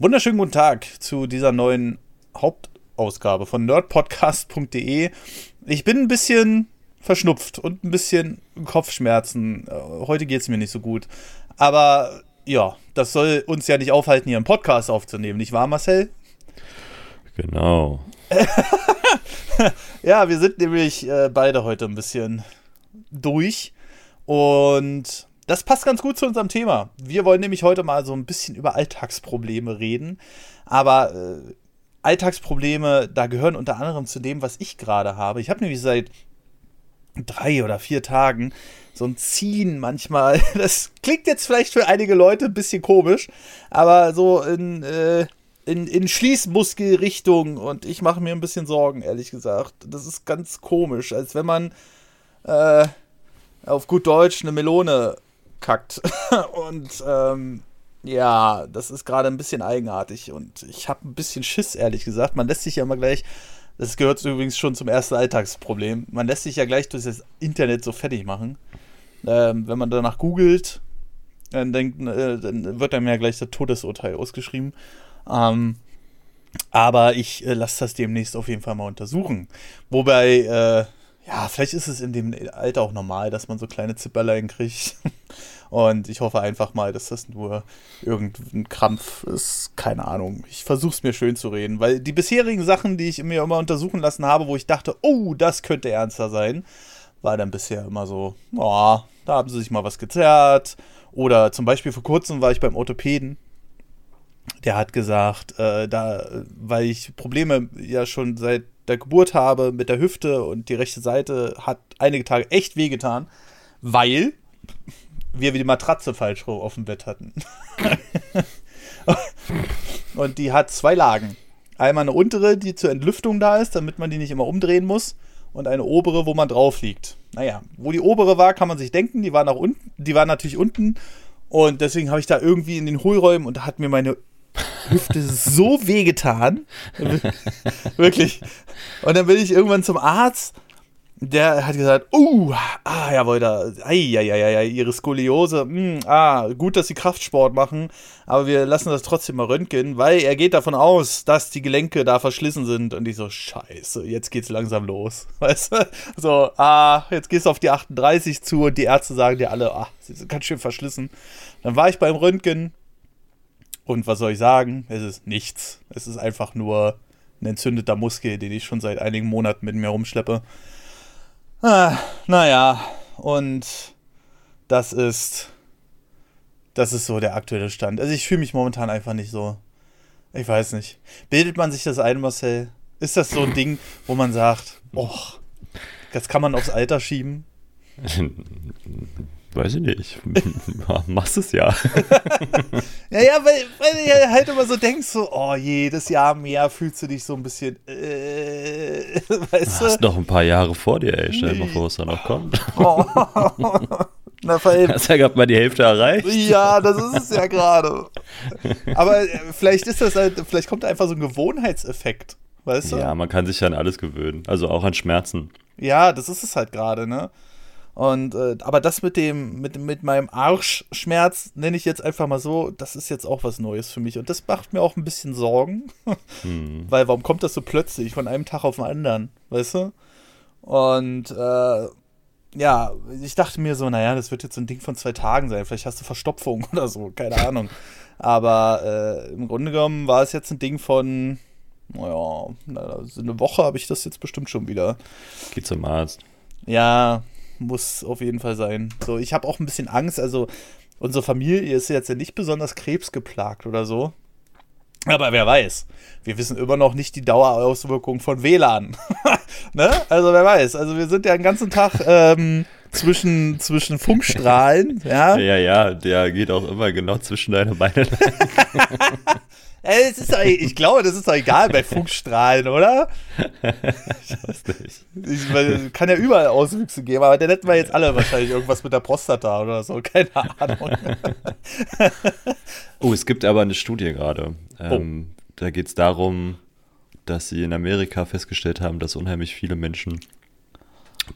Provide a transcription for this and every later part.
Wunderschönen guten Tag zu dieser neuen Hauptausgabe von nerdpodcast.de. Ich bin ein bisschen verschnupft und ein bisschen Kopfschmerzen. Äh, heute geht es mir nicht so gut. Aber ja, das soll uns ja nicht aufhalten, hier einen Podcast aufzunehmen, nicht wahr, Marcel? Genau. ja, wir sind nämlich äh, beide heute ein bisschen durch. Und das passt ganz gut zu unserem Thema. Wir wollen nämlich heute mal so ein bisschen über Alltagsprobleme reden. Aber äh, Alltagsprobleme, da gehören unter anderem zu dem, was ich gerade habe. Ich habe nämlich seit drei oder vier Tagen so ein Ziehen manchmal. Das klingt jetzt vielleicht für einige Leute ein bisschen komisch, aber so in, äh, in, in Schließmuskelrichtung und ich mache mir ein bisschen Sorgen, ehrlich gesagt. Das ist ganz komisch, als wenn man äh, auf gut Deutsch eine Melone kackt. und ähm, ja, das ist gerade ein bisschen eigenartig und ich habe ein bisschen Schiss, ehrlich gesagt. Man lässt sich ja immer gleich, das gehört übrigens schon zum ersten Alltagsproblem, man lässt sich ja gleich durch das Internet so fertig machen. Ähm, wenn man danach googelt, dann, denkt, äh, dann wird einem ja gleich das Todesurteil ausgeschrieben. Ähm, aber ich äh, lasse das demnächst auf jeden Fall mal untersuchen. Wobei, äh, ja, vielleicht ist es in dem Alter auch normal, dass man so kleine Zipperlein kriegt. Und ich hoffe einfach mal, dass das nur irgendein Krampf ist. Keine Ahnung. Ich versuche es mir schön zu reden, weil die bisherigen Sachen, die ich mir immer untersuchen lassen habe, wo ich dachte, oh, das könnte ernster sein, war dann bisher immer so, oh, da haben sie sich mal was gezerrt. Oder zum Beispiel vor kurzem war ich beim Orthopäden. Der hat gesagt, äh, da, weil ich Probleme ja schon seit der Geburt habe mit der Hüfte und die rechte Seite hat einige Tage echt wehgetan, weil wir die Matratze falsch auf dem Bett hatten. und die hat zwei Lagen. Einmal eine untere, die zur Entlüftung da ist, damit man die nicht immer umdrehen muss. Und eine obere, wo man drauf liegt. Naja, wo die obere war, kann man sich denken, die war nach unten, die war natürlich unten. Und deswegen habe ich da irgendwie in den Hohlräumen und da hat mir meine Hüfte so wehgetan. Wirklich. Und dann bin ich irgendwann zum Arzt. Der hat gesagt, uh, ah, jawohl, da, ei, ei, ei, ei, ihre Skoliose, mh, hm, ah, gut, dass sie Kraftsport machen, aber wir lassen das trotzdem mal röntgen, weil er geht davon aus, dass die Gelenke da verschlissen sind und ich so, scheiße, jetzt geht's langsam los, weißt du, so, ah, jetzt gehst du auf die 38 zu und die Ärzte sagen dir alle, ah, sie sind ganz schön verschlissen. Dann war ich beim Röntgen, und was soll ich sagen? Es ist nichts. Es ist einfach nur ein entzündeter Muskel, den ich schon seit einigen Monaten mit mir rumschleppe. Ah, naja, und das ist. Das ist so der aktuelle Stand. Also ich fühle mich momentan einfach nicht so. Ich weiß nicht. Bildet man sich das ein, Marcel? Ist das so ein Ding, wo man sagt, oh, das kann man aufs Alter schieben? Weiß ich nicht. Machst es ja. ja, ja, weil, weil du halt immer so denkst, so, oh, jedes Jahr mehr fühlst du dich so ein bisschen, äh, weißt du? hast noch ein paar Jahre vor dir, ey. Stell dir mal vor, was da noch kommt. Oh. Na, allem, Hast ja gerade mal die Hälfte erreicht. Ja, das ist es ja gerade. Aber äh, vielleicht ist das halt, vielleicht kommt einfach so ein Gewohnheitseffekt, weißt du? Ja, man kann sich ja an alles gewöhnen. Also auch an Schmerzen. Ja, das ist es halt gerade, ne? Und äh, aber das mit dem, mit, mit meinem Arschschmerz, nenne ich jetzt einfach mal so, das ist jetzt auch was Neues für mich. Und das macht mir auch ein bisschen Sorgen. Hm. Weil warum kommt das so plötzlich von einem Tag auf den anderen, weißt du? Und äh, ja, ich dachte mir so, naja, das wird jetzt so ein Ding von zwei Tagen sein. Vielleicht hast du Verstopfung oder so, keine Ahnung. Aber äh, im Grunde genommen war es jetzt ein Ding von, naja, also eine Woche habe ich das jetzt bestimmt schon wieder. Geh zum Arzt. Ja, muss auf jeden Fall sein. So, ich habe auch ein bisschen Angst. Also, unsere Familie ist jetzt ja nicht besonders krebsgeplagt oder so. Aber wer weiß. Wir wissen immer noch nicht die Dauerauswirkungen von WLAN. ne? Also wer weiß. Also wir sind ja den ganzen Tag ähm, zwischen, zwischen Funkstrahlen. Ja? ja, ja, der geht auch immer genau zwischen deine Beine. Es ist doch, ich glaube, das ist doch egal bei Funkstrahlen, oder? Ich weiß nicht. Ich, weil, kann ja überall Auswüchse geben, aber dann hätten wir jetzt alle wahrscheinlich irgendwas mit der Prostata oder so, keine Ahnung. Oh, es gibt aber eine Studie gerade. Ähm, oh. Da geht es darum, dass sie in Amerika festgestellt haben, dass unheimlich viele Menschen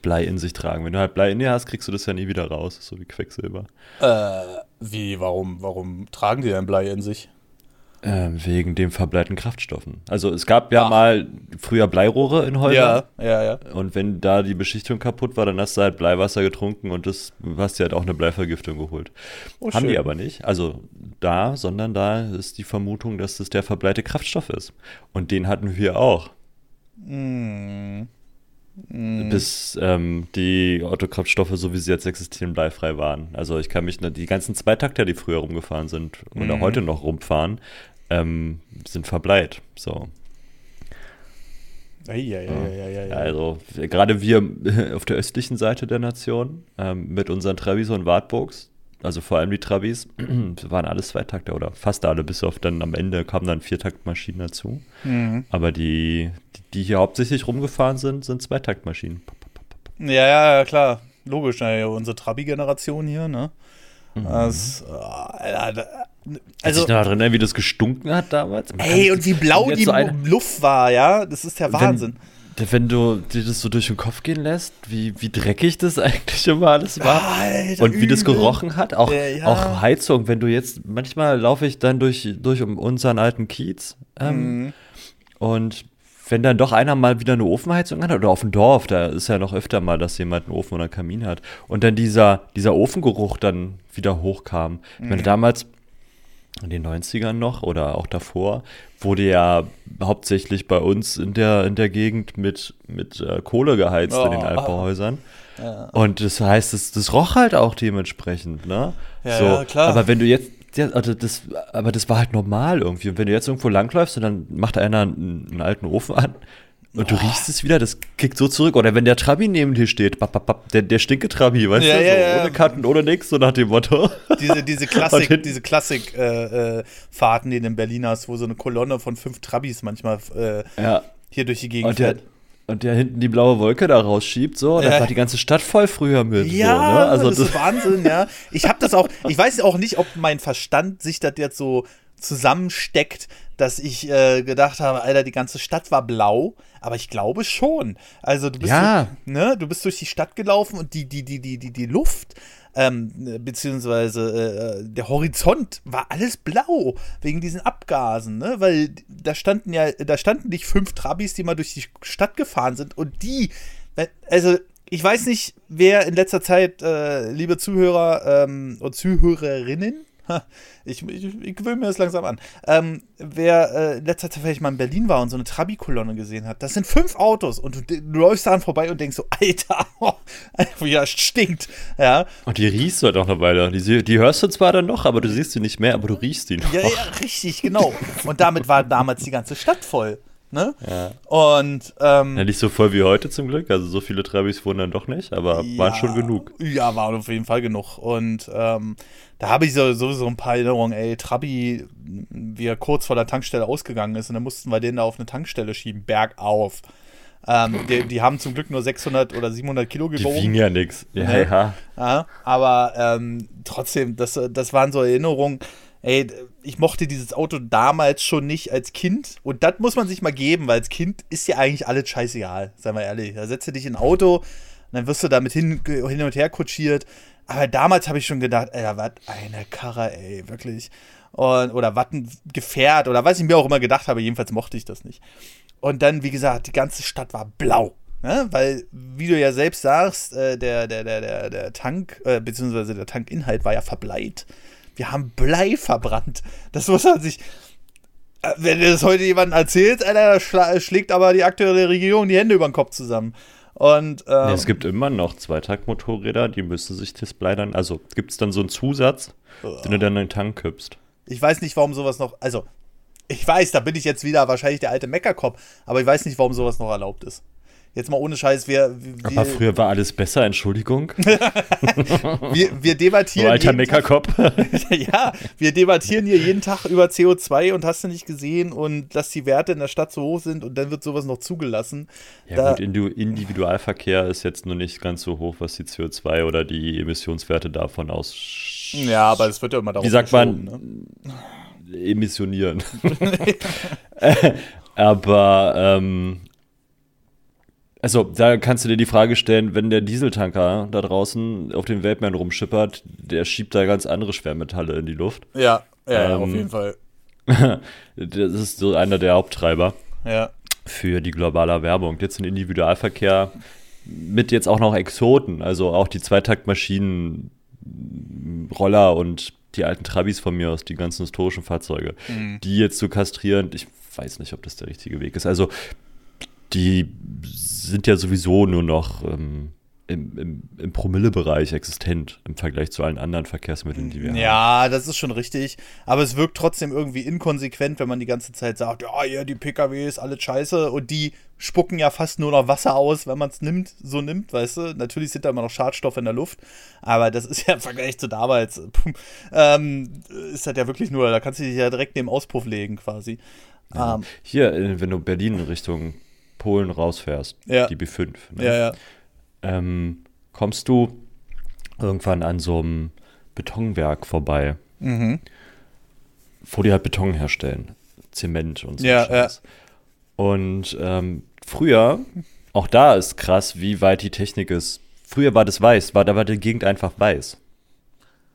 Blei in sich tragen. Wenn du halt Blei in dir hast, kriegst du das ja nie wieder raus, so wie Quecksilber. Äh, wie, warum, warum tragen die denn Blei in sich? Äh, wegen dem verbleiten Kraftstoffen. Also es gab ja Ach. mal früher Bleirohre in Häusern. Ja, ja, ja. Und wenn da die Beschichtung kaputt war, dann hast du halt Bleiwasser getrunken und das hast dir halt auch eine Bleivergiftung geholt. Oh, Haben schön. die aber nicht. Also da, sondern da ist die Vermutung, dass das der verbleite Kraftstoff ist. Und den hatten wir auch. Mm. Mm. Bis ähm, die Autokraftstoffe, so wie sie jetzt existieren, bleifrei waren. Also ich kann mich, die ganzen Zweitakter, die früher rumgefahren sind oder mm. heute noch rumfahren, ähm, sind verbleit. So. Eieieiei. Also gerade wir auf der östlichen Seite der Nation ähm, mit unseren Travis und Wartburgs, also vor allem die Trabis, waren alles Zweitakter oder fast alle, bis auf dann am Ende kamen dann Viertaktmaschinen dazu. Mhm. Aber die, die hier hauptsächlich rumgefahren sind, sind Zweitaktmaschinen. Ja, ja, klar. Logisch, ja, unsere Trabi-Generation hier, ne? Mhm. Das, äh, also, ich noch erinnern, wie das gestunken hat damals. Man ey, und wie blau die so Luft war, ja? Das ist der Wahnsinn. Wenn, wenn, du dir das so durch den Kopf gehen lässt, wie, wie dreckig das eigentlich immer alles war. Alter, und wie übel. das gerochen hat. Auch, ja, ja. auch Heizung, wenn du jetzt, manchmal laufe ich dann durch, durch unseren alten Kiez. Ähm, mhm. Und wenn dann doch einer mal wieder eine Ofenheizung hat, oder auf dem Dorf, da ist ja noch öfter mal, dass jemand einen Ofen oder einen Kamin hat, und dann dieser, dieser Ofengeruch dann wieder hochkam. Ich meine, mhm. damals in den 90ern noch oder auch davor, wurde ja hauptsächlich bei uns in der, in der Gegend mit, mit äh, Kohle geheizt oh, in den oh. Altbauhäusern. Ja. Und das heißt, das, das roch halt auch dementsprechend, ne? Ja, so. ja klar. Aber wenn du jetzt ja, also das, aber das war halt normal irgendwie. Und wenn du jetzt irgendwo langläufst und dann macht einer einen, einen alten Ofen an und du riechst es wieder, das kickt so zurück. Oder wenn der Trabi neben dir steht, bap, bap, bap, der, der stinke Trabi, weißt ja, du, ja, so, ja. ohne Karten, ohne nix, so nach dem Motto. Diese, diese Klassik, diese Klassik-Fahrten, äh, äh, die du in Berlin hast, wo so eine Kolonne von fünf Trabis manchmal äh, hier durch die Gegend und der, fährt und der hinten die blaue Wolke da rausschiebt, so, da war die ganze Stadt voll früher mit. Ja, so, ne? also das, das ist Wahnsinn, ja. Ich habe das auch, ich weiß auch nicht, ob mein Verstand sich das jetzt so zusammensteckt, dass ich äh, gedacht habe, Alter, die ganze Stadt war blau, aber ich glaube schon. Also du bist, ja. du, ne, du bist durch die Stadt gelaufen und die, die, die, die, die, die Luft ähm, beziehungsweise äh, der Horizont war alles blau wegen diesen Abgasen, ne? Weil da standen ja, da standen nicht fünf Trabis, die mal durch die Stadt gefahren sind und die, also ich weiß nicht, wer in letzter Zeit, äh, liebe Zuhörer ähm, und Zuhörerinnen, ich, ich, ich gewöhne mir das langsam an. Ähm, wer äh, in letzter Zeit vielleicht mal in Berlin war und so eine Trabi-Kolonne gesehen hat, das sind fünf Autos und du, du läufst daran vorbei und denkst so, Alter, oh, das stinkt. Ja. Und die riechst du halt auch eine Weile. Die, die hörst du zwar dann noch, aber du siehst sie nicht mehr, aber du riechst die noch. Ja, ja, richtig, genau. Und damit war damals die ganze Stadt voll. Ne? Ja. Und ähm, ja, nicht so voll wie heute zum Glück. Also so viele Trabis wurden dann doch nicht, aber ja, waren schon genug. Ja, waren auf jeden Fall genug. Und ähm, da habe ich so, sowieso ein paar Erinnerungen, ey, Trabi, wie er kurz vor der Tankstelle ausgegangen ist und dann mussten wir den da auf eine Tankstelle schieben, bergauf. Ähm, die, die, haben zum Glück nur 600 oder 700 Kilo gewogen. Die wiegen ja nichts. Ja, ne? ja. ja. Aber ähm, trotzdem, das, das waren so Erinnerungen ey, ich mochte dieses Auto damals schon nicht als Kind. Und das muss man sich mal geben, weil als Kind ist ja eigentlich alles scheißegal, sei mal ehrlich. Da setzt du dich in ein Auto und dann wirst du damit hin, hin und her kutschiert. Aber damals habe ich schon gedacht, ey, was eine Karre, ey, wirklich. Und, oder was ein Gefährt oder was ich mir auch immer gedacht habe, jedenfalls mochte ich das nicht. Und dann, wie gesagt, die ganze Stadt war blau. Ne? Weil, wie du ja selbst sagst, äh, der, der, der, der, der Tank, äh, beziehungsweise der Tankinhalt war ja verbleit wir haben Blei verbrannt. Das muss man sich. Äh, wenn du das heute jemandem erzählst, Alter, schla schlägt aber die aktuelle Regierung die Hände über den Kopf zusammen. Und, ähm, ja, es gibt immer noch Zweitaktmotorräder, die müssen sich das Blei dann. Also gibt es dann so einen Zusatz, uh, den du dann in den Tank kippst. Ich weiß nicht, warum sowas noch. Also, ich weiß, da bin ich jetzt wieder wahrscheinlich der alte Meckerkopf, aber ich weiß nicht, warum sowas noch erlaubt ist. Jetzt mal ohne Scheiß, wir. wir Aber früher war alles besser, Entschuldigung. wir, wir debattieren. So alter Meckerkopf. ja, wir debattieren hier jeden Tag über CO2 und hast du nicht gesehen und dass die Werte in der Stadt so hoch sind und dann wird sowas noch zugelassen. Ja, da, gut, Individualverkehr ist jetzt nur nicht ganz so hoch, was die CO2 oder die Emissionswerte davon aus. Ja, aber es wird ja immer darauf Wie sagt man? Ne? Emissionieren. aber ähm, also, da kannst du dir die Frage stellen, wenn der Dieseltanker da draußen auf dem Weltmeer rumschippert, der schiebt da ganz andere Schwermetalle in die Luft. Ja, ja, ähm, auf jeden Fall. das ist so einer der Haupttreiber Ja. für die globale Erwärmung. Jetzt ein Individualverkehr mit jetzt auch noch Exoten, also auch die Zweitaktmaschinen, Roller und die alten Trabis von mir aus, die ganzen historischen Fahrzeuge, die jetzt zu kastrieren, ich weiß nicht, ob das der richtige Weg ist. Also die sind ja sowieso nur noch ähm, im, im, im Promillebereich existent im Vergleich zu allen anderen Verkehrsmitteln, die wir haben. Ja, das ist schon richtig. Aber es wirkt trotzdem irgendwie inkonsequent, wenn man die ganze Zeit sagt, ja, ja, die PKWs, alles scheiße. Und die spucken ja fast nur noch Wasser aus, wenn man es nimmt, so nimmt, weißt du. Natürlich sind da immer noch Schadstoffe in der Luft. Aber das ist ja im Vergleich zu damals, ähm, ist das ja wirklich nur, da kannst du dich ja direkt neben Auspuff legen, quasi. Ja. Ähm, Hier, äh, wenn du Berlin in Richtung Polen rausfährst, Ja. die B5, ne? ja, ja. ähm, kommst du irgendwann an so einem Betonwerk vorbei, Mhm. wo die halt Beton herstellen, Zement und so. Ja, Scheiß. Und ähm, früher, auch da ist krass, wie weit die Technik ist. Früher war das weiß, war, da war die Gegend einfach weiß.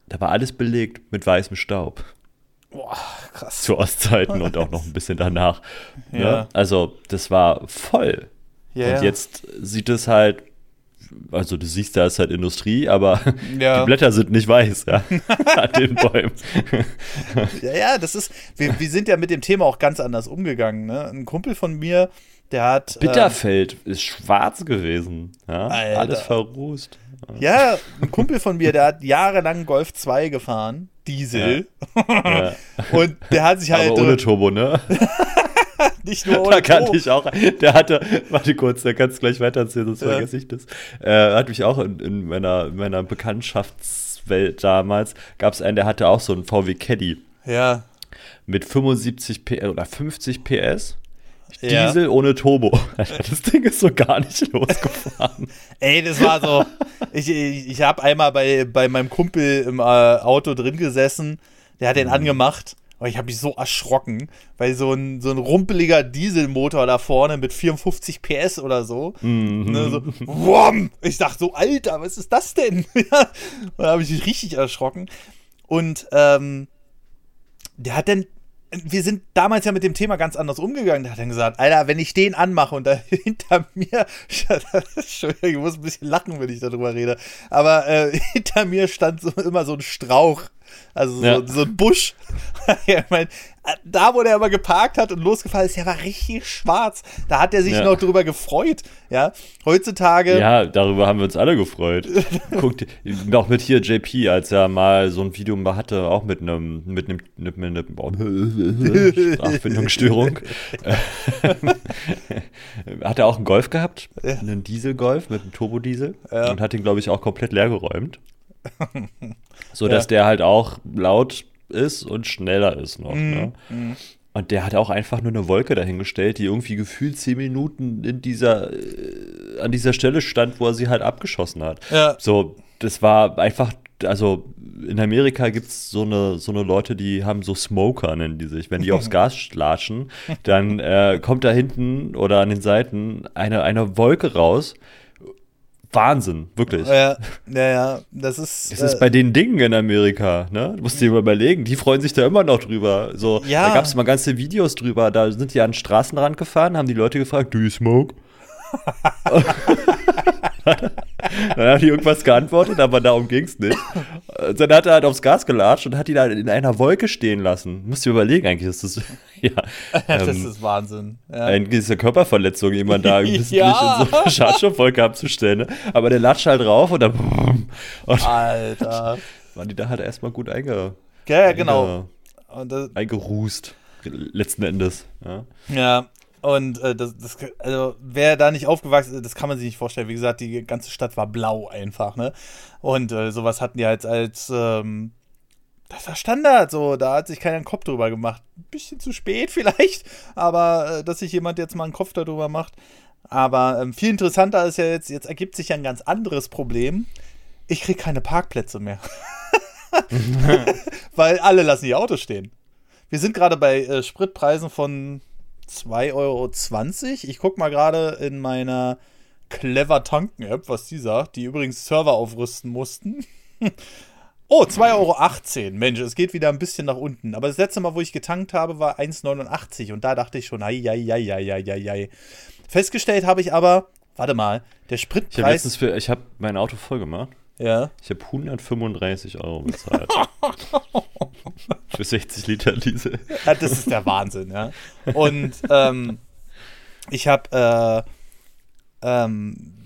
Da war alles belegt mit weißem Staub. Boah, krass. Zu Ostzeiten und auch noch ein bisschen danach. Ja. Ne? Also, das war voll. Ja, und ja. jetzt sieht es halt, also du siehst, da ist halt Industrie, aber Ja. die Blätter sind nicht weiß, ja, an den Bäumen. Ja, ja, das ist, wir, wir sind ja mit dem Thema auch ganz anders umgegangen. Ne? Ein Kumpel von mir, der hat. ähm, Bitterfeld ist schwarz gewesen, ja, alles verrußt. Ja, ein Kumpel von mir, der hat jahrelang Golf 2 gefahren, Diesel. Ja. Und der hat sich halt Aber ohne Turbo, ne? nicht nur Da ohne kannte Turbo. ich auch, der hatte, warte kurz, der kannst du gleich weitererzählen, sonst Ja. vergesse ich das. Äh, hat mich auch in, in meiner, in meiner Bekanntschaftswelt damals, gab es einen, der hatte auch so einen VW Caddy Ja, mit 75 PS oder 50 PS. Ja. Diesel ohne Turbo. Das Ding ist so gar nicht losgefahren. ey, das war so. Ich, ich, ich habe einmal bei, bei meinem Kumpel im äh, Auto drin gesessen, der hat Mhm. den angemacht. Und ich habe mich so erschrocken, weil so ein, so ein rumpeliger Dieselmotor da vorne mit 54 PS oder so, Mhm. ne, so, wumm! ich dachte so, Alter, was ist das denn? Ja, da habe ich mich richtig erschrocken. Und ähm, der hat dann, wir sind damals ja mit dem Thema ganz anders umgegangen. Der hat dann gesagt, Alter, wenn ich den anmache und da hinter mir, ich muss ein bisschen lachen, wenn ich darüber rede, aber äh, hinter mir stand so, immer so ein Strauch, also so, Ja. so ein Busch. ich mein, da, wo der immer geparkt hat und losgefahren ist, der war richtig schwarz. Da hat er sich Ja. noch drüber gefreut. Ja, heutzutage. Ja, darüber haben wir uns alle gefreut. Guckt, noch mit hier JP, als er mal so ein Video mal hatte, auch mit einem, mit einem, mit einem, Sprachfindungsstörung. hat er auch einen Golf gehabt, Ja. einen Dieselgolf mit einem Turbodiesel Ja. und hat ihn, glaube ich, auch komplett leer geräumt. So Ja. dass der halt auch laut ist und schneller ist noch. Ne? Mhm. Und der hat auch einfach nur eine Wolke dahingestellt, die irgendwie gefühlt zehn Minuten in dieser, äh, an dieser Stelle stand, wo er sie halt abgeschossen hat. Ja. So, das war einfach, also in Amerika gibt es so eine, so eine Leute, die haben so Smoker, nennen die sich. Wenn die aufs Gas latschen, dann äh, kommt da hinten oder an den Seiten eine, eine Wolke raus. Wahnsinn, wirklich. Ja, ja, ja, das ist. Es ist äh, bei den Dingen in Amerika, ne? Du musst dir mal überlegen, die freuen sich da immer noch drüber. So, Ja. da gab es mal ganze Videos drüber, da sind die an den Straßenrand gefahren, haben die Leute gefragt, do you smoke? dann haben die irgendwas geantwortet, aber darum ging es nicht. Und Dann hat er halt aufs Gas gelatscht und hat die da in einer Wolke stehen lassen. Musst dir überlegen, eigentlich ist das, ja, das ähm, ist Wahnsinn. Ja. eigentlich ist eine Körperverletzung, jemand da wissentlich Ja. in so eine Schadstoffwolke abzustellen. Ne? Aber der latscht halt drauf und dann und Alter. waren die da halt erstmal gut einge, Ja, ja, genau. Eingerußt, letzten Endes. Ja. ja. Und äh, das, das, also wer da nicht aufgewachsen ist, das kann man sich nicht vorstellen. Wie gesagt, die ganze Stadt war blau einfach, ne? Und äh, sowas hatten die halt als, ähm, das war Standard, so, da hat sich keiner einen Kopf drüber gemacht. Ein bisschen zu spät vielleicht, aber äh, dass sich jemand jetzt mal einen Kopf darüber macht. Aber ähm, viel interessanter ist ja jetzt, jetzt ergibt sich ja ein ganz anderes Problem. Ich kriege keine Parkplätze mehr. Weil alle lassen die Autos stehen. Wir sind gerade bei äh, Spritpreisen von 2,20 Euro. Ich gucke mal gerade in meiner Clever Tanken App, was die sagt, die übrigens Server aufrüsten mussten. Oh, 2,18 Euro. Mensch, es geht wieder ein bisschen nach unten. Aber das letzte Mal, wo ich getankt habe, war 1,89 und da dachte ich schon, ei, ei, ei, ei, ei, ei, ei. Festgestellt habe ich aber, warte mal, der Spritpreis. Ich habe habe mein Auto voll gemacht. Ja. Ich habe 135 Euro bezahlt. für 60 Liter Diesel. Ja, das ist der Wahnsinn, ja. Und ähm, ich habe äh, ähm,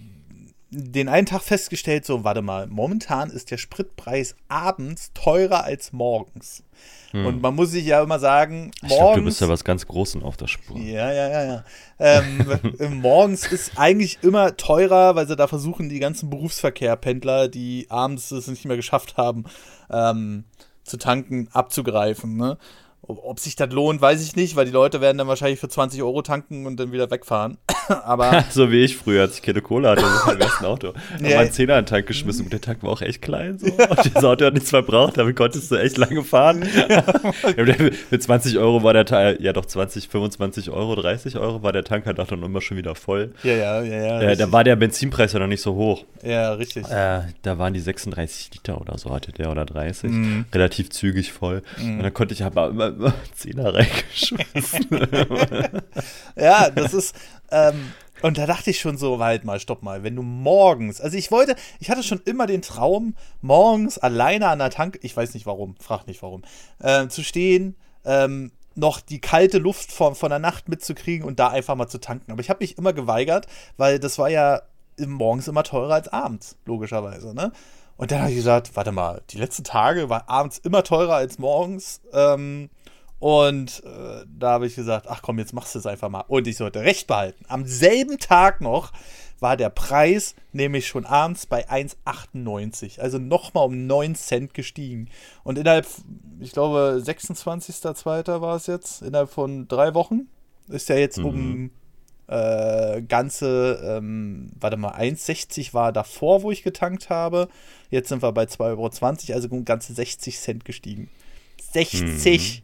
den einen Tag festgestellt, so, warte mal, momentan ist der Spritpreis abends teurer als morgens. Hm. Und man muss sich ja immer sagen, morgens. Ich glaube, du bist ja was ganz Großen auf der Spur. Ja, ja, ja, ja. Ähm, morgens ist eigentlich immer teurer, weil sie da versuchen, die ganzen Berufsverkehrpendler, die abends es nicht mehr geschafft haben, ähm, zu tanken, abzugreifen. Ne? Ob sich das lohnt, weiß ich nicht, weil die Leute werden dann wahrscheinlich für 20 Euro tanken und dann wieder wegfahren. Aber so wie ich früher, als ich keine Kohle hatte, das war im ersten Auto. Da yeah. war ein Zehner in den Tank geschmissen und der Tank war auch echt klein. So. Und das Auto hat nichts verbraucht, damit konntest du echt lange fahren. Mit 20 Euro war der Teil, ja doch 20, 25 Euro, 30 Euro war der Tank halt auch dann immer schon wieder voll. Ja, ja, ja. ja äh, da war der Benzinpreis ja noch nicht so hoch. Ja, richtig. Äh, da waren die 36 Liter oder so, hatte der oder 30. Mm. Relativ zügig voll. Mm. Und dann konnte ich aber immer Zehner reingeschmissen. ja, das ist. Ähm, und da dachte ich schon so, halt mal, stopp mal, wenn du morgens, also ich wollte, ich hatte schon immer den Traum, morgens alleine an der Tank, ich weiß nicht warum, frag nicht warum, äh, zu stehen, ähm, noch die kalte Luft von, von der Nacht mitzukriegen und da einfach mal zu tanken. Aber ich habe mich immer geweigert, weil das war ja morgens immer teurer als abends, logischerweise, ne? Und dann habe ich gesagt, warte mal, die letzten Tage war abends immer teurer als morgens. Ähm, und äh, da habe ich gesagt, ach komm, jetzt machst du es einfach mal. Und ich sollte recht behalten. Am selben Tag noch war der Preis nämlich schon abends bei 1,98. Also nochmal um 9 Cent gestiegen. Und innerhalb, ich glaube, 26.02. war es jetzt, innerhalb von drei Wochen, ist er jetzt mhm. um äh, ganze, ähm, warte mal, 1,60 war davor, wo ich getankt habe. Jetzt sind wir bei 2,20 Euro, also um ganze 60 Cent gestiegen. 60!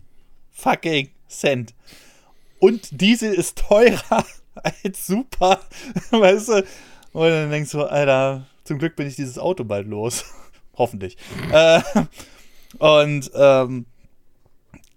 Fucking Cent. Und Diesel ist teurer als Super. Weißt du? Und dann denkst du, Alter, zum Glück bin ich dieses Auto bald los. Hoffentlich. äh, und ähm,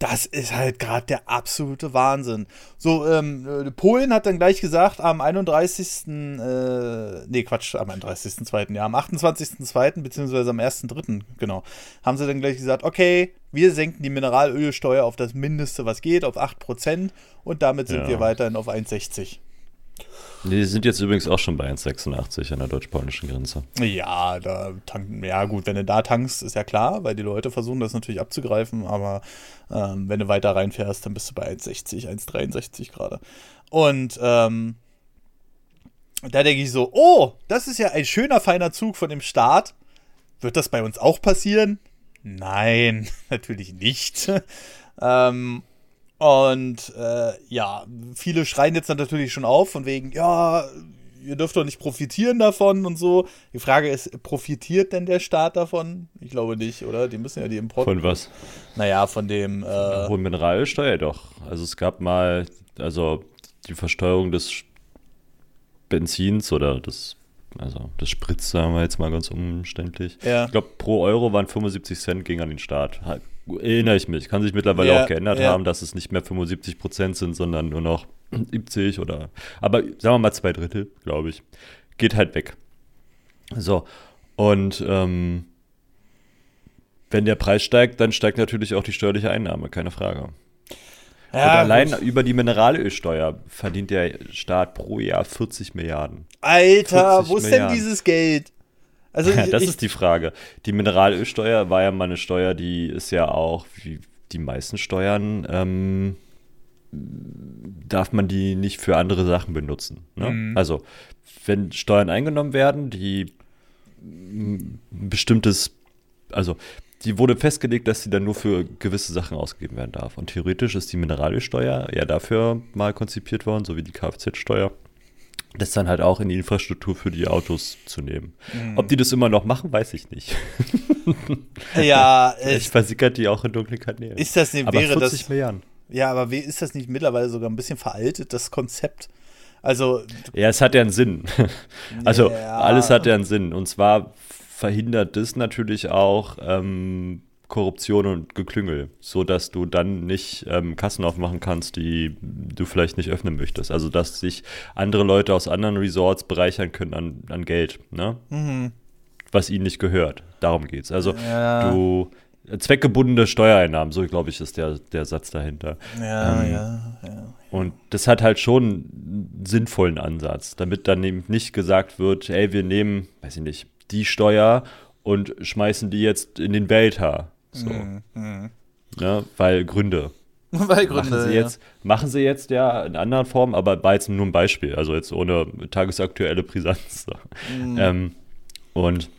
das ist halt gerade der absolute Wahnsinn. So, ähm, äh, Polen hat dann gleich gesagt, am 31. Äh, nee, Quatsch, am 31.2., ja, am 28.2., beziehungsweise am 1.3., genau, haben sie dann gleich gesagt, okay, wir senken die Mineralölsteuer auf das Mindeste, was geht, auf 8% und damit sind ja. wir weiterhin auf 1,60. Die sind jetzt übrigens auch schon bei 1,86 an der deutsch-polnischen Grenze. Ja, da tanken, ja gut, wenn du da tankst, ist ja klar, weil die Leute versuchen das natürlich abzugreifen, aber ähm, wenn du weiter reinfährst, dann bist du bei 1,60, 1,63 gerade. Und ähm, da denke ich so, oh, das ist ja ein schöner, feiner Zug von dem Staat. Wird das bei uns auch passieren? Nein, natürlich nicht. ähm, und äh, ja, viele schreien jetzt natürlich schon auf, von wegen, ja, ihr dürft doch nicht profitieren davon und so. Die Frage ist, profitiert denn der Staat davon? Ich glaube nicht, oder? Die müssen ja die Importe. Von was? Naja, von dem. Äh Hohen Mineralsteuer doch. Also es gab mal, also die Versteuerung des Benzins oder des, also des Spritz, sagen wir jetzt mal ganz umständlich. Ja. Ich glaube, pro Euro waren 75 Cent ging an den Staat. Erinnere ich mich. Kann sich mittlerweile ja, auch geändert ja. haben, dass es nicht mehr 75 Prozent sind, sondern nur noch 70 oder. Aber sagen wir mal zwei Drittel, glaube ich. Geht halt weg. So. Und ähm, wenn der Preis steigt, dann steigt natürlich auch die steuerliche Einnahme, keine Frage. Ja, allein gut. über die Mineralölsteuer verdient der Staat pro Jahr 40 Milliarden. Alter, 40 wo ist Milliarden. denn dieses Geld? Also ja, das ich, ist die Frage. Die Mineralölsteuer war ja mal eine Steuer, die ist ja auch, wie die meisten Steuern, ähm, darf man die nicht für andere Sachen benutzen. Ne? Mhm. Also, wenn Steuern eingenommen werden, die ein bestimmtes, also die wurde festgelegt, dass sie dann nur für gewisse Sachen ausgegeben werden darf. Und theoretisch ist die Mineralölsteuer ja dafür mal konzipiert worden, so wie die Kfz-Steuer das dann halt auch in die Infrastruktur für die Autos zu nehmen. Mhm. Ob die das immer noch machen, weiß ich nicht. ja, ich versickert die auch in dunklen Kanälen. Ist das nicht, aber wäre 40 das, Milliarden. Ja, aber ist das nicht mittlerweile sogar ein bisschen veraltet, das Konzept? Also. Ja, es hat ja einen Sinn. also, ja. alles hat ja einen Sinn. Und zwar verhindert das natürlich auch ähm, Korruption und Geklüngel, so dass du dann nicht ähm, Kassen aufmachen kannst, die du vielleicht nicht öffnen möchtest. Also dass sich andere Leute aus anderen Resorts bereichern können an, an Geld, ne? Mhm. Was ihnen nicht gehört. Darum geht's. Also ja. du zweckgebundene Steuereinnahmen, so glaube ich, ist der, der Satz dahinter. Ja, ähm, ja, ja. Und das hat halt schon einen sinnvollen Ansatz, damit dann eben nicht gesagt wird, ey, wir nehmen, weiß ich nicht, die Steuer und schmeißen die jetzt in den Belter. So. Mhm. mhm. Ja, weil Gründe. Weil Gründe. Machen sie, ja. jetzt, machen sie jetzt ja in anderen Formen, aber war jetzt nur ein Beispiel, also jetzt ohne tagesaktuelle Brisanz. So. Mhm. Ähm, und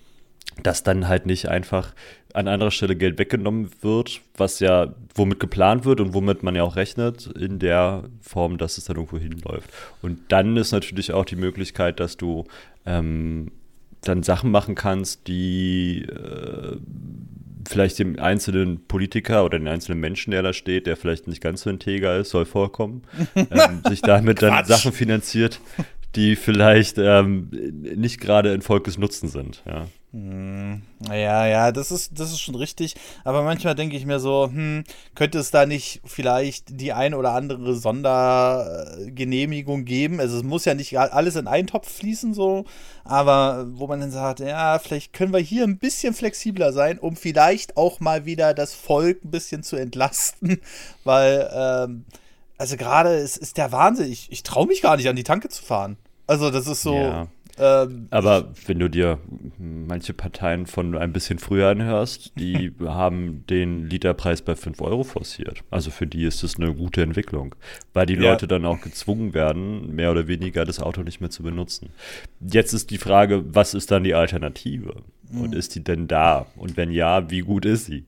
dass dann halt nicht einfach an anderer Stelle Geld weggenommen wird, was ja womit geplant wird und womit man ja auch rechnet, in der Form, dass es dann irgendwo hinläuft. Und dann ist natürlich auch die Möglichkeit, dass du ähm, dann Sachen machen kannst, die äh, vielleicht dem einzelnen Politiker oder den einzelnen Menschen, der da steht, der vielleicht nicht ganz so integer ist, soll vorkommen, ähm, sich damit dann Sachen finanziert, die vielleicht ähm, nicht gerade in Volkes Nutzen sind. Ja. Hm, ja, ja, das ist, das ist schon richtig. Aber manchmal denke ich mir so, hm, könnte es da nicht vielleicht die ein oder andere Sondergenehmigung geben? Also es muss ja nicht alles in einen Topf fließen, so, aber wo man dann sagt, ja, vielleicht können wir hier ein bisschen flexibler sein, um vielleicht auch mal wieder das Volk ein bisschen zu entlasten, weil, ähm, also gerade es ist der Wahnsinn. Ich, ich traue mich gar nicht an die Tanke zu fahren. Also das ist so. Ja. Ähm, Aber wenn du dir manche Parteien von ein bisschen früher anhörst, die haben den Literpreis bei 5 Euro forciert. Also für die ist es eine gute Entwicklung, weil die ja. Leute dann auch gezwungen werden, mehr oder weniger das Auto nicht mehr zu benutzen. Jetzt ist die Frage, was ist dann die Alternative? Und mhm. ist die denn da? Und wenn ja, wie gut ist sie?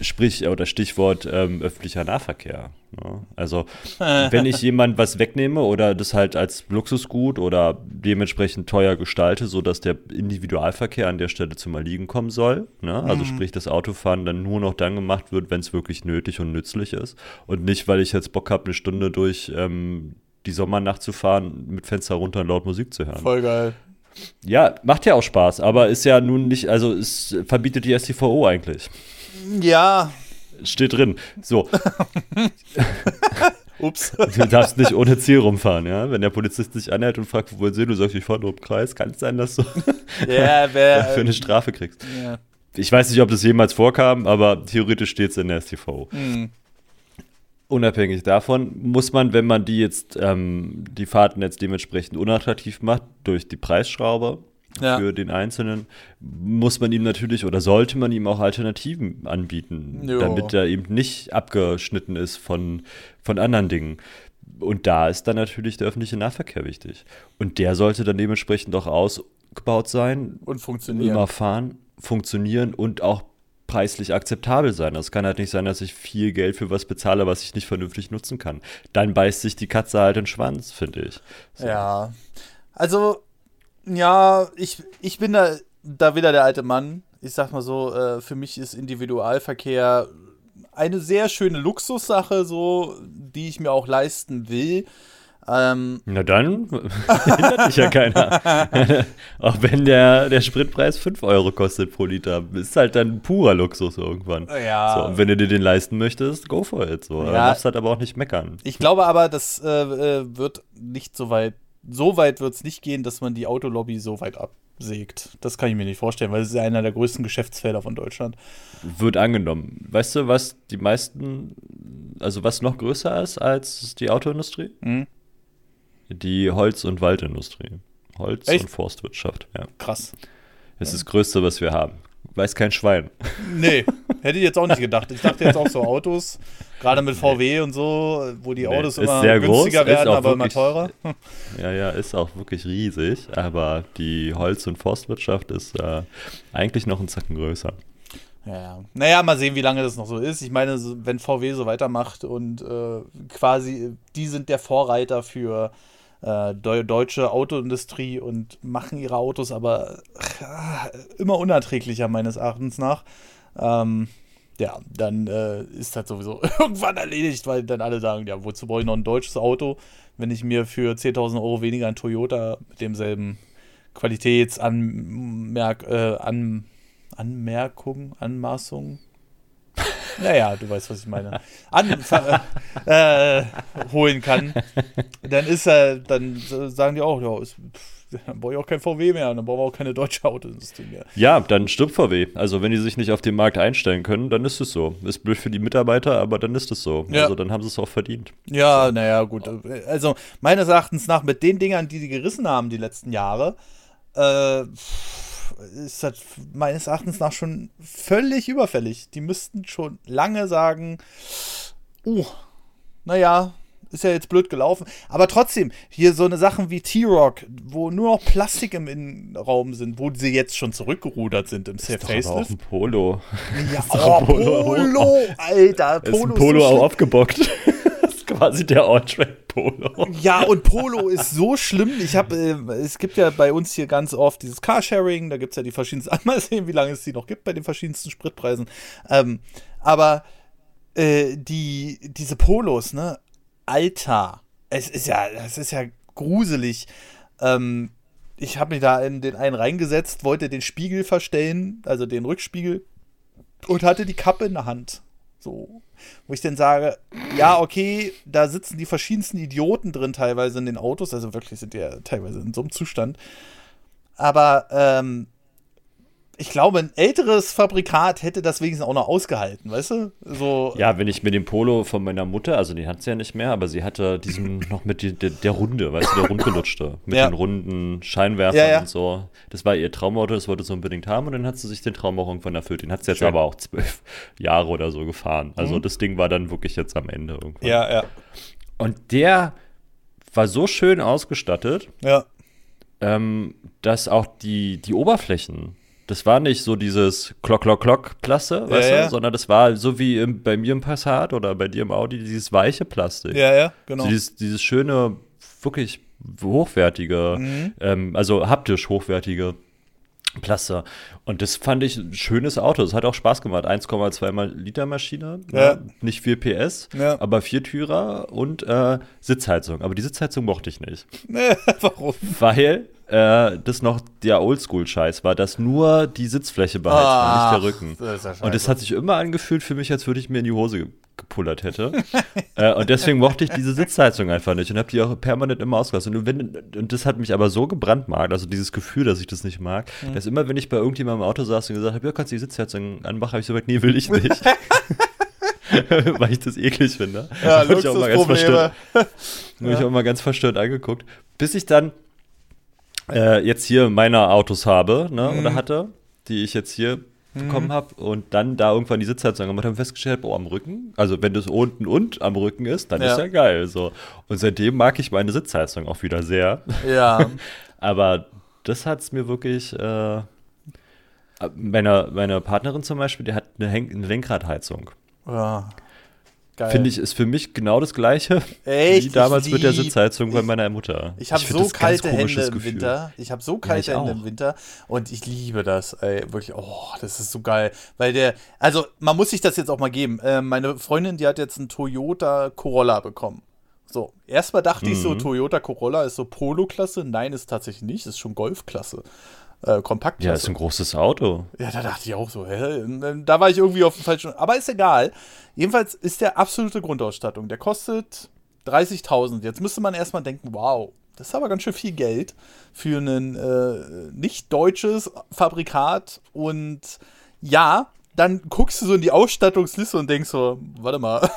Sprich, oder Stichwort ähm, öffentlicher Nahverkehr. Ne? Also, wenn ich jemand was wegnehme oder das halt als Luxusgut oder dementsprechend teuer gestalte, sodass der Individualverkehr an der Stelle zum Erliegen kommen soll, ne? also mhm. sprich, das Autofahren dann nur noch dann gemacht wird, wenn es wirklich nötig und nützlich ist und nicht, weil ich jetzt Bock habe, eine Stunde durch ähm, die Sommernacht zu fahren, mit Fenster runter und laut Musik zu hören. Voll geil. Ja, macht ja auch Spaß, aber ist ja nun nicht, also es verbietet die STVO eigentlich. Ja. Steht drin. So. Ups. Du darfst nicht ohne Ziel rumfahren, ja? Wenn der Polizist dich anhält und fragt, wo wollen Sie, du sagst, ich fahre nur im Kreis, kann es sein, dass du ja, wer, für eine Strafe kriegst. Ja. Ich weiß nicht, ob das jemals vorkam, aber theoretisch steht es in der STV. Mhm. Unabhängig davon muss man, wenn man die jetzt, ähm, die Fahrten jetzt dementsprechend unattraktiv macht, durch die Preisschraube, ja. für den Einzelnen, muss man ihm natürlich oder sollte man ihm auch Alternativen anbieten, jo. damit er eben nicht abgeschnitten ist von, von anderen Dingen. Und da ist dann natürlich der öffentliche Nahverkehr wichtig. Und der sollte dann dementsprechend auch ausgebaut sein. Und funktionieren. Immer fahren, funktionieren und auch preislich akzeptabel sein. Es kann halt nicht sein, dass ich viel Geld für was bezahle, was ich nicht vernünftig nutzen kann. Dann beißt sich die Katze halt den Schwanz, finde ich. So. Ja. Also ja, ich, ich bin da, da wieder der alte Mann. Ich sag mal so, äh, für mich ist Individualverkehr eine sehr schöne Luxussache, so, die ich mir auch leisten will. Ähm, Na dann hindert dich ja keiner. auch wenn der, der Spritpreis 5 Euro kostet pro Liter, ist halt dann purer Luxus irgendwann. Ja. So, und wenn du dir den leisten möchtest, go for it. So. Ja. Du darfst halt aber auch nicht meckern. Ich glaube aber, das äh, äh wird nicht so weit so weit wird es nicht gehen, dass man die Autolobby so weit absägt. Das kann ich mir nicht vorstellen, weil es ist ja einer der größten Geschäftsfelder von Deutschland. Wird angenommen. Weißt du, was die meisten, also was noch größer ist als die Autoindustrie? Mhm. Die Holz- und Waldindustrie. Holz- Echt? und Forstwirtschaft, ja. Krass. Das ist das Größte, was wir haben. Weiß kein Schwein. Nee, hätte ich jetzt auch nicht gedacht. Ich dachte jetzt auch so Autos, gerade mit VW und so, wo die Autos nee, immer günstiger groß, werden, aber wirklich, immer teurer. Ja, ja, ist auch wirklich riesig, aber die Holz- und Forstwirtschaft ist äh, eigentlich noch ein Zacken größer. Ja, naja, mal sehen, wie lange das noch so ist. Ich meine, wenn VW so weitermacht und äh, quasi, die sind der Vorreiter für äh, deutsche Autoindustrie und machen ihre Autos aber äh, immer unerträglicher meines Erachtens nach. Ähm, ja, dann äh, ist das sowieso irgendwann erledigt, weil dann alle sagen, ja, wozu brauche ich noch ein deutsches Auto, wenn ich mir für 10.000 Euro weniger ein Toyota mit demselben Qualitätsanmerk, äh, an, Anmerkungen, Anmaßungen. Naja, du weißt, was ich meine. An, äh, holen kann, dann ist er, dann sagen die auch, ja, ist, dann brauche ich auch kein VW mehr, dann brauchen wir auch keine deutsche Autoindustrie mehr. Ja, dann stirbt VW. Also wenn die sich nicht auf den Markt einstellen können, dann ist es so. Ist blöd für die Mitarbeiter, aber dann ist es so. Ja. Also dann haben sie es auch verdient. Ja, naja, gut. Also meines Erachtens nach mit den Dingern, die sie gerissen haben die letzten Jahre, äh, ist das meines Erachtens nach schon völlig überfällig. Die müssten schon lange sagen, oh, naja, ist ja jetzt blöd gelaufen. Aber trotzdem, hier so eine Sachen wie T-Rock, wo nur noch Plastik im Innenraum sind, wo sie jetzt schon zurückgerudert sind im. Ist doch auch ein Polo. Ja, oh, Polo, Polo, Alter. Polo ist ein Polo so auch aufgebockt. Quasi der Alltrack. Polo. Ja, und Polo ist so schlimm. Ich habe, äh, es gibt ja bei uns hier ganz oft dieses Carsharing, da gibt es ja die verschiedensten, mal sehen, wie lange es die noch gibt bei den verschiedensten Spritpreisen. Ähm, aber äh, die, diese Polos, ne? Alter, es ist ja, das ist ja gruselig. Ähm, ich habe mich da in den einen reingesetzt, wollte den Spiegel verstellen, also den Rückspiegel, und hatte die Kappe in der Hand. So. Wo ich dann sage, ja, okay, da sitzen die verschiedensten Idioten drin teilweise in den Autos, also wirklich sind die ja teilweise in so einem Zustand. Aber ähm, ich glaube, ein älteres Fabrikat hätte das wenigstens auch noch ausgehalten, weißt du? So, ja, wenn ich mir den Polo von meiner Mutter, also die hat sie ja nicht mehr, aber sie hatte diesen noch mit die, der, der Runde, weißt du, der rundgelutschte, mit ja. den runden Scheinwerfern ja, ja. und so. Das war ihr Traumauto, das wollte sie unbedingt haben und dann hat sie sich den Traum auch irgendwann erfüllt. Den hat sie jetzt Schön. aber auch zwölf Jahre oder so gefahren. Also mhm. das Ding war dann wirklich jetzt am Ende irgendwann. Ja, ja. Und der war so schön ausgestattet, ja. ähm, dass auch die, die Oberflächen das war nicht so dieses Klock, Klock, Klock Plaste, weißt ja, du, sondern das war so wie im, bei mir im Passat oder bei dir im Audi, dieses weiche Plastik. Ja, ja, genau. dieses, dieses schöne, wirklich hochwertige, mhm. ähm, also haptisch hochwertige Plaster. Und das fand ich ein schönes Auto. Es hat auch Spaß gemacht. 1,2 Liter Maschine, ne? ja. nicht 4 PS, ja. aber vier Türer und äh, Sitzheizung. Aber die Sitzheizung mochte ich nicht. Warum? Weil äh, das noch der Oldschool-Scheiß war, dass nur die Sitzfläche beheizt war, nicht der Rücken. Das ja und das hat sich immer angefühlt für mich, als würde ich mir in die Hose gepullert hätte. äh, und deswegen mochte ich diese Sitzheizung einfach nicht und habe die auch permanent immer ausgelassen. Und, wenn, und das hat mich aber so gebrandmarkt, also dieses Gefühl, dass ich das nicht mag, mhm. dass immer, wenn ich bei irgendjemandem im Auto saß und gesagt habe, ja, kannst du die Sitzheizung anmachen, habe ich so gesagt, nee, will ich nicht. Weil ich das eklig finde. Ja, habe ich auch mal ganz verstört. ja. ich auch mal ganz verstört angeguckt. Bis ich dann äh, jetzt hier meine Autos habe, ne, mhm. oder hatte, die ich jetzt hier bekommen mhm. habe und dann da irgendwann die Sitzheizung gemacht habe, festgestellt, boah, am Rücken, also wenn das unten und am Rücken ist, dann ja. ist ja geil. So. Und seitdem mag ich meine Sitzheizung auch wieder sehr. Ja. Aber das hat es mir wirklich. Äh, meine, meine Partnerin zum Beispiel, die hat eine, eine Lenkradheizung. Ja. Finde ich, ist für mich genau das Gleiche Echt? wie damals mit der Sitzheizung bei meiner Mutter. Ich habe so kalte Hände im Gefühl. Winter. Ich habe so kalte ja, Hände im Winter und ich liebe das. Ey, wirklich, oh, das ist so geil. Weil der, also man muss sich das jetzt auch mal geben. Äh, meine Freundin, die hat jetzt einen Toyota Corolla bekommen. So, erstmal dachte mhm. ich so, mhm. Toyota Corolla ist so Polo-Klasse. Nein, ist tatsächlich nicht. Ist schon Golf-Klasse äh, Kompaktklasse. Ja, ist ein großes Auto. Ja, da dachte ich auch so, hä? Da war ich irgendwie auf dem falschen. Aber ist egal. Jedenfalls ist der absolute Grundausstattung. Der kostet 30.000. Jetzt müsste man erstmal denken, wow, das ist aber ganz schön viel Geld für ein äh, nicht deutsches Fabrikat. Und ja, dann guckst du so in die Ausstattungsliste und denkst so, warte mal.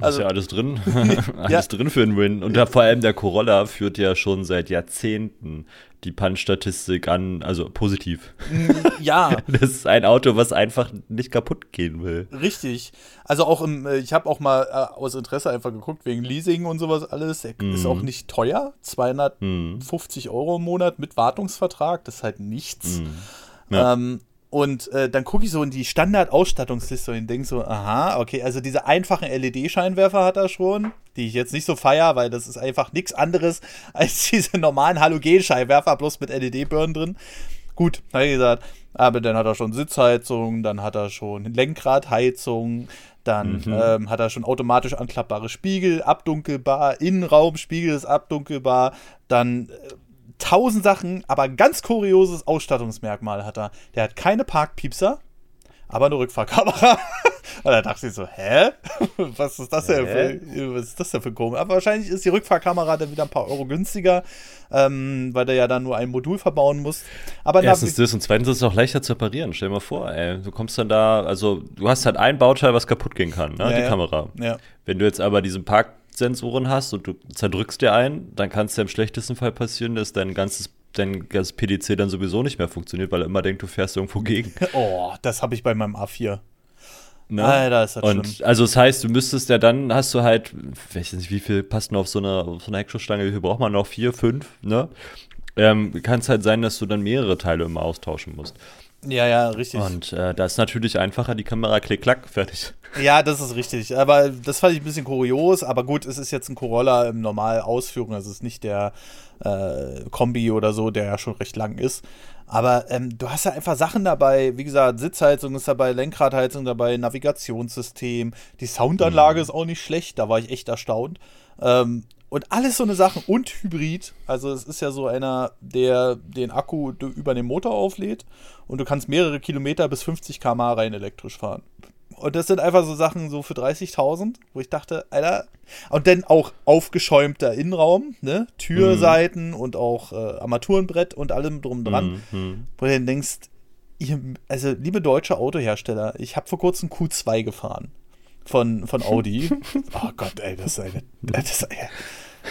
also, ist ja alles drin. alles ja. drin für einen Win. Und da, vor allem der Corolla führt ja schon seit Jahrzehnten die Punch-Statistik an, also positiv. Mm, ja. Das ist ein Auto, was einfach nicht kaputt gehen will. Richtig. Also auch im, äh, ich habe auch mal äh, aus Interesse einfach geguckt, wegen Leasing und sowas alles. Mm. ist auch nicht teuer. 250 mm. Euro im Monat mit Wartungsvertrag, das ist halt nichts. Mm. Ja. Ähm, und äh, dann gucke ich so in die Standard-Ausstattungsliste und denke so, aha, okay, also diese einfachen LED-Scheinwerfer hat er schon, die ich jetzt nicht so feier, weil das ist einfach nichts anderes als diese normalen Halogen-Scheinwerfer, bloß mit LED-Birnen drin. Gut, habe ich gesagt. Aber dann hat er schon Sitzheizung, dann hat er schon Lenkradheizung, dann mhm. ähm, hat er schon automatisch anklappbare Spiegel, abdunkelbar, Innenraumspiegel ist abdunkelbar, dann äh, tausend Sachen, aber ein ganz kurioses Ausstattungsmerkmal hat er. Der hat keine Parkpiepser, aber eine Rückfahrkamera. Und da dachte ich so, hä? Was ist das denn für, was ist das denn für komisch? Aber wahrscheinlich ist die Rückfahrkamera dann wieder ein paar Euro günstiger, ähm, weil der ja dann nur ein Modul verbauen muss. Aber Erstens das und zweitens ist es auch leichter zu reparieren. Stell dir mal vor, ey, du kommst dann da, also du hast halt ein Bauteil, was kaputt gehen kann, ne? Ja, die ja. Kamera. Ja. Wenn du jetzt aber diesen Parksensoren hast und du zerdrückst dir einen, dann kann es dir im schlechtesten Fall passieren, dass dein ganzes dein ganzes PDC dann sowieso nicht mehr funktioniert, weil er immer denkt, du fährst irgendwo gegen. Oh, das habe ich bei meinem A4. Ne? Alter, ist das Und schlimm. also das heißt, du müsstest ja dann, hast du halt, ich weiß nicht, wie viel passt noch auf so eine, auf so eine Heckschussstange, wie viel braucht man noch? Vier, fünf, ne? Ähm, Kann es halt sein, dass du dann mehrere Teile immer austauschen musst. Ja, ja, richtig. Und äh, da ist natürlich einfacher, die Kamera klick, klack, fertig. Ja, das ist richtig. Aber das fand ich ein bisschen kurios. Aber gut, es ist jetzt ein Corolla im normalen Ausführung. Also es ist nicht der äh, Kombi oder so, der ja schon recht lang ist. Aber ähm, du hast ja einfach Sachen dabei. Wie gesagt, Sitzheizung ist dabei, Lenkradheizung dabei, Navigationssystem. Die Soundanlage ist auch nicht schlecht. Da war ich echt erstaunt. Ähm, und alles so eine Sachen und Hybrid. Also es ist ja so einer, der den Akku über den Motor auflädt und du kannst mehrere Kilometer bis 50 km rein elektrisch fahren. Und das sind einfach so Sachen so für 30.000, wo ich dachte, Alter. Und dann auch aufgeschäumter Innenraum, ne? Türseiten und auch äh, Armaturenbrett und allem drum dran. Mhm. Wo du dann denkst, ihr, also liebe deutsche Autohersteller, ich habe vor kurzem Q2 gefahren von, von Audi. oh Gott, ey, das ist eine. Das ist, ey,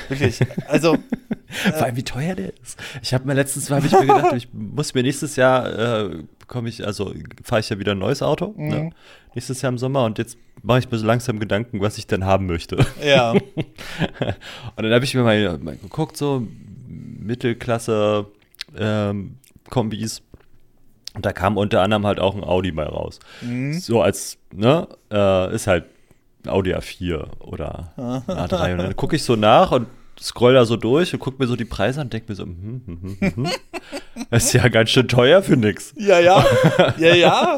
wirklich. Also, Vor allem, wie teuer der ist. Ich habe mir letztens, habe ich mir gedacht, ich muss mir nächstes Jahr, äh, bekomme ich, also fahre ich ja wieder ein neues Auto, ne? nächstes Jahr im Sommer und jetzt mache ich mir so langsam Gedanken, was ich denn haben möchte. ja. Und dann habe ich mir mal, mal geguckt, so Mittelklasse ähm, Kombis. Und da kam unter anderem halt auch ein Audi bei raus. So als, ne, äh, ist halt Audi A4 oder ein A3. Und dann gucke ich so nach und scroll da so durch und gucke mir so die Preise an und denke mir so, hm, hm, hm, hm, hm. das ist ja ganz schön teuer für nix. Ja, ja. Ja, ja.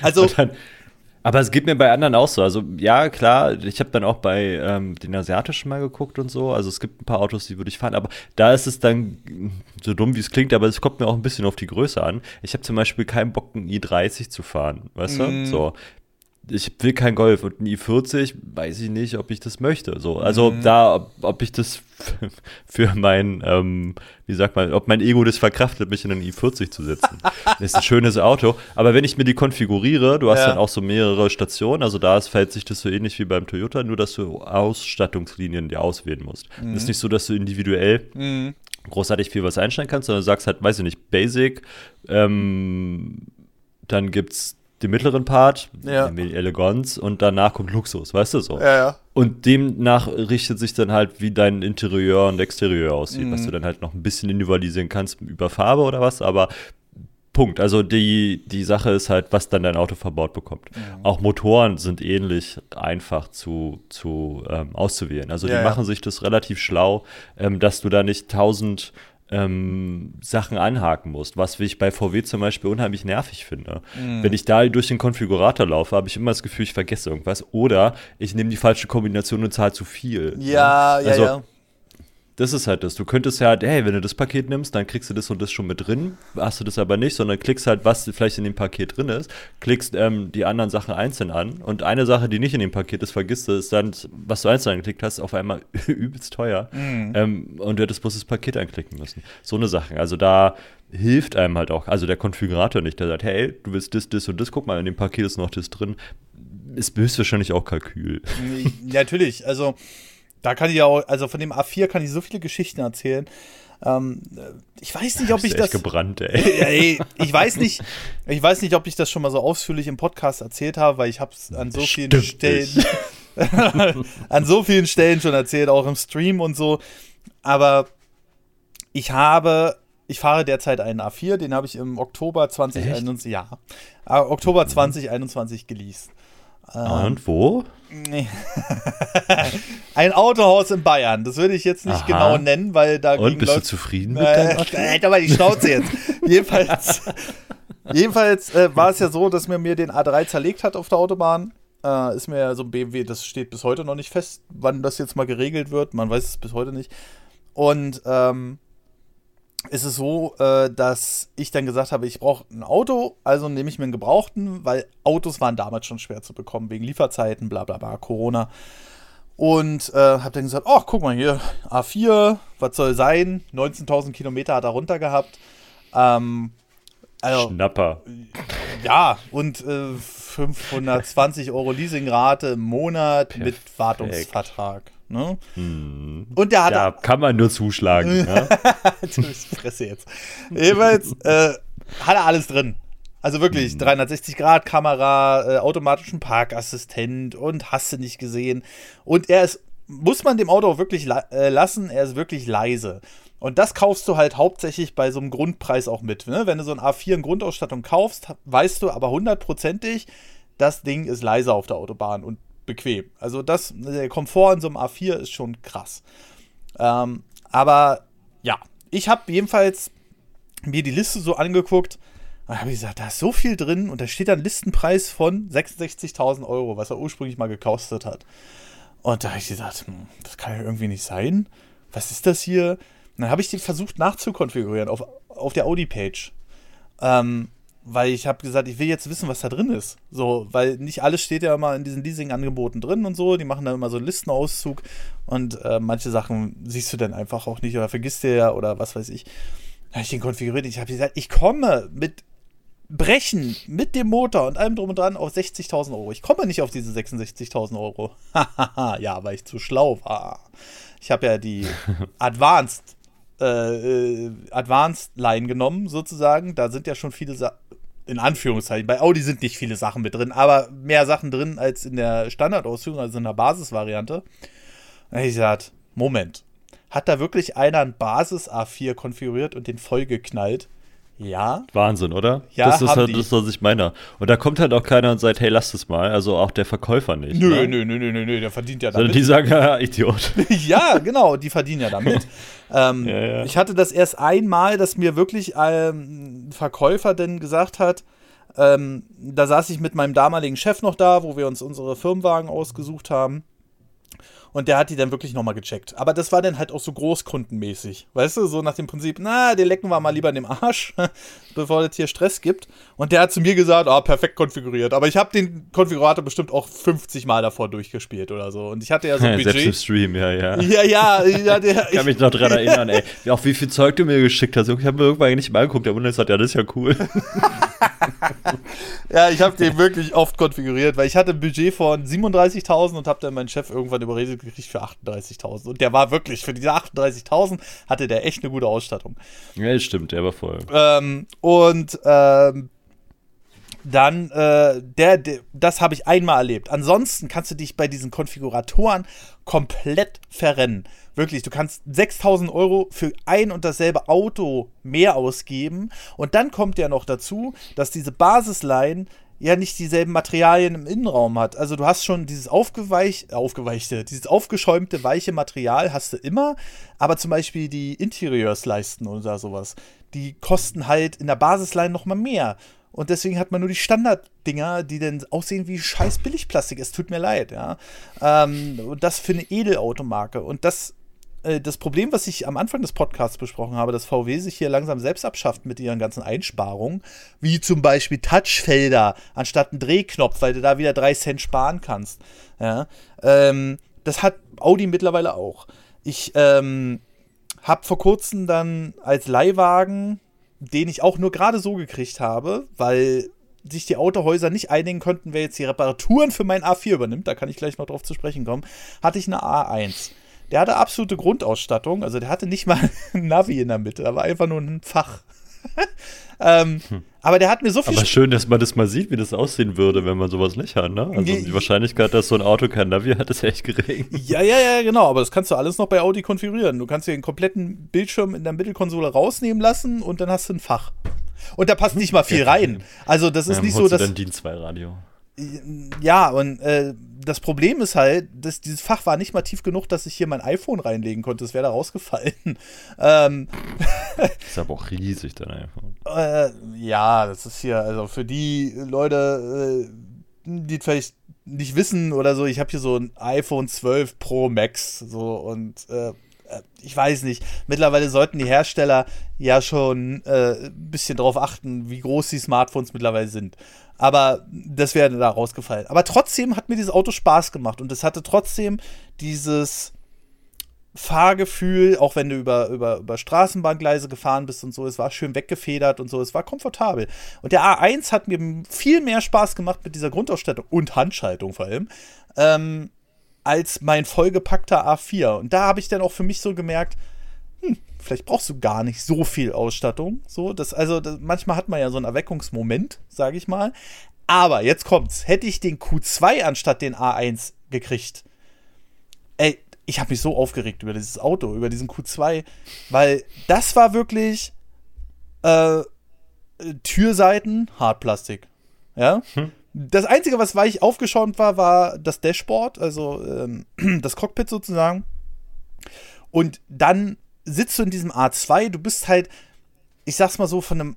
Also, Und dann, aber es geht mir bei anderen auch so. Also ja, klar, ich habe dann auch bei ähm, den asiatischen mal geguckt und so. Also es gibt ein paar Autos, die würde ich fahren, aber da ist es dann so dumm, wie es klingt, aber es kommt mir auch ein bisschen auf die Größe an. Ich habe zum Beispiel keinen Bock, einen i30 zu fahren, weißt du? So. Ich will kein Golf und ein i40, weiß ich nicht, ob ich das möchte. So, also da, ob, ob ich das für mein, ähm, wie sagt man, ob mein Ego das verkraftet, mich in einen i40 zu setzen. Das ist ein schönes Auto, aber wenn ich mir die konfiguriere, du hast Ja. dann auch so mehrere Stationen, also da ist, verhält sich das so ähnlich wie beim Toyota, nur dass du Ausstattungslinien dir auswählen musst. Es ist nicht so, dass du individuell großartig viel was einstellen kannst, sondern du sagst halt, weiß ich nicht, Basic, ähm, dann gibt's den mittleren Part, Ja. Eleganz und danach kommt Luxus, weißt du so. ja, ja. Und demnach richtet sich dann halt, wie dein Interieur und Exterieur aussieht, was du dann halt noch ein bisschen individualisieren kannst über Farbe oder was, aber Punkt. Also die, die Sache ist halt, was dann dein Auto verbaut bekommt. Auch Motoren sind ähnlich einfach zu, zu ähm, auszuwählen. Also Ja, die machen sich das relativ schlau, ähm, dass du da nicht tausend ähm, Sachen anhaken musst, was ich bei VW zum Beispiel unheimlich nervig finde. Mhm. Wenn ich da durch den Konfigurator laufe, habe ich immer das Gefühl, ich vergesse irgendwas. Oder ich nehme die falsche Kombination und zahle zu viel. Ja, ja, Also, ja. Das ist halt das. Du könntest ja, hey, wenn du das Paket nimmst, dann kriegst du das und das schon mit drin. Hast du das aber nicht, sondern klickst halt, was vielleicht in dem Paket drin ist, klickst ähm, die anderen Sachen einzeln an. Und eine Sache, die nicht in dem Paket ist, vergisst du, ist dann, was du einzeln angeklickt hast, auf einmal übelst teuer. Ähm, und du hättest bloß das Paket anklicken müssen. So eine Sache. Also da hilft einem halt auch, also der Konfigurator nicht, der sagt, hey, du willst das, das und das, guck mal, in dem Paket ist noch das drin. Ist höchstwahrscheinlich auch Kalkül. Natürlich. Also, da kann ich ja auch, also von dem A4 kann ich so viele Geschichten erzählen. Ähm, ich weiß nicht, ob ich das. gebrannt, ey. Ey, ich weiß nicht, ich weiß nicht, ob ich das schon mal so ausführlich im Podcast erzählt habe, weil ich habe es an so vielen Bestimmt Stellen, an so vielen Stellen schon erzählt, auch im Stream und so. Aber ich habe, ich fahre derzeit einen A4, den habe ich im Oktober 2021, ja, äh, Oktober 2021 geleast. Und wo? Ein Autohaus in Bayern, das würde ich jetzt nicht Aha. genau nennen, weil da Und bist du Leute- zufrieden mit Äh, deinem Auto? halt doch mal die Schnauze jetzt. jedenfalls jedenfalls äh, war es ja so, dass mir mir den A3 zerlegt hat auf der Autobahn. Äh, ist mir ja so ein BMW, das steht bis heute noch nicht fest, wann das jetzt mal geregelt wird. Man weiß es bis heute nicht. Und ähm, ist es so, äh, dass ich dann gesagt habe, ich brauche ein Auto, also nehme ich mir einen Gebrauchten, weil Autos waren damals schon schwer zu bekommen, wegen Lieferzeiten, bla bla bla, Corona. Und äh, habe dann gesagt, ach, guck mal hier, A4, was soll sein? 19.000 Kilometer hat er runter gehabt. Ähm, also, Schnapper. Ja, und äh, 520 Euro Leasingrate im Monat Perfekt. mit Wartungsvertrag. Ne? Hm. Und der hat. Ja, kann man nur zuschlagen. ja? du Fresse jetzt. Jeweils äh, hat er alles drin. Also wirklich, hm. 360-Grad-Kamera, äh, automatischen Parkassistent und hast du nicht gesehen. Und er ist, muss man dem Auto auch wirklich la äh, lassen, er ist wirklich leise. Und das kaufst du halt hauptsächlich bei so einem Grundpreis auch mit. Ne? Wenn du so ein A4 in Grundausstattung kaufst, weißt du aber hundertprozentig, das Ding ist leise auf der Autobahn und bequem. Also das, der Komfort in so einem A4 ist schon krass. Ähm, aber ja, ich habe jedenfalls mir die Liste so angeguckt und habe gesagt, da ist so viel drin und da steht ein Listenpreis von 66.000 Euro, was er ursprünglich mal gekostet hat. Und da habe ich gesagt, hm, das kann ja irgendwie nicht sein. Was ist das hier? Und dann habe ich den versucht nachzukonfigurieren auf, auf der Audi-Page. Ähm, weil ich habe gesagt, ich will jetzt wissen, was da drin ist. So, weil nicht alles steht ja immer in diesen Leasing-Angeboten drin und so. Die machen dann immer so einen Listenauszug und äh, manche Sachen siehst du dann einfach auch nicht oder vergisst dir ja oder was weiß ich. Da habe ich den konfiguriert. Ich habe gesagt, ich komme mit Brechen, mit dem Motor und allem drum und dran auf 60.000 Euro. Ich komme nicht auf diese 66.000 Euro. ja, weil ich zu schlau war. Ich habe ja die Advanced äh, äh, Advanced Line genommen, sozusagen. Da sind ja schon viele Sachen, in Anführungszeichen, bei Audi sind nicht viele Sachen mit drin, aber mehr Sachen drin als in der Standardausführung, also in der Basisvariante. Ich gesagt, Moment, hat da wirklich einer ein Basis A4 konfiguriert und den vollgeknallt? Ja. Wahnsinn, oder? Ja, das ist halt das, was ich meine. Und da kommt halt auch keiner und sagt, hey, lass das mal. Also auch der Verkäufer nicht. Nö, ne? nö, nö, nö, nö, der verdient ja damit. Sondern die sagen, ja, Idiot. ja, genau, die verdienen ja damit. ähm, ja, ja. Ich hatte das erst einmal, dass mir wirklich ein Verkäufer denn gesagt hat, ähm, da saß ich mit meinem damaligen Chef noch da, wo wir uns unsere Firmenwagen ausgesucht haben. Und der hat die dann wirklich nochmal gecheckt. Aber das war dann halt auch so großkundenmäßig. Weißt du, so nach dem Prinzip, na, den lecken wir mal lieber in dem Arsch, bevor es hier Stress gibt. Und der hat zu mir gesagt, ah, oh, perfekt konfiguriert. Aber ich habe den Konfigurator bestimmt auch 50 Mal davor durchgespielt oder so. Und ich hatte ja so ein Budget. Selbst im Stream, ja, ja. Ja, ja. ja der, ich kann mich noch dran erinnern, ey. Auch wie viel Zeug du mir geschickt hast. Ich habe mir irgendwann nicht mal angeguckt. Der Wunder hat, ja, das ist ja cool. ja, ich habe den wirklich oft konfiguriert, weil ich hatte ein Budget von 37.000 und habe dann meinen Chef irgendwann überredet gekriegt für 38.000. Und der war wirklich, für diese 38.000 hatte der echt eine gute Ausstattung. Ja, stimmt, der war voll. Ähm, und ähm, dann, äh, der, der, das habe ich einmal erlebt. Ansonsten kannst du dich bei diesen Konfiguratoren komplett verrennen. Wirklich, du kannst 6000 Euro für ein und dasselbe Auto mehr ausgeben. Und dann kommt ja noch dazu, dass diese Basisline ja nicht dieselben Materialien im Innenraum hat. Also du hast schon dieses aufgeweich, aufgeweichte, dieses aufgeschäumte, weiche Material hast du immer, aber zum Beispiel die Interieursleisten oder sowas, die kosten halt in der Basisline nochmal mehr. Und deswegen hat man nur die Standarddinger, die dann aussehen wie scheiß Billigplastik. Es tut mir leid, ja. Ähm, und das für eine Edelautomarke. Und das äh, das Problem, was ich am Anfang des Podcasts besprochen habe, dass VW sich hier langsam selbst abschafft mit ihren ganzen Einsparungen, wie zum Beispiel Touchfelder anstatt einen Drehknopf, weil du da wieder drei Cent sparen kannst. Ja, ähm, das hat Audi mittlerweile auch. Ich ähm, habe vor kurzem dann als Leihwagen, den ich auch nur gerade so gekriegt habe, weil sich die Autohäuser nicht einigen konnten, wer jetzt die Reparaturen für mein A4 übernimmt, da kann ich gleich noch drauf zu sprechen kommen, hatte ich eine A1. Der hatte absolute Grundausstattung, also der hatte nicht mal ein Navi in der Mitte, da war einfach nur ein Fach. ähm, hm. Aber der hat mir so viel. Aber schön, dass man das mal sieht, wie das aussehen würde, wenn man sowas nicht hat, ne? Also die Wahrscheinlichkeit, dass so ein Auto kein Navi hat, ist echt gering. Ja, ja, ja, genau. Aber das kannst du alles noch bei Audi konfigurieren. Du kannst dir den kompletten Bildschirm in der Mittelkonsole rausnehmen lassen und dann hast du ein Fach. Und da passt nicht mal viel rein. Also das ist ja, nicht so, dass. Dann DIN 2 Radio. Ja, und äh, das Problem ist halt, dass dieses Fach war nicht mal tief genug, dass ich hier mein iPhone reinlegen konnte. Es wäre da rausgefallen. ähm, ist aber auch riesig, dein iPhone. Äh, ja, das ist hier, also für die Leute, äh, die vielleicht nicht wissen oder so, ich habe hier so ein iPhone 12 Pro Max so und äh, äh, ich weiß nicht. Mittlerweile sollten die Hersteller ja schon äh, ein bisschen darauf achten, wie groß die Smartphones mittlerweile sind. Aber das wäre da rausgefallen. Aber trotzdem hat mir dieses Auto Spaß gemacht und es hatte trotzdem dieses Fahrgefühl, auch wenn du über, über, über Straßenbahngleise gefahren bist und so, es war schön weggefedert und so, es war komfortabel. Und der A1 hat mir viel mehr Spaß gemacht mit dieser Grundausstattung und Handschaltung vor allem, ähm, als mein vollgepackter A4. Und da habe ich dann auch für mich so gemerkt, vielleicht brauchst du gar nicht so viel Ausstattung. So, das, also das, manchmal hat man ja so einen Erweckungsmoment, sage ich mal. Aber jetzt kommt's. Hätte ich den Q2 anstatt den A1 gekriegt, ey, ich habe mich so aufgeregt über dieses Auto, über diesen Q2, weil das war wirklich äh, Türseiten, Hartplastik. Ja. Hm. Das Einzige, was weich aufgeschäumt war, war das Dashboard, also ähm, das Cockpit sozusagen. Und dann sitzt du in diesem A2, du bist halt, ich sag's mal so, von einem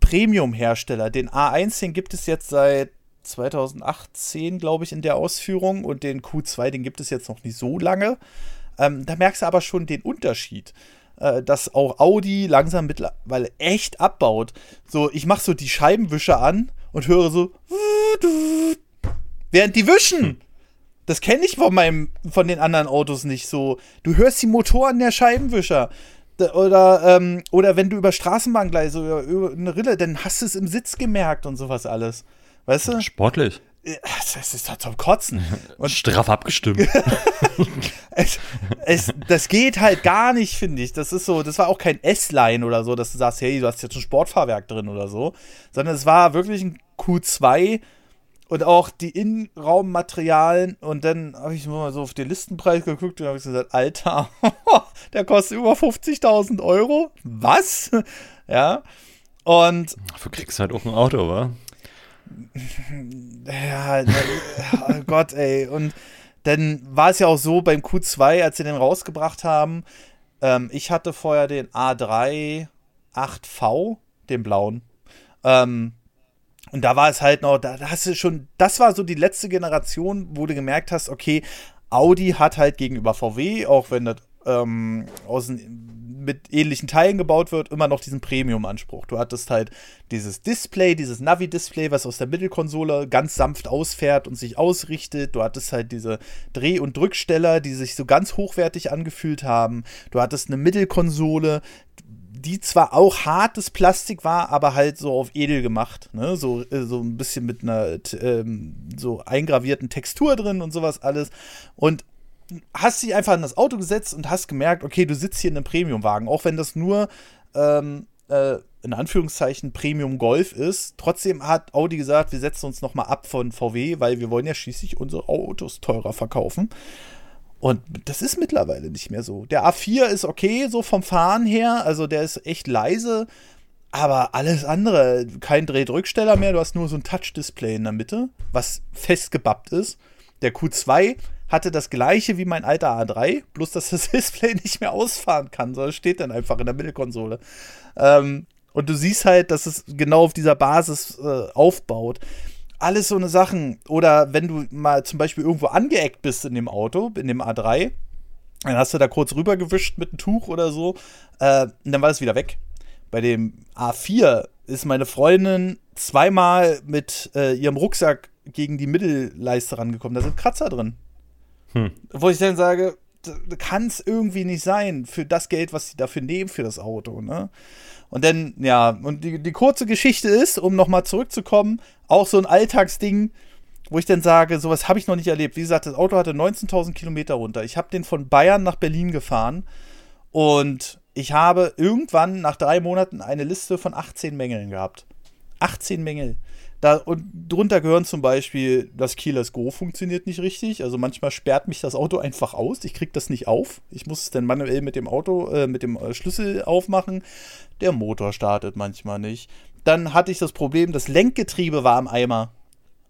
Premium-Hersteller. Den A1, den gibt es jetzt seit 2018, glaube ich, in der Ausführung und den Q2, den gibt es jetzt noch nicht so lange. Ähm, da merkst du aber schon den Unterschied, äh, dass auch Audi langsam mittlerweile echt abbaut. So, ich mache so die Scheibenwischer an und höre so, während die wischen. Das kenne ich von meinem, von den anderen Autos nicht so. Du hörst die Motoren der Scheibenwischer. Oder, ähm, oder wenn du über Straßenbahngleise oder über eine Rille, dann hast du es im Sitz gemerkt und sowas alles. Weißt du? Sportlich. Das ist doch zum Kotzen. Und Straff abgestimmt. es, es, das geht halt gar nicht, finde ich. Das ist so, das war auch kein S-Line oder so, dass du sagst, hey, du hast jetzt ein Sportfahrwerk drin oder so. Sondern es war wirklich ein Q2 und auch die Innenraummaterialien. Und dann habe ich mal so auf den Listenpreis geguckt und habe gesagt, Alter, der kostet über 50.000 Euro. Was? ja. Und. Dafür kriegst du halt auch ein Auto, wa? Ja, oh Gott, ey. Und dann war es ja auch so beim Q2, als sie den rausgebracht haben. Ähm, ich hatte vorher den A3 8V, den blauen. Ähm, und da war es halt noch, da hast du schon, das war so die letzte Generation, wo du gemerkt hast, okay, Audi hat halt gegenüber VW, auch wenn das ähm, aus mit ähnlichen Teilen gebaut wird, immer noch diesen Premium-Anspruch. Du hattest halt dieses Display, dieses Navi-Display, was aus der Mittelkonsole ganz sanft ausfährt und sich ausrichtet. Du hattest halt diese Dreh- und Drücksteller, die sich so ganz hochwertig angefühlt haben. Du hattest eine Mittelkonsole, die zwar auch hartes Plastik war, aber halt so auf edel gemacht. Ne? So, äh, so ein bisschen mit einer ähm, so eingravierten Textur drin und sowas alles. Und hast dich einfach in das Auto gesetzt und hast gemerkt, okay, du sitzt hier in einem Premiumwagen, auch wenn das nur ähm, äh, in Anführungszeichen Premium Golf ist. Trotzdem hat Audi gesagt, wir setzen uns nochmal ab von VW, weil wir wollen ja schließlich unsere Autos teurer verkaufen. Und das ist mittlerweile nicht mehr so. Der A4 ist okay, so vom Fahren her, also der ist echt leise, aber alles andere, kein Drehdrücksteller mehr, du hast nur so ein Touch-Display in der Mitte, was festgebappt ist. Der Q2 hatte das gleiche wie mein alter A3, bloß dass das Display nicht mehr ausfahren kann, sondern steht dann einfach in der Mittelkonsole. Ähm, und du siehst halt, dass es genau auf dieser Basis äh, aufbaut. Alles so eine Sachen. Oder wenn du mal zum Beispiel irgendwo angeeckt bist in dem Auto, in dem A3, dann hast du da kurz rübergewischt mit einem Tuch oder so, äh, und dann war es wieder weg. Bei dem A4 ist meine Freundin zweimal mit äh, ihrem Rucksack gegen die Mittelleiste rangekommen. Da sind Kratzer drin. Hm. Wo ich dann sage, kann es irgendwie nicht sein für das Geld, was sie dafür nehmen für das Auto, ne? Und dann, ja, und die, die kurze Geschichte ist, um nochmal zurückzukommen, auch so ein Alltagsding, wo ich dann sage, sowas habe ich noch nicht erlebt. Wie gesagt, das Auto hatte 19.000 Kilometer runter. Ich habe den von Bayern nach Berlin gefahren und ich habe irgendwann nach drei Monaten eine Liste von 18 Mängeln gehabt. 18 Mängel. Da, und drunter gehören zum Beispiel, das Keyless Go funktioniert nicht richtig. Also manchmal sperrt mich das Auto einfach aus. Ich kriege das nicht auf. Ich muss es dann manuell mit dem Auto, äh, mit dem äh, Schlüssel aufmachen. Der Motor startet manchmal nicht. Dann hatte ich das Problem, das Lenkgetriebe war im Eimer.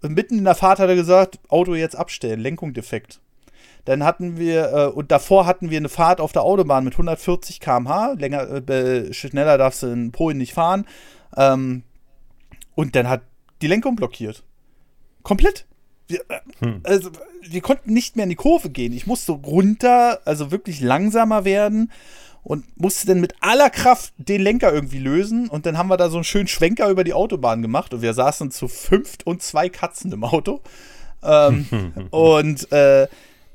Und mitten in der Fahrt hat er gesagt, Auto jetzt abstellen, Lenkung defekt. Dann hatten wir, äh, und davor hatten wir eine Fahrt auf der Autobahn mit 140 km/h. Länger, äh, schneller darfst du in Polen nicht fahren. Ähm, und dann hat die Lenkung blockiert. Komplett. Wir, äh, hm. also, wir konnten nicht mehr in die Kurve gehen. Ich musste runter, also wirklich langsamer werden und musste dann mit aller Kraft den Lenker irgendwie lösen. Und dann haben wir da so einen schönen Schwenker über die Autobahn gemacht und wir saßen zu fünft und zwei Katzen im Auto. Ähm, und äh,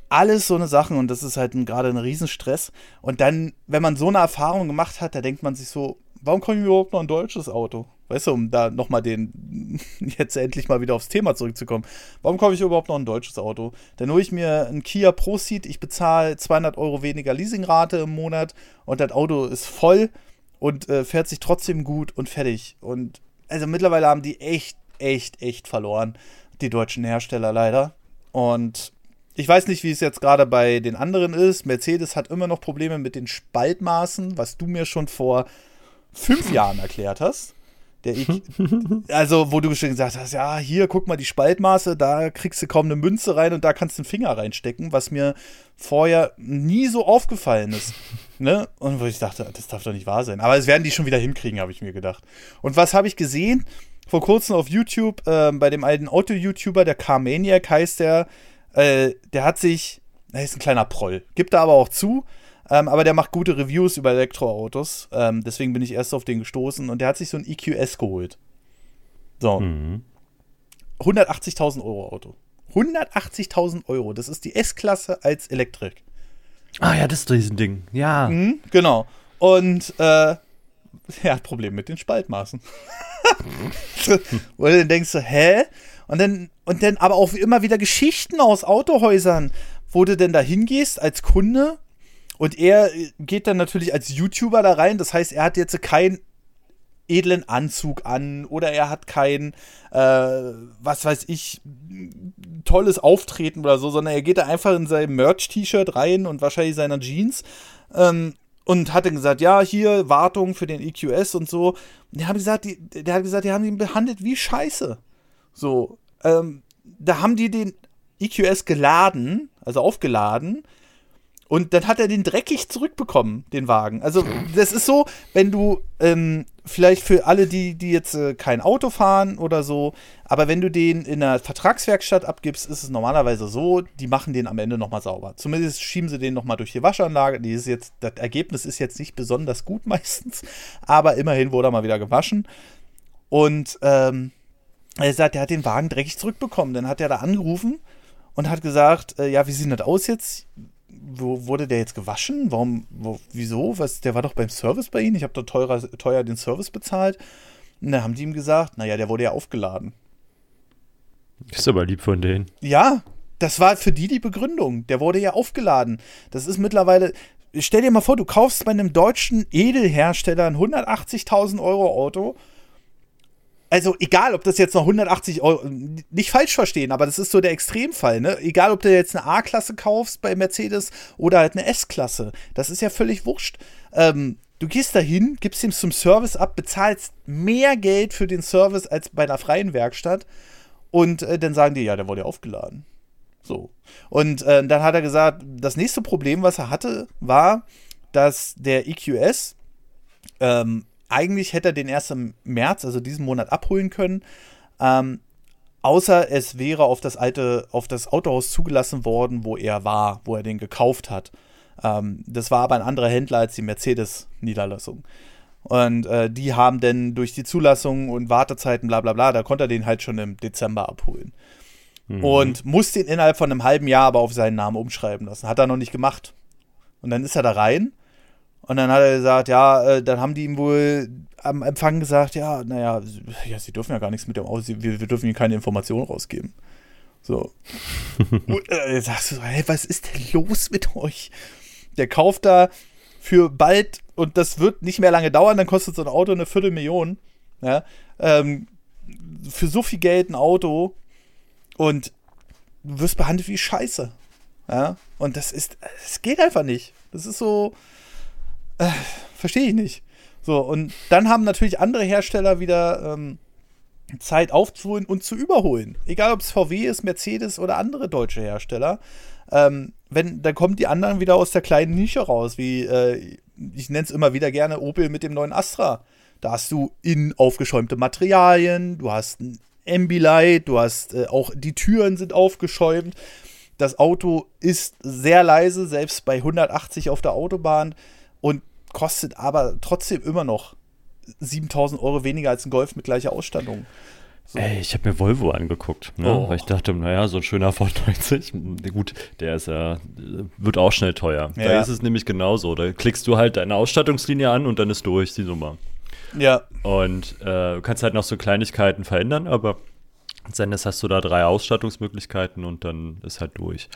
alles so eine Sachen und das ist halt gerade ein Riesenstress. Und dann, wenn man so eine Erfahrung gemacht hat, da denkt man sich so, warum komme ich überhaupt noch ein deutsches Auto? Weißt du, um da nochmal den, jetzt endlich mal wieder aufs Thema zurückzukommen. Warum kaufe ich überhaupt noch ein deutsches Auto? Dann hole ich mir ein Kia Proceed, ich bezahle 200 Euro weniger Leasingrate im Monat und das Auto ist voll und äh, fährt sich trotzdem gut und fertig. Und also mittlerweile haben die echt, echt, echt verloren, die deutschen Hersteller leider. Und ich weiß nicht, wie es jetzt gerade bei den anderen ist. Mercedes hat immer noch Probleme mit den Spaltmaßen, was du mir schon vor fünf Jahren erklärt hast. Der ich, also, wo du schon gesagt hast, ja, hier, guck mal die Spaltmaße, da kriegst du kaum eine Münze rein und da kannst du einen Finger reinstecken, was mir vorher nie so aufgefallen ist. Ne? Und wo ich dachte, das darf doch nicht wahr sein. Aber es werden die schon wieder hinkriegen, habe ich mir gedacht. Und was habe ich gesehen? Vor kurzem auf YouTube, äh, bei dem alten Auto-YouTuber, der Carmaniac heißt der, äh, der hat sich, er ist ein kleiner Proll, gibt er aber auch zu, ähm, aber der macht gute Reviews über Elektroautos. Ähm, deswegen bin ich erst auf den gestoßen. Und der hat sich so ein EQS geholt. So. Mhm. 180.000 Euro Auto. 180.000 Euro. Das ist die S-Klasse als Elektrik. Ah ja, das ist diesen Ding. Ja. Mhm, genau. Und äh, er hat Probleme mit den Spaltmaßen. Wo du dann denkst so, hä? Und dann, und dann aber auch immer wieder Geschichten aus Autohäusern, wo du denn da hingehst als Kunde und er geht dann natürlich als YouTuber da rein. Das heißt, er hat jetzt keinen edlen Anzug an oder er hat kein, äh, was weiß ich, tolles Auftreten oder so, sondern er geht da einfach in sein Merch-T-Shirt rein und wahrscheinlich seiner Jeans. Ähm, und hat dann gesagt, ja, hier Wartung für den EQS und so. Und der hat gesagt, die, der hat gesagt, die haben ihn behandelt wie Scheiße. So, ähm, da haben die den EQS geladen, also aufgeladen, und dann hat er den dreckig zurückbekommen, den Wagen. Also, das ist so, wenn du, ähm, vielleicht für alle, die, die jetzt äh, kein Auto fahren oder so, aber wenn du den in einer Vertragswerkstatt abgibst, ist es normalerweise so, die machen den am Ende nochmal sauber. Zumindest schieben sie den nochmal durch die Waschanlage. Die ist jetzt, das Ergebnis ist jetzt nicht besonders gut meistens, aber immerhin wurde er mal wieder gewaschen. Und ähm, er sagt, er hat den Wagen dreckig zurückbekommen. Dann hat er da angerufen und hat gesagt, äh, ja, wie sieht das aus jetzt? Wo wurde der jetzt gewaschen? Warum, wo, wieso? Was, der war doch beim Service bei Ihnen. Ich habe da teurer, teuer den Service bezahlt. Und dann haben die ihm gesagt, naja, der wurde ja aufgeladen. Ist aber lieb von denen. Ja, das war für die die Begründung. Der wurde ja aufgeladen. Das ist mittlerweile. Stell dir mal vor, du kaufst bei einem deutschen Edelhersteller ein 180.000 Euro Auto also egal, ob das jetzt noch 180 Euro, nicht falsch verstehen, aber das ist so der Extremfall, ne? Egal, ob du jetzt eine A-Klasse kaufst bei Mercedes oder halt eine S-Klasse, das ist ja völlig wurscht. Ähm, du gehst dahin, gibst ihm zum Service ab, bezahlst mehr Geld für den Service als bei einer freien Werkstatt und äh, dann sagen die, ja, der wurde ja aufgeladen. So. Und äh, dann hat er gesagt, das nächste Problem, was er hatte, war, dass der EQS ähm, eigentlich hätte er den erst im März, also diesen Monat, abholen können. Ähm, außer es wäre auf das alte, auf das Autohaus zugelassen worden, wo er war, wo er den gekauft hat. Ähm, das war aber ein anderer Händler als die Mercedes-Niederlassung. Und äh, die haben dann durch die Zulassung und Wartezeiten, bla bla bla, da konnte er den halt schon im Dezember abholen. Mhm. Und musste ihn innerhalb von einem halben Jahr aber auf seinen Namen umschreiben lassen. Hat er noch nicht gemacht. Und dann ist er da rein und dann hat er gesagt, ja, äh, dann haben die ihm wohl am Empfang gesagt, ja, naja, ja, sie dürfen ja gar nichts mit dem aus, wir, wir dürfen ihnen keine Informationen rausgeben. So. und äh, sagst du so, hey, was ist denn los mit euch? Der kauft da für bald, und das wird nicht mehr lange dauern, dann kostet so ein Auto eine Viertelmillion. Ja, ähm, für so viel Geld ein Auto und du wirst behandelt wie Scheiße. Ja, und das ist, es geht einfach nicht. Das ist so, äh, Verstehe ich nicht. So, und dann haben natürlich andere Hersteller wieder ähm, Zeit aufzuholen und zu überholen. Egal, ob es VW ist, Mercedes oder andere deutsche Hersteller. Ähm, wenn, dann kommen die anderen wieder aus der kleinen Nische raus, wie äh, ich nenne es immer wieder gerne Opel mit dem neuen Astra. Da hast du innen aufgeschäumte Materialien, du hast ein Ambilight, du hast äh, auch die Türen sind aufgeschäumt. Das Auto ist sehr leise, selbst bei 180 auf der Autobahn und kostet aber trotzdem immer noch 7000 Euro weniger als ein Golf mit gleicher Ausstattung. So. Ey, ich habe mir Volvo angeguckt, ne? oh. weil ich dachte, naja, so ein schöner V90, gut, der ist ja, wird auch schnell teuer. Ja. Da ist es nämlich genauso. Da klickst du halt deine Ausstattungslinie an und dann ist durch die Nummer. Ja. Und äh, du kannst halt noch so Kleinigkeiten verändern, aber letztendlich hast du da drei Ausstattungsmöglichkeiten und dann ist halt durch.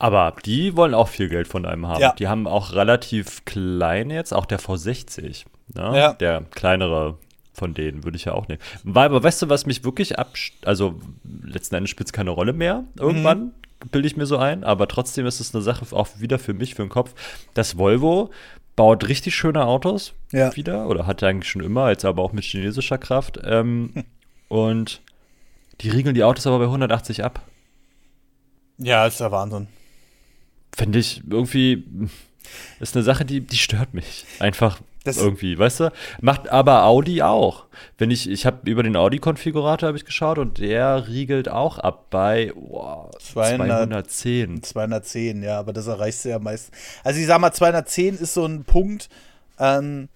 Aber die wollen auch viel Geld von einem haben. Ja. Die haben auch relativ klein jetzt, auch der V60. Ne? Ja. Der kleinere von denen würde ich ja auch nehmen. Weil, aber weißt du, was mich wirklich ab, also letzten Endes spielt es keine Rolle mehr irgendwann, mhm. bilde ich mir so ein, aber trotzdem ist es eine Sache auch wieder für mich, für den Kopf. Das Volvo baut richtig schöne Autos ja. wieder oder hatte eigentlich schon immer, jetzt aber auch mit chinesischer Kraft. Ähm, hm. Und die riegeln die Autos aber bei 180 ab. Ja, ist der Wahnsinn. Finde ich irgendwie, ist eine Sache, die, die stört mich. Einfach das irgendwie, weißt du? Macht aber Audi auch. Wenn ich, ich habe über den Audi-Konfigurator habe ich geschaut und der riegelt auch ab bei oh, 210. 210, ja, aber das erreichst du ja meist. Also ich sag mal, 210 ist so ein Punkt, ähm,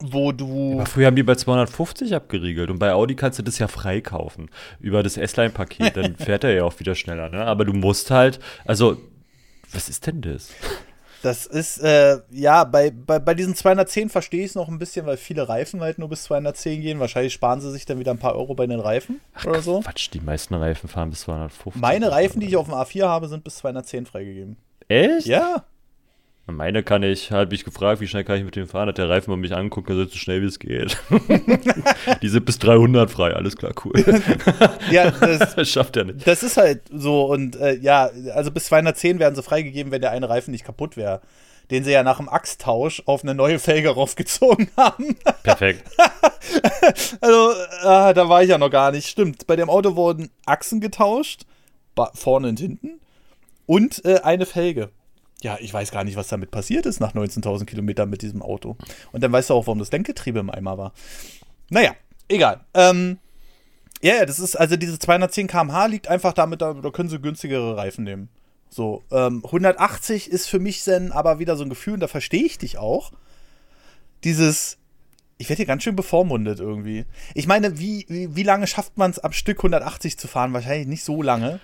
wo du. Aber früher haben die bei 250 abgeriegelt und bei Audi kannst du das ja freikaufen. Über das S-Line-Paket, dann fährt er ja auch wieder schneller, ne? Aber du musst halt, also, was ist denn das? Das ist, äh, ja, bei, bei, bei diesen 210 verstehe ich es noch ein bisschen, weil viele Reifen halt nur bis 210 gehen. Wahrscheinlich sparen sie sich dann wieder ein paar Euro bei den Reifen Ach, oder so. Quatsch, die meisten Reifen fahren bis 250. Meine Reifen, die ich auf dem A4 habe, sind bis 210 freigegeben. Echt? Ja. Meine kann ich, habe ich gefragt, wie schnell kann ich mit dem fahren? Hat der Reifen mal mich anguckt, er sagt, so schnell wie es geht. die sind bis 300 frei, alles klar, cool. ja, das, das, schafft er nicht. Das ist halt so und äh, ja, also bis 210 werden sie freigegeben, wenn der eine Reifen nicht kaputt wäre. Den sie ja nach dem Achstausch auf eine neue Felge raufgezogen haben. Perfekt. also, äh, da war ich ja noch gar nicht. Stimmt, bei dem Auto wurden Achsen getauscht, vorne und hinten, und äh, eine Felge ja, ich weiß gar nicht, was damit passiert ist nach 19.000 Kilometern mit diesem Auto. Und dann weißt du auch, warum das Lenkgetriebe im Eimer war. Naja, egal. Ähm, ja, ja, das ist, also diese 210 km/h liegt einfach damit, da, da können sie günstigere Reifen nehmen. So, ähm, 180 ist für mich dann aber wieder so ein Gefühl, und da verstehe ich dich auch. Dieses, ich werde hier ganz schön bevormundet irgendwie. Ich meine, wie, wie, wie lange schafft man es am Stück 180 zu fahren? Wahrscheinlich nicht so lange.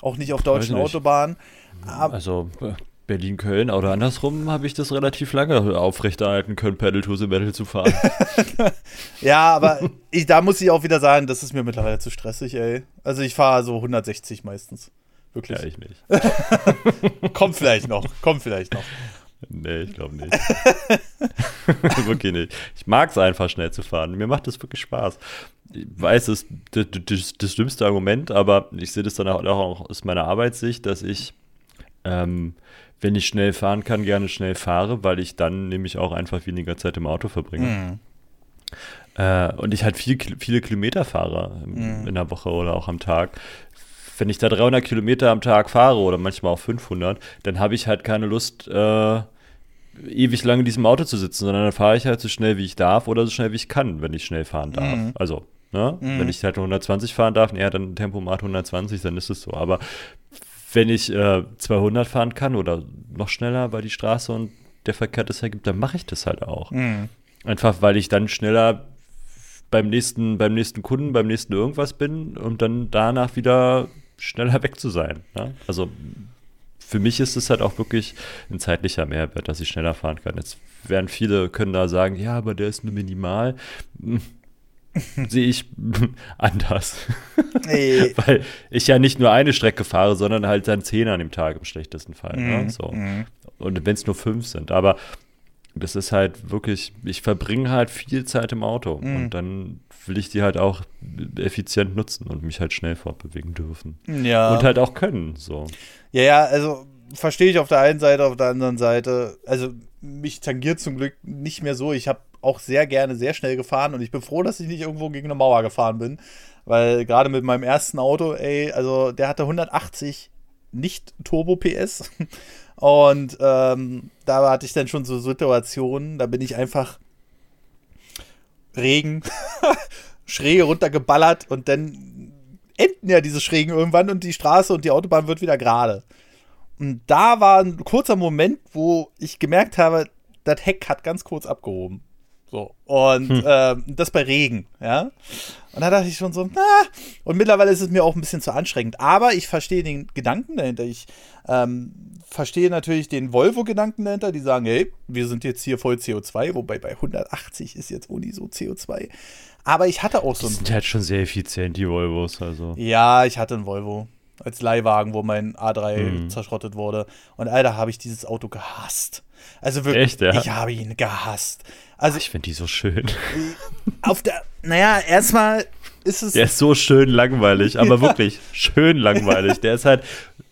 Auch nicht auf deutschen Autobahnen. also, äh, Berlin-Köln oder andersrum habe ich das relativ lange aufrechterhalten können, Pedal to the Metal zu fahren. ja, aber ich, da muss ich auch wieder sagen, das ist mir mittlerweile zu stressig, ey. Also ich fahre so 160 meistens. Wirklich. Ja, ich nicht. kommt vielleicht noch, kommt vielleicht noch. Nee, ich glaube nicht. wirklich nicht. Ich mag es einfach schnell zu fahren. Mir macht das wirklich Spaß. Ich weiß, es ist das, das, das schlimmste Argument, aber ich sehe das dann auch aus meiner Arbeitssicht, dass ich ähm, wenn ich schnell fahren kann, gerne schnell fahre, weil ich dann nämlich auch einfach weniger Zeit im Auto verbringe. Mhm. Äh, und ich halt viel, viele Kilometer fahre mhm. in der Woche oder auch am Tag. Wenn ich da 300 Kilometer am Tag fahre oder manchmal auch 500, dann habe ich halt keine Lust, äh, ewig lange in diesem Auto zu sitzen, sondern dann fahre ich halt so schnell, wie ich darf oder so schnell, wie ich kann, wenn ich schnell fahren darf. Mhm. Also, ne? Mhm. wenn ich halt 120 fahren darf, ja, dann Tempomat 120, dann ist es so. Aber wenn ich äh, 200 fahren kann oder noch schneller, weil die Straße und der Verkehr das ergibt, dann mache ich das halt auch. Mhm. Einfach, weil ich dann schneller beim nächsten, beim nächsten Kunden, beim nächsten irgendwas bin und dann danach wieder schneller weg zu sein. Ne? Also für mich ist es halt auch wirklich ein zeitlicher Mehrwert, dass ich schneller fahren kann. Jetzt werden viele können da sagen, ja, aber der ist nur minimal. Sehe ich anders. Nee. Weil ich ja nicht nur eine Strecke fahre, sondern halt dann zehn an dem Tag im schlechtesten Fall. Ne? Mhm. Ne? So. Mhm. Und wenn es nur fünf sind. Aber das ist halt wirklich, ich verbringe halt viel Zeit im Auto mhm. und dann will ich die halt auch effizient nutzen und mich halt schnell fortbewegen dürfen. Ja. Und halt auch können. So. Ja, ja, also verstehe ich auf der einen Seite, auf der anderen Seite. Also mich tangiert zum Glück nicht mehr so. Ich habe auch sehr gerne sehr schnell gefahren und ich bin froh, dass ich nicht irgendwo gegen eine Mauer gefahren bin, weil gerade mit meinem ersten Auto, ey, also der hatte 180 nicht Turbo PS und ähm, da hatte ich dann schon so Situationen, da bin ich einfach Regen schräge runtergeballert und dann enden ja diese Schrägen irgendwann und die Straße und die Autobahn wird wieder gerade. Und da war ein kurzer Moment, wo ich gemerkt habe, das Heck hat ganz kurz abgehoben. So. Und hm. äh, das bei Regen, ja. Und da dachte ich schon so, na, und mittlerweile ist es mir auch ein bisschen zu anstrengend. Aber ich verstehe den Gedanken dahinter. Ich ähm, verstehe natürlich den Volvo-Gedanken dahinter, die sagen, hey, wir sind jetzt hier voll CO2, wobei bei 180 ist jetzt Uni so CO2. Aber ich hatte auch so ein. Die sind halt schon sehr effizient, die Volvos, also. Ja, ich hatte einen Volvo als Leihwagen, wo mein A3 mhm. zerschrottet wurde. Und Alter, habe ich dieses Auto gehasst. Also wirklich, Echt, ja? ich habe ihn gehasst. Also, ich finde die so schön. Auf der, naja, erstmal ist es. Der ist so schön langweilig, aber wirklich schön langweilig. Der ist halt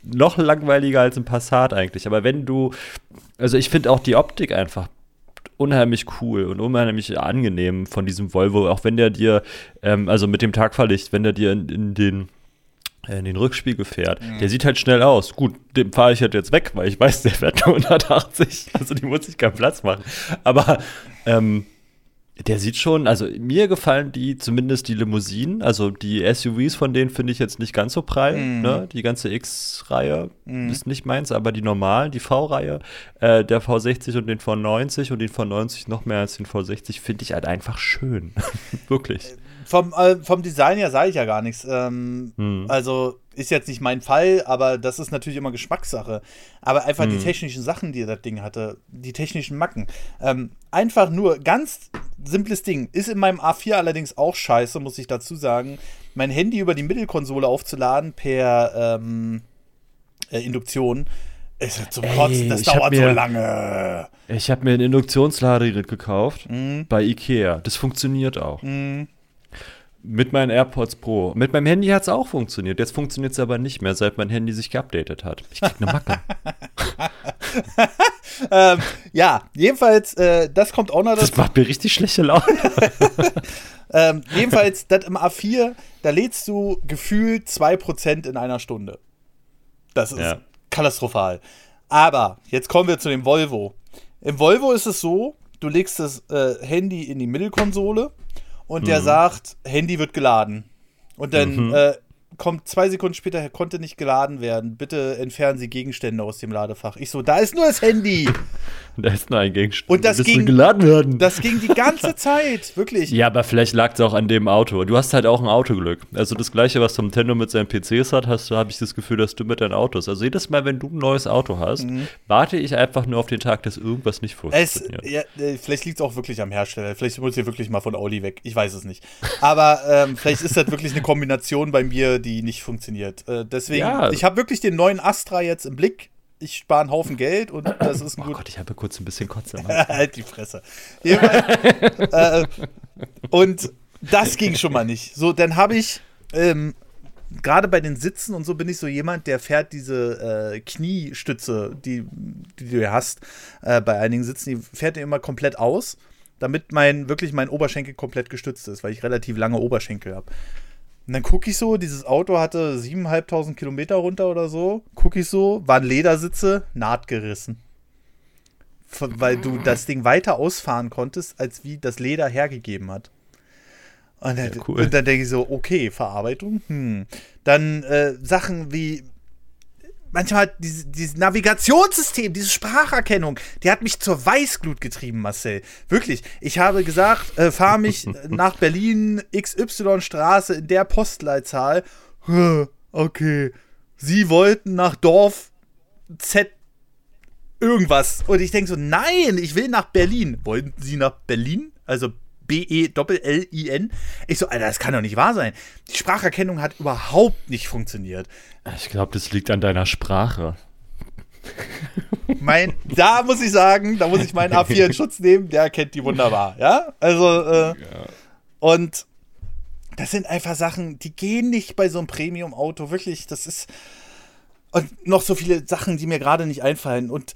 noch langweiliger als ein Passat eigentlich. Aber wenn du, also ich finde auch die Optik einfach unheimlich cool und unheimlich angenehm von diesem Volvo, auch wenn der dir, ähm, also mit dem Tagfahrlicht, wenn der dir in, in den in den Rückspiegel fährt. Mhm. Der sieht halt schnell aus. Gut, dem fahre ich halt jetzt weg, weil ich weiß, der fährt nur 180. Also die muss ich keinen Platz machen. Aber ähm, der sieht schon, also mir gefallen die, zumindest die Limousinen, also die SUVs von denen finde ich jetzt nicht ganz so prall. Mm. Ne? Die ganze X-Reihe mm. ist nicht meins, aber die normalen, die V-Reihe, äh, der V60 und den V90 und den V90 noch mehr als den V60 finde ich halt einfach schön. Wirklich. Vom, äh, vom Design her sage ich ja gar nichts. Ähm, hm. Also ist jetzt nicht mein Fall, aber das ist natürlich immer Geschmackssache. Aber einfach hm. die technischen Sachen, die das Ding hatte, die technischen Macken. Ähm, einfach nur ganz simples Ding. Ist in meinem A4 allerdings auch scheiße, muss ich dazu sagen. Mein Handy über die Mittelkonsole aufzuladen per ähm, äh, Induktion. Ist ja zum Kotzen, das dauert mir, so lange. Ich habe mir ein Induktionsladegerät gekauft mhm. bei Ikea. Das funktioniert auch. Mhm. Mit meinen AirPods Pro. Mit meinem Handy hat es auch funktioniert. Jetzt funktioniert es aber nicht mehr, seit mein Handy sich geupdatet hat. Ich krieg eine Macke. ähm, ja, jedenfalls, äh, das kommt auch noch dazu. Das macht mir richtig schlechte Laune. ähm, jedenfalls, das im A4, da lädst du gefühlt 2% in einer Stunde. Das ist ja. katastrophal. Aber jetzt kommen wir zu dem Volvo. Im Volvo ist es so, du legst das äh, Handy in die Mittelkonsole und der mhm. sagt, Handy wird geladen. Und dann mhm. äh, kommt zwei Sekunden später, konnte nicht geladen werden. Bitte entfernen Sie Gegenstände aus dem Ladefach. Ich so, da ist nur das Handy. da ist nur ein Gegenstand. Und das, ging, geladen werden. Das ging die ganze Zeit, wirklich. Ja, aber vielleicht lag es auch an dem Auto. Du hast halt auch ein Autoglück. Also das gleiche, was Tom Nintendo mit seinen PCs hat, hast du, habe ich das Gefühl, dass du mit deinen Autos. Also jedes Mal, wenn du ein neues Auto hast, mhm. warte ich einfach nur auf den Tag, dass irgendwas nicht funktioniert. Es, ja, äh, vielleicht liegt es auch wirklich am Hersteller. Vielleicht muss ihr wirklich mal von Audi weg. Ich weiß es nicht. Aber ähm, vielleicht ist das wirklich eine Kombination bei mir, die nicht funktioniert. Äh, deswegen, ja. ich habe wirklich den neuen Astra jetzt im Blick ich spare einen Haufen Geld und das ist ein oh gut. Gott, ich habe kurz ein bisschen Kotze. halt die Fresse. äh, und das ging schon mal nicht. So, dann habe ich ähm, gerade bei den Sitzen und so bin ich so jemand, der fährt diese äh, Kniestütze, die, die du hast, äh, bei einigen Sitzen, die fährt er immer komplett aus, damit mein wirklich mein Oberschenkel komplett gestützt ist, weil ich relativ lange Oberschenkel habe. Und dann gucke ich so, dieses Auto hatte 7.500 Kilometer runter oder so. Gucke ich so, waren Ledersitze, Naht gerissen. Weil du das Ding weiter ausfahren konntest, als wie das Leder hergegeben hat. Und dann, ja, cool. dann denke ich so, okay, Verarbeitung. Hm. Dann äh, Sachen wie manchmal dieses, dieses Navigationssystem, diese Spracherkennung, die hat mich zur Weißglut getrieben, Marcel. Wirklich. Ich habe gesagt, äh, fahr mich nach Berlin XY Straße in der Postleitzahl. Okay. Sie wollten nach Dorf Z irgendwas. Und ich denke so, nein, ich will nach Berlin. Wollten Sie nach Berlin? Also B-E-L-L-I-N. Ich so, Alter, das kann doch nicht wahr sein. Die Spracherkennung hat überhaupt nicht funktioniert. Ich glaube, das liegt an deiner Sprache. Mein, da muss ich sagen, da muss ich meinen A4 in Schutz nehmen, der kennt die wunderbar, ja? Also, äh, ja. und das sind einfach Sachen, die gehen nicht bei so einem Premium-Auto, wirklich, das ist, und noch so viele Sachen, die mir gerade nicht einfallen und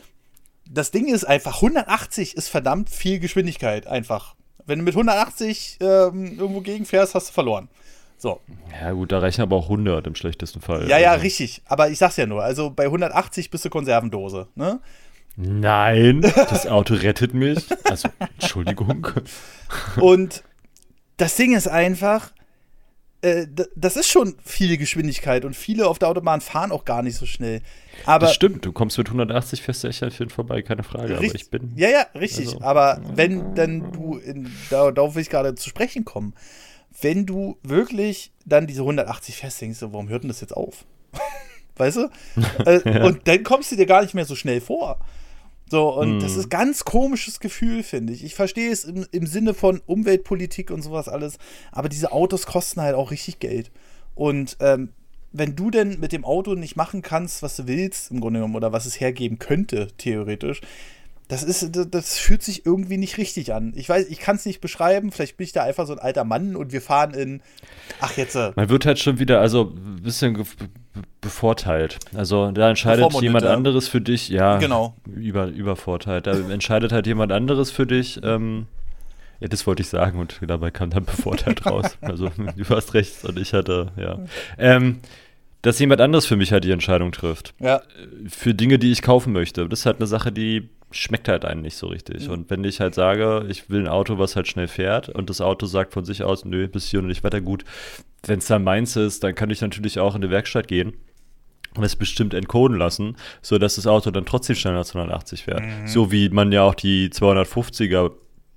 das Ding ist einfach, 180 ist verdammt viel Geschwindigkeit, einfach. Wenn du mit 180 ähm, irgendwo gegenfährst, hast du verloren. So. Ja, gut, da rechnen aber auch 100 im schlechtesten Fall. Ja, ja, also. richtig. Aber ich sag's ja nur. Also bei 180 bist du Konservendose, ne? Nein, das Auto rettet mich. Also, Entschuldigung. Und das Ding ist einfach, das ist schon viel Geschwindigkeit und viele auf der Autobahn fahren auch gar nicht so schnell. Aber das stimmt, du kommst mit 180 fährst du echt an vielen vorbei, keine Frage. Richtig, aber ich bin. Ja, ja, richtig. also- aber wenn dann du, in, da, darauf will ich gerade zu sprechen kommen, wenn du wirklich dann diese 180 fährst, denkst du, warum hört denn das jetzt auf? weißt du? Äh, Und dann kommst du dir gar nicht mehr so schnell vor. So, und das Hm. ist ein ganz komisches Gefühl, finde ich. Ich verstehe es im, im Sinne von Umweltpolitik und sowas alles, aber diese Autos kosten halt auch richtig Geld. Und ähm, wenn du denn mit dem Auto nicht machen kannst, was du willst, im Grunde genommen, oder was es hergeben könnte, theoretisch, das ist, das- das fühlt sich irgendwie nicht richtig an. Ich weiß, ich kann es nicht beschreiben, vielleicht bin ich da einfach so ein alter Mann und wir fahren in, ach jetzt, äh, Man wird halt schon wieder, also ein bisschen bevorteilt. Also da entscheidet jemand anderes für dich, ja, Genau. über, übervorteilt. Da entscheidet halt jemand anderes für dich. Ähm, ja, das wollte ich sagen und dabei kam dann bevorteilt raus. Also du hast recht und ich hatte, ja. Ähm, dass jemand anderes für mich halt die Entscheidung trifft. ja, Für Dinge, die ich kaufen möchte. Das ist halt eine Sache, die schmeckt halt einem nicht so richtig. Und wenn ich halt sage, ich will ein Auto, was halt schnell fährt und das Auto sagt von sich aus, nö, bis hier und nicht weiter gut, wenn es dann meins ist, dann kann ich natürlich auch in die Werkstatt gehen und es bestimmt entcoden lassen, sodass das Auto dann trotzdem schneller als 180 fährt. So wie man ja auch die 250er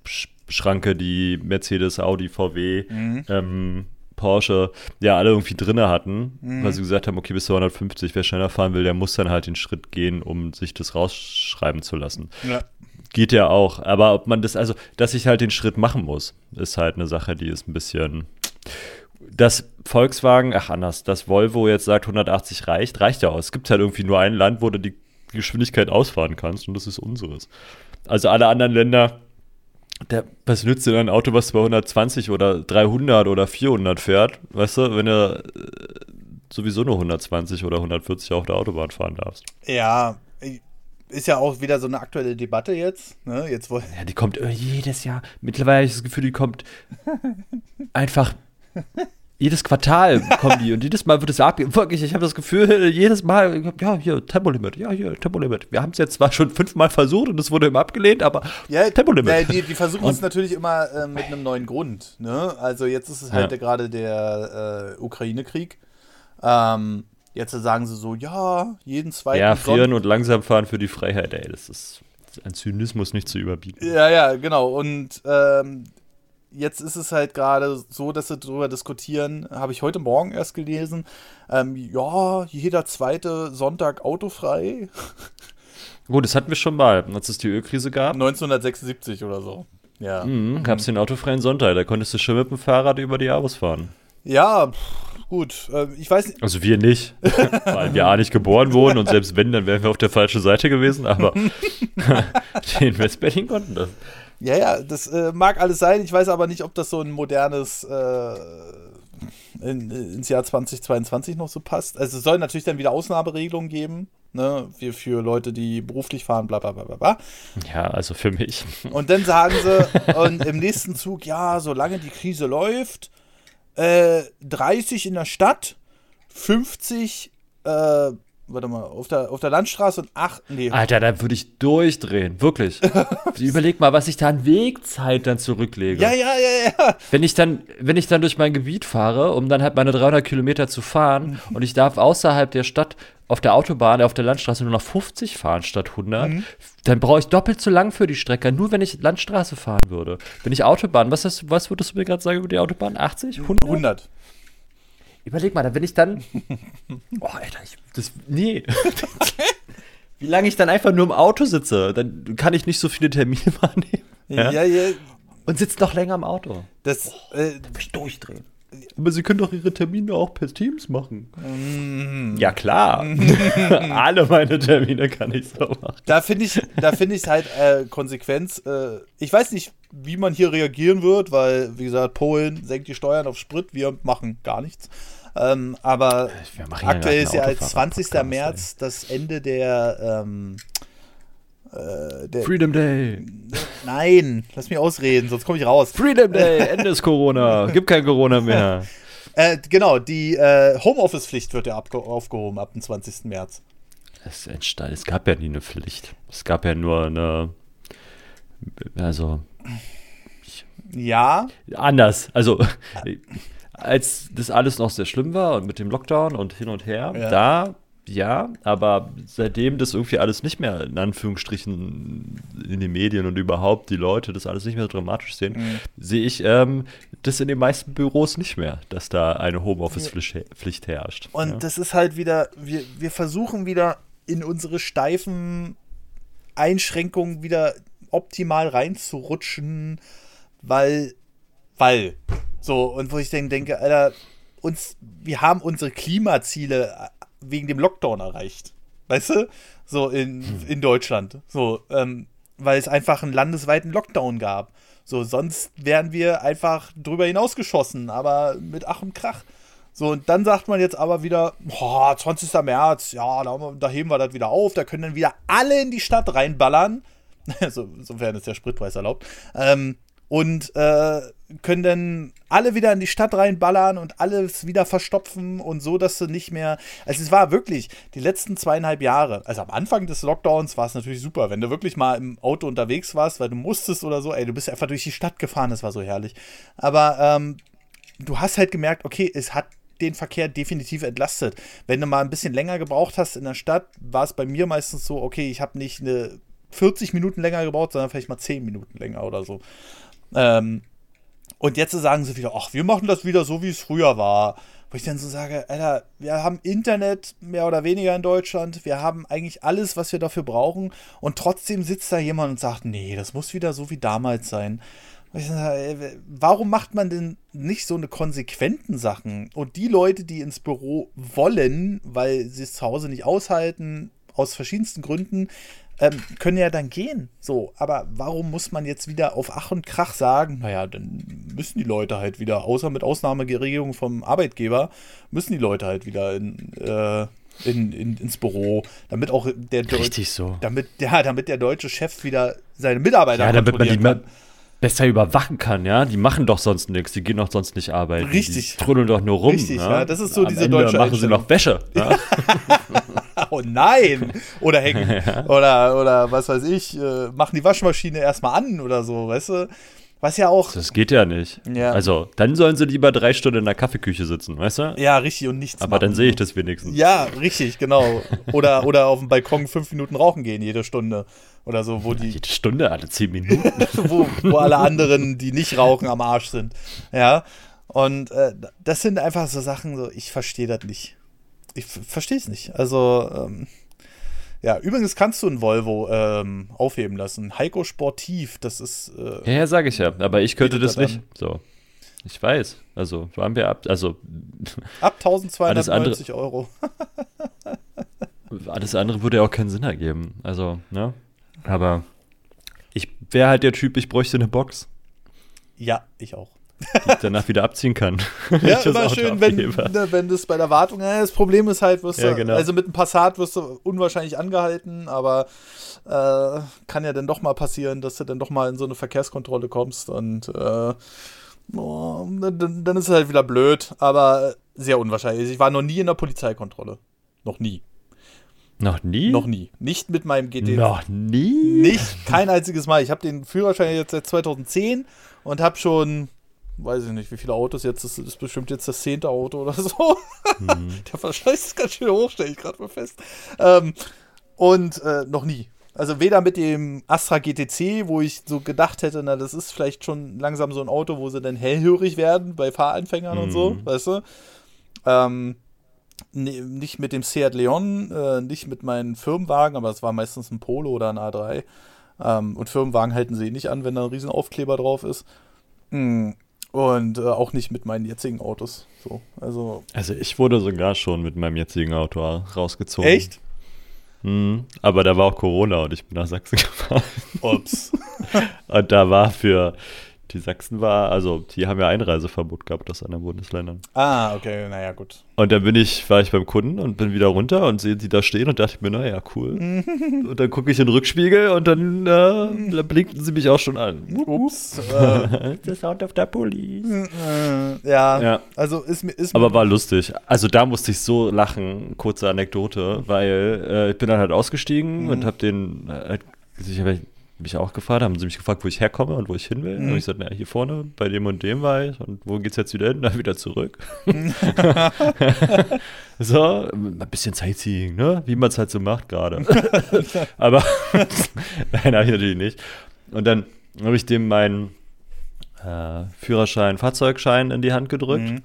Sch- Schranke, die Mercedes, Audi, VW, ähm, Porsche, ja alle irgendwie drinne hatten, weil sie gesagt haben, okay, bis 250, wer schneller fahren will, der muss dann halt den Schritt gehen, um sich das rausschreiben zu lassen. ja. Geht ja auch, aber ob man das, also, dass ich halt den Schritt machen muss, ist halt eine Sache, die ist ein bisschen. Das Volkswagen, ach anders, das Volvo jetzt sagt 180 reicht, reicht ja aus. Es gibt halt irgendwie nur ein Land, wo du die Geschwindigkeit ausfahren kannst und das ist unseres. Also alle anderen Länder, der, was nützt dir ein Auto, was 220 oder 300 oder 400 fährt, weißt du, wenn du äh, sowieso nur 120 oder 140 auf der Autobahn fahren darfst. Ja, ist ja auch wieder so eine aktuelle Debatte jetzt. Ne? Jetzt wollen Ja, die kommt äh, jedes Jahr. Mittlerweile habe ich das Gefühl, die kommt einfach jedes Quartal kommen die und jedes Mal wird es abgegeben. Wirklich, ich habe das Gefühl, jedes Mal, ja, hier, Tempolimit, ja, hier, Tempolimit. Wir haben es jetzt zwar schon fünfmal versucht und es wurde immer abgelehnt, aber Ja, Tempolimit. ja, die, die versuchen es natürlich immer äh, mit einem neuen Grund. Ne? Also jetzt ist es halt Ja. gerade der äh, Ukraine-Krieg. Ähm, jetzt sagen sie so, ja, jeden zweiten ja, frieren und langsam fahren für die Freiheit, ey, das ist ein Zynismus nicht zu überbieten. Ja, ja, genau. Und ähm, jetzt ist es halt gerade so, dass sie darüber diskutieren, habe ich heute Morgen erst gelesen, ähm, ja, jeder zweite Sonntag autofrei. Gut, das hatten wir schon mal, als es die Ölkrise gab. 1976 oder so. Ja. Mhm, gab es den autofreien Sonntag, da konntest du schon mit dem Fahrrad über die Abos fahren. Ja, pff, gut. Äh, ich weiß nicht. Also wir nicht, weil wir A nicht geboren wurden und selbst wenn, dann wären wir auf der falschen Seite gewesen, aber die in West-Berlin konnten das. Ja, ja, das äh, mag alles sein. Ich weiß aber nicht, ob das so ein modernes äh, in, ins Jahr 2022 noch so passt. Also es soll natürlich dann wieder Ausnahmeregelungen geben, ne, für, für Leute, die beruflich fahren, bla bla bla bla bla. Ja, also für mich. Und dann sagen sie und im nächsten Zug, ja, solange die Krise läuft, äh, 30 in der Stadt, 50, äh, warte mal, auf der, auf der Landstraße und 8, nee, Alter, da würde ich durchdrehen, wirklich. Überleg mal, was ich da an Wegzeit dann zurücklege. ja, ja, ja, ja. Wenn ich dann, wenn ich dann durch mein Gebiet fahre, um dann halt meine 300 Kilometer zu fahren und ich darf außerhalb der Stadt auf der Autobahn, auf der Landstraße nur noch 50 fahren statt 100, dann brauche ich doppelt so lang für die Strecke, nur wenn ich Landstraße fahren würde. Wenn ich Autobahn, was, ist, was würdest du mir gerade sagen über die Autobahn? 80? 100? 100. Überleg mal, wenn ich dann. Oh, Alter, ich. Das. Nee. Wie lange ich dann einfach nur im Auto sitze, dann kann ich nicht so viele Termine wahrnehmen. Ja, ja, Und sitze noch länger im Auto. das, äh, Will ich durchdrehen. Aber sie können doch ihre Termine auch per Teams machen. Ja, klar. Alle meine Termine kann ich so machen. da finde ich, da finde ich halt äh, Konsequenz. Äh, ich weiß nicht, wie man hier reagieren wird, weil, wie gesagt, Polen senkt die Steuern auf Sprit, wir machen gar nichts. Ähm, aber ja aktuell ist ja als Autofahrer-Podcast, 20. März das Ende der, ähm, äh, der Freedom Day. Nein, lass mich ausreden, sonst komme ich raus. Freedom Day. Ende ist Corona. Gibt kein Corona mehr. Äh, genau, die äh, Homeoffice-Pflicht wird ja aufgehoben ab dem 20. März. Es, entstand, es gab ja nie eine Pflicht. Es gab ja nur eine. Also, Ja, anders. Also, als das alles noch sehr schlimm war und mit dem Lockdown und hin und her, ja. da ja, aber seitdem das irgendwie alles nicht mehr in Anführungsstrichen in den Medien und überhaupt die Leute das alles nicht mehr so dramatisch sehen, mhm. sehe ich ähm, das in den meisten Büros nicht mehr, dass da eine Homeoffice-Pflicht herrscht. Und ja. das ist halt wieder, wir, wir versuchen wieder in unsere steifen Einschränkungen wieder optimal reinzurutschen, weil, weil, so, und wo ich dann denke, Alter, uns, wir haben unsere Klimaziele wegen dem Lockdown erreicht. Weißt du? So in, hm. in Deutschland. So, ähm, weil es einfach einen landesweiten Lockdown gab. So, sonst wären wir einfach drüber hinausgeschossen, aber mit Ach und Krach. So, und dann sagt man jetzt aber wieder, boah, 20. März, ja, da, da heben wir das wieder auf, da können dann wieder alle in die Stadt reinballern. so, sofern es der Spritpreis erlaubt. Ähm, und äh, können dann alle wieder in die Stadt reinballern und alles wieder verstopfen und so, dass du nicht mehr. Also es war wirklich die letzten zweieinhalb Jahre. Also am Anfang des Lockdowns war es natürlich super, wenn du wirklich mal im Auto unterwegs warst, weil du musstest oder so. Ey, du bist einfach durch die Stadt gefahren, das war so herrlich. Aber ähm, du hast halt gemerkt, okay, es hat den Verkehr definitiv entlastet. Wenn du mal ein bisschen länger gebraucht hast in der Stadt, war es bei mir meistens so, okay, ich habe nicht eine 40 Minuten länger gebraucht, sondern vielleicht mal 10 Minuten länger oder so. Ähm, und jetzt sagen sie wieder, ach, wir machen das wieder so, wie es früher war. Wo ich dann so sage, Alter, wir haben Internet mehr oder weniger in Deutschland, wir haben eigentlich alles, was wir dafür brauchen und trotzdem sitzt da jemand und sagt, nee, das muss wieder so wie damals sein. Sage, warum macht man denn nicht so eine konsequenten Sachen? Und die Leute, die ins Büro wollen, weil sie es zu Hause nicht aushalten, aus verschiedensten Gründen, ähm, können ja dann gehen. So, aber warum muss man jetzt wieder auf Ach und Krach sagen, naja, dann müssen die Leute halt wieder, außer mit Ausnahmegeregelung vom Arbeitgeber, müssen die Leute halt wieder in, äh, in, in, ins Büro, damit auch der Richtig so. Damit, ja, damit der deutsche Chef wieder seine Mitarbeiter ja, damit man die kann besser überwachen kann, ja? Die machen doch sonst nichts, die gehen doch sonst nicht arbeiten. Richtig. Die truddeln doch nur rum. Richtig, ja. ja. Das ist so Am diese Ende deutsche machen sie noch Wäsche. Ja? oh nein! Oder hängen. Ja. Oder, oder was weiß ich, äh, machen die Waschmaschine erstmal an oder so, weißt du? Was ja auch. Das geht ja nicht. Ja. Also, dann sollen sie lieber drei Stunden in der Kaffeeküche sitzen, weißt du? Ja, richtig und nichts Aber machen. dann sehe ich das wenigstens. Ja, richtig, genau. Oder, oder auf dem Balkon fünf Minuten rauchen gehen, jede Stunde. Oder so, wo die. Jede Stunde, alle zehn Minuten. wo, wo alle anderen, die nicht rauchen, am Arsch sind. Ja. Und äh, das sind einfach so Sachen, so, ich verstehe das nicht. Ich verstehe es nicht. Also, ähm, ja, übrigens kannst du ein Volvo ähm, aufheben lassen. Heiko Sportiv, das ist. Äh, ja, ja, sage ich ja. Aber ich könnte das nicht. An. So. Ich weiß. Also, waren wir ab. Also. Ab 1290 Euro. alles andere würde ja auch keinen Sinn ergeben. Also, ne? Aber ich wäre halt der Typ, ich bräuchte eine Box. Ja, ich auch die ich danach wieder abziehen kann. Ja, immer schön, wenn, ne, wenn das bei der Wartung, ja, das Problem ist halt, wirst ja, genau. also mit einem Passat wirst du unwahrscheinlich angehalten, aber äh, kann ja dann doch mal passieren, dass du dann doch mal in so eine Verkehrskontrolle kommst und äh, oh, dann, dann ist es halt wieder blöd, aber sehr unwahrscheinlich. Ich war noch nie in der Polizeikontrolle. Noch nie. Noch nie? Noch nie. Nicht mit meinem GT. Noch nie? Nicht, kein einziges Mal. Ich habe den Führerschein jetzt seit 2010 und habe schon weiß ich nicht, wie viele Autos jetzt, das ist bestimmt jetzt das zehnte Auto oder so. Mhm. Der Verschleiß ist ganz schön hoch, stelle ich gerade mal fest. Ähm, und äh, noch nie. Also weder mit dem Astra GTC, wo ich so gedacht hätte, na, das ist vielleicht schon langsam so ein Auto, wo sie dann hellhörig werden bei Fahranfängern mhm. und so, mhm. weißt du? Ähm, ne, nicht mit dem Seat Leon, äh, nicht mit meinen Firmenwagen, aber es war meistens ein Polo oder ein A3. Ähm, und Firmenwagen halten sie eh nicht an, wenn da ein riesen Aufkleber drauf ist. Mhm. Und äh, auch nicht mit meinen jetzigen Autos. So, also, also ich wurde sogar schon mit meinem jetzigen Auto rausgezogen. Echt? Mhm, aber da war auch Corona und ich bin nach Sachsen gefahren. Ups. und da war für die Sachsen war, also die haben ja Einreiseverbot gehabt aus anderen Bundesländern. Ah, okay, naja, gut. Und dann bin ich, war ich beim Kunden und bin wieder runter und sehe die da stehen und dachte mir, naja, cool. und dann gucke ich in den Rückspiegel und dann äh, blinkten sie mich auch schon an. Ups. Äh, The sound of the police. Äh, ja, ja, also ist mir. Ist Aber war lustig. Also da musste ich so lachen, kurze Anekdote, weil äh, ich bin dann halt ausgestiegen mhm. und habe den, äh, ich habe mich auch gefragt, haben sie mich gefragt, wo ich herkomme und wo ich hin will. Mhm. Und ich sagte, na, hier vorne, bei dem und dem war ich. Und wo geht's jetzt wieder hin? Na, wieder zurück. so, ein bisschen Sightseeing, ne? Wie man es halt so macht gerade. Aber, nein, habe ich natürlich nicht. Und dann habe ich dem meinen äh, Führerschein, Fahrzeugschein in die Hand gedrückt. Mhm.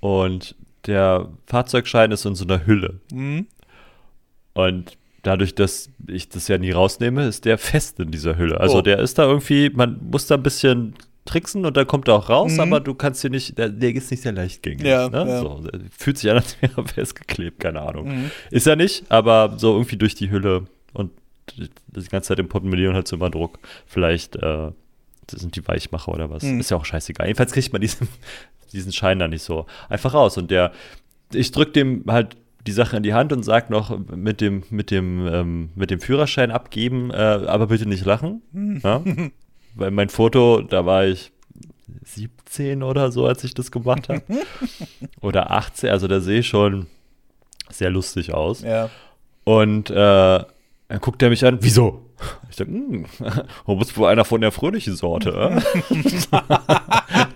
Und der Fahrzeugschein ist in so einer Hülle. Mhm. Und dadurch, dass ich das ja nie rausnehme, ist der fest in dieser Hülle. Also oh. der ist da irgendwie, man muss da ein bisschen tricksen und dann kommt er auch raus, mhm. aber du kannst hier nicht, der, der ist nicht sehr leichtgängig. Ja, ne? ja. So, fühlt sich an, als wäre er festgeklebt, keine Ahnung. Mhm. Ist er nicht, aber so irgendwie durch die Hülle und die ganze Zeit im Portemonnaie und halt so immer Druck. Vielleicht äh, sind die Weichmacher oder was. Mhm. Ist ja auch scheißegal. Jedenfalls kriegt man diesen, diesen Schein da nicht so einfach raus. Und der, ich drück dem halt die Sache in die Hand und sage noch mit dem, mit dem, ähm, mit dem Führerschein abgeben, äh, aber bitte nicht lachen. Ja? Weil mein Foto, da war ich 17 oder so, als ich das gemacht habe. oder 18, also da sehe ich schon sehr lustig aus. Ja. Und äh, dann guckt er mich an, wieso? Ich dachte, hm, du bist wohl einer von der fröhlichen Sorte.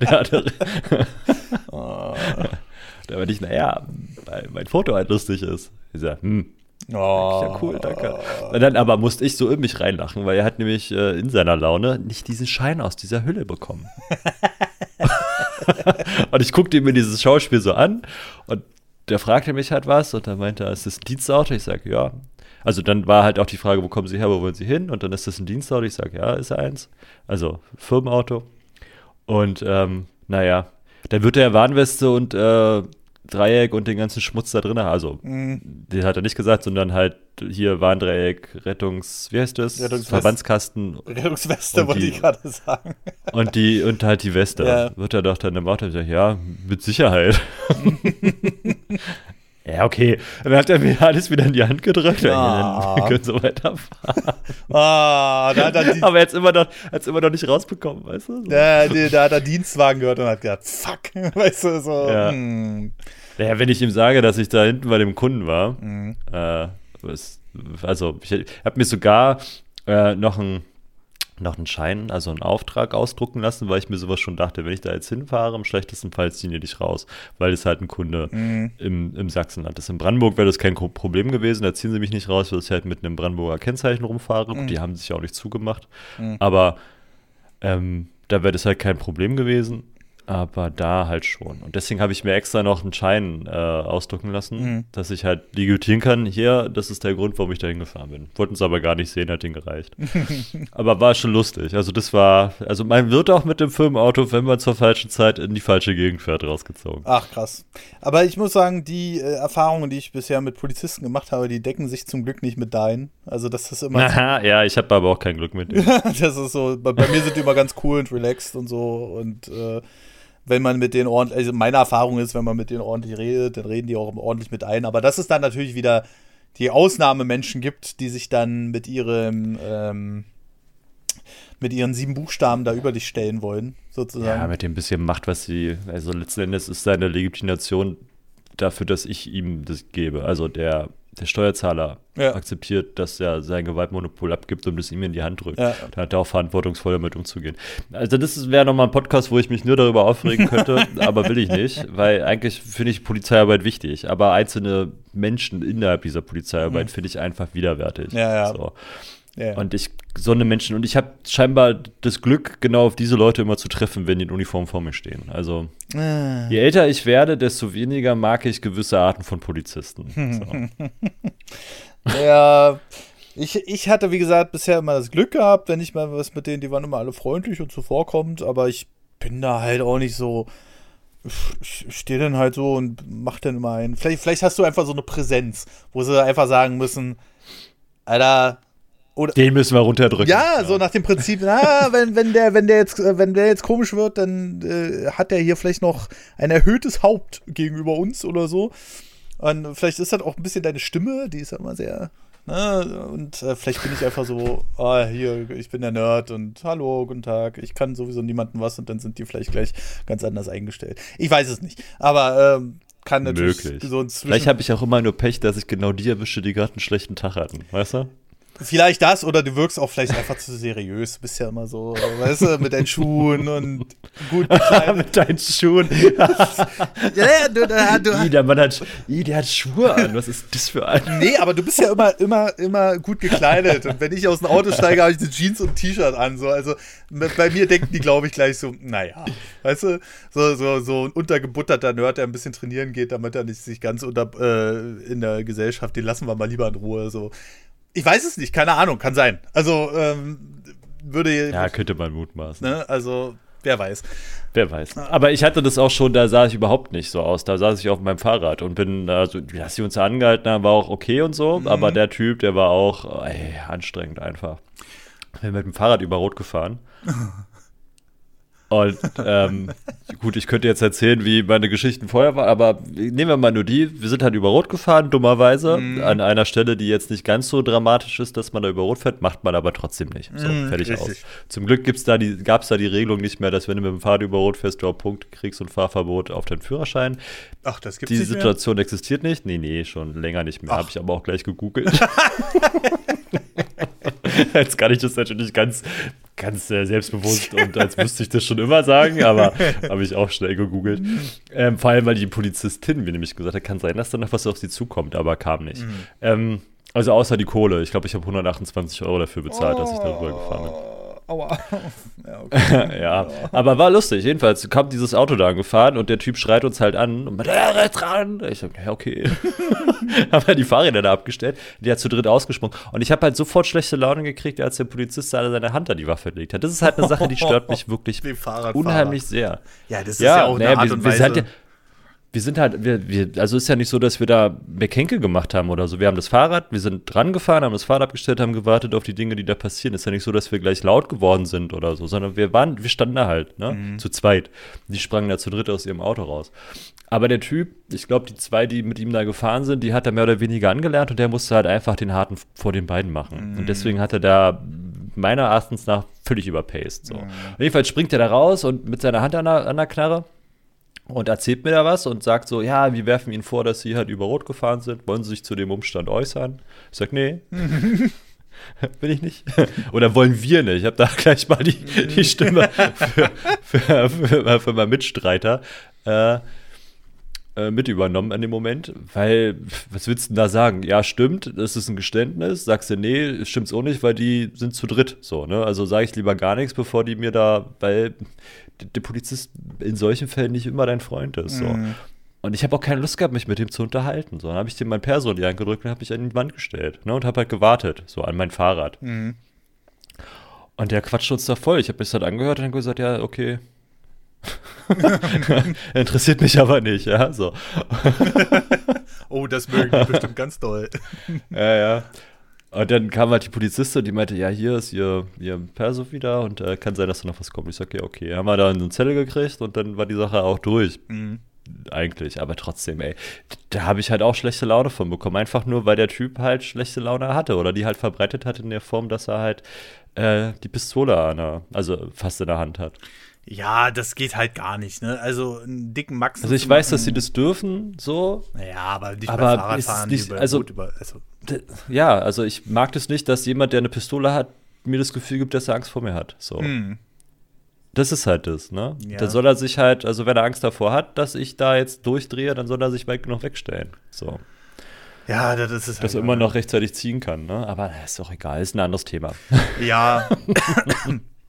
der hatte, oh. Da meinte ich, naja, weil mein Foto halt lustig ist. Ich sag, hm, Oh. Ja, cool, danke. Und dann aber musste ich so in mich reinlachen, weil er hat nämlich äh, in seiner Laune nicht diesen Schein aus dieser Hülle bekommen. und ich guckte mir dieses Schauspiel so an und der fragte mich halt was und dann meinte er, ist das ein Dienstauto? Ich sage, ja. Also dann war halt auch die Frage, wo kommen Sie her, wo wollen Sie hin? Und dann ist das ein Dienstauto? Ich sage, ja, ist er eins. Also Firmenauto. Und ähm, naja, dann wird der Warnweste und äh, Dreieck und den ganzen Schmutz da drin. Also, mhm. den hat er nicht gesagt, sondern halt hier Warndreieck, Rettungs, wie heißt das? Rettungswest Verbandskasten. Rettungsweste wollte ich gerade sagen. Und die, und halt die Weste. Ja. Wird er doch dann im Auto gesagt, ja, mit Sicherheit. Ja, okay. Dann hat er mir alles wieder in die Hand gedrückt. Ah. Wir können so weiterfahren. Ah, da hat er Aber er hat es immer, noch, immer noch nicht rausbekommen, weißt du? So. Da, da, hat er Dienstwagen gehört und hat gedacht, fuck, weißt du, so. Ja. Hm. Naja, wenn ich ihm sage, dass ich da hinten bei dem Kunden war, mhm. äh, was, also ich habe mir sogar äh, noch ein noch einen Schein, also einen Auftrag ausdrucken lassen, weil ich mir sowas schon dachte, wenn ich da jetzt hinfahre, im schlechtesten Fall ziehen die dich raus, weil es halt ein Kunde mhm. im, im Sachsenland ist. In Brandenburg wäre das kein Problem gewesen, da ziehen sie mich nicht raus, weil ich halt mit einem Brandenburger Kennzeichen rumfahre. Mhm. Die haben sich ja auch nicht zugemacht. Mhm. Aber ähm, da wäre das halt kein Problem gewesen aber da halt schon. Und deswegen habe ich mir extra noch einen Schein äh, ausdrucken lassen, mhm. dass ich halt legitimieren kann. Hier, das ist der Grund, warum ich da hingefahren bin. Wollten es aber gar nicht sehen, hat den gereicht. aber war schon lustig. Also das war, also man wird auch mit dem Firmenauto, wenn man zur falschen Zeit in die falsche Gegend fährt, rausgezogen. Ach krass. Aber ich muss sagen, die äh, Erfahrungen, die ich bisher mit Polizisten gemacht habe, die decken sich zum Glück nicht mit deinen. Also das ist immer. Aha, ja, ich habe aber auch kein Glück mit denen. das ist so. Bei, bei, mir sind die immer ganz cool und relaxed und so und äh, wenn man mit denen ordentlich, also meine Erfahrung ist, wenn man mit denen ordentlich redet, dann reden die auch ordentlich mit ein. Aber dass es dann natürlich wieder die Ausnahmemenschen gibt, die sich dann mit ihrem, ähm, mit ihren sieben Buchstaben da über dich stellen wollen, sozusagen. Ja, mit dem bisschen Macht, was sie, also letzten Endes ist seine Legitimation dafür, dass ich ihm das gebe. Also der der Steuerzahler ja. akzeptiert, dass er sein Gewaltmonopol abgibt und es ihm in die Hand drückt. Ja. Dann hat er auch verantwortungsvoll damit umzugehen. Also das wäre nochmal ein Podcast, wo ich mich nur darüber aufregen könnte, aber will ich nicht, weil eigentlich finde ich Polizeiarbeit wichtig, aber einzelne Menschen innerhalb dieser Polizeiarbeit mhm. finde ich einfach widerwärtig. Ja, ja. So. Ja. Und ich, eine Menschen, und ich habe scheinbar das Glück, genau auf diese Leute immer zu treffen, wenn die in Uniform vor mir stehen. Also, ah. je älter ich werde, desto weniger mag ich gewisse Arten von Polizisten. So. ja, ich, ich hatte, wie gesagt, bisher immer das Glück gehabt, wenn ich mal was mit denen, die waren immer alle freundlich und zuvorkommend, aber ich bin da halt auch nicht so. Ich stehe dann halt so und mach dann immer ein. Vielleicht, vielleicht hast du einfach so eine Präsenz, wo sie einfach sagen müssen: Alter, oder, Den müssen wir runterdrücken. Ja, so nach dem Prinzip, na, wenn, wenn, der, wenn, der jetzt, wenn der jetzt komisch wird, dann äh, hat der hier vielleicht noch ein erhöhtes Haupt gegenüber uns oder so. Und vielleicht ist das auch ein bisschen deine Stimme, die ist ja immer sehr. Ne? Und äh, vielleicht bin ich einfach so, ah, hier, ich bin der Nerd und hallo, guten Tag, ich kann sowieso niemandem was und dann sind die vielleicht gleich ganz anders eingestellt. Ich weiß es nicht. Aber ähm, kann natürlich Möglich. so ein Vielleicht habe ich auch immer nur Pech, dass ich genau die erwische, die gerade einen schlechten Tag hatten, weißt du? Vielleicht das oder du wirkst auch vielleicht einfach zu seriös. Du bist ja immer so, weißt du, mit deinen Schuhen und gut mit deinen Schuhen. ja, du, du, I, der Mann hat, I, der hat Schuhe an. Was ist das für ein? Nee, aber du bist ja immer, immer, immer gut gekleidet. Und wenn ich aus dem Auto steige, habe ich eine Jeans und ein T-Shirt an. So. Also bei mir denken die, glaube ich, gleich so, naja, weißt du, so, so, so ein untergebutterter Nerd, der ein bisschen trainieren geht, damit er nicht sich ganz unter, äh, in der Gesellschaft, den lassen wir mal lieber in Ruhe. So. Ich weiß es nicht, keine Ahnung, kann sein. Also ähm, würde. Ja, könnte man mutmaßen. Ne, also, wer weiß. Wer weiß. Aber ich hatte das auch schon, da sah ich überhaupt nicht so aus. Da saß ich auf meinem Fahrrad und bin, also, dass sie uns angehalten haben, war auch okay und so. Mhm. Aber der Typ, der war auch ey, anstrengend einfach. Ich bin mit dem Fahrrad über Rot gefahren. Und ähm, gut, ich könnte jetzt erzählen, wie meine Geschichten vorher waren, aber nehmen wir mal nur die. Wir sind halt über Rot gefahren, dummerweise, mm. an einer Stelle, die jetzt nicht ganz so dramatisch ist, dass man da über Rot fährt, macht man aber trotzdem nicht. So, mm, fertig richtig. aus. Zum Glück gibt's da die, gab es da die Regelung nicht mehr, dass wenn du mit dem Fahrrad über Rot fährst, du auch Punkte kriegst und Fahrverbot auf deinen Führerschein. Ach, das gibt's Die Situation mehr? existiert nicht. Nee, nee, schon länger nicht mehr. Habe ich aber auch gleich gegoogelt. Jetzt kann ich das natürlich ganz, ganz äh, selbstbewusst und als müsste ich das schon immer sagen, aber habe ich auch schnell gegoogelt. Ähm, vor allem, weil die Polizistin mir nämlich gesagt hat, kann sein, dass da noch was auf sie zukommt, aber kam nicht. Mhm. Ähm, also außer die Kohle. Ich glaube, ich habe 128 Euro dafür bezahlt, oh. dass ich darüber gefahren bin. Aua. Ja, okay. ja, aber war lustig. Jedenfalls kam dieses Auto da angefahren und der Typ schreit uns halt an und meinte, ja, dran. Ich sag, ja, okay. haben wir die Fahrräder da abgestellt. Die hat zu dritt ausgesprungen. Und ich habe halt sofort schlechte Laune gekriegt, als der Polizist da seine Hand an die Waffe legt hat. Das ist halt eine Sache, die stört mich wirklich unheimlich sehr. Ja, das ist ja, ja auch eine nee, Art wir, und Weise. Wir sind, wir sind halt, wir, wir, also ist ja nicht so, dass wir da Mekenke gemacht haben oder so. Wir haben das Fahrrad, wir sind dran gefahren, haben das Fahrrad abgestellt, haben gewartet auf die Dinge, die da passieren. Ist ja nicht so, dass wir gleich laut geworden sind oder so, sondern wir waren, wir standen da halt, ne, mhm. zu zweit. Die sprangen da zu dritt aus ihrem Auto raus. Aber der Typ, ich glaube, die zwei, die mit ihm da gefahren sind, die hat er mehr oder weniger angelernt und der musste halt einfach den harten vor den beiden machen. Mhm. Und deswegen hat er da meiner Erachtens nach völlig überpaced. So. Mhm. Jedenfalls springt er da raus und mit seiner Hand an der, an der Knarre und erzählt mir da was und sagt so, ja, wir werfen Ihnen vor, dass Sie halt über Rot gefahren sind. Wollen Sie sich zu dem Umstand äußern? Ich sag, nee. Will ich nicht. Oder wollen wir nicht? Ich habe da gleich mal die, die Stimme für, für, für, für meinen Mitstreiter äh, äh, mit übernommen in dem Moment, weil, was willst du denn da sagen? Ja, stimmt, das ist ein Geständnis. Sagst du, nee, stimmt's auch nicht, weil die sind zu dritt. So, ne? Also sage ich lieber gar nichts, bevor die mir da, weil der Polizist in solchen Fällen nicht immer dein Freund ist. So. Mhm. Und ich habe auch keine Lust gehabt, mich mit ihm zu unterhalten. So, dann habe ich dem mein Perso in die Hand gedrückt und habe mich an die Wand gestellt. Ne, und habe halt gewartet, so an mein Fahrrad. Mhm. Und der quatscht uns da voll. Ich habe mir das halt angehört und dann gesagt, ja, okay. Interessiert mich aber nicht, ja, so. oh, das mögen die bestimmt ganz doll. ja, ja. Und dann kam halt die Polizistin, die meinte, ja, hier ist ihr, ihr Perso wieder und äh, kann sein, dass da noch was kommt. Ich sag, ja, okay. Haben wir da eine Zelle gekriegt und dann war die Sache auch durch. Mhm. Eigentlich, aber trotzdem, ey, da habe ich halt auch schlechte Laune von bekommen. Einfach nur, weil der Typ halt schlechte Laune hatte oder die halt verbreitet hat in der Form, dass er halt äh, die Pistole an der, also fast in der Hand hat. Ja, das geht halt gar nicht, ne? Also einen dicken Max. Also ich weiß, dass sie das dürfen, so. Ja, aber nicht aber bei Fahrradfahren, nicht, über, also, über, also ja, also ich mag das nicht, dass jemand, der eine Pistole hat, mir das Gefühl gibt, dass er Angst vor mir hat. So. Hm. Das ist halt das, ne? Ja. Dann soll er sich halt, also wenn er Angst davor hat, dass ich da jetzt durchdrehe, dann soll er sich weit genug wegstellen. So. Ja, das ist es. Dass halt er immer noch rechtzeitig ziehen kann, ne? Aber ist doch egal, ist ein anderes Thema. Ja.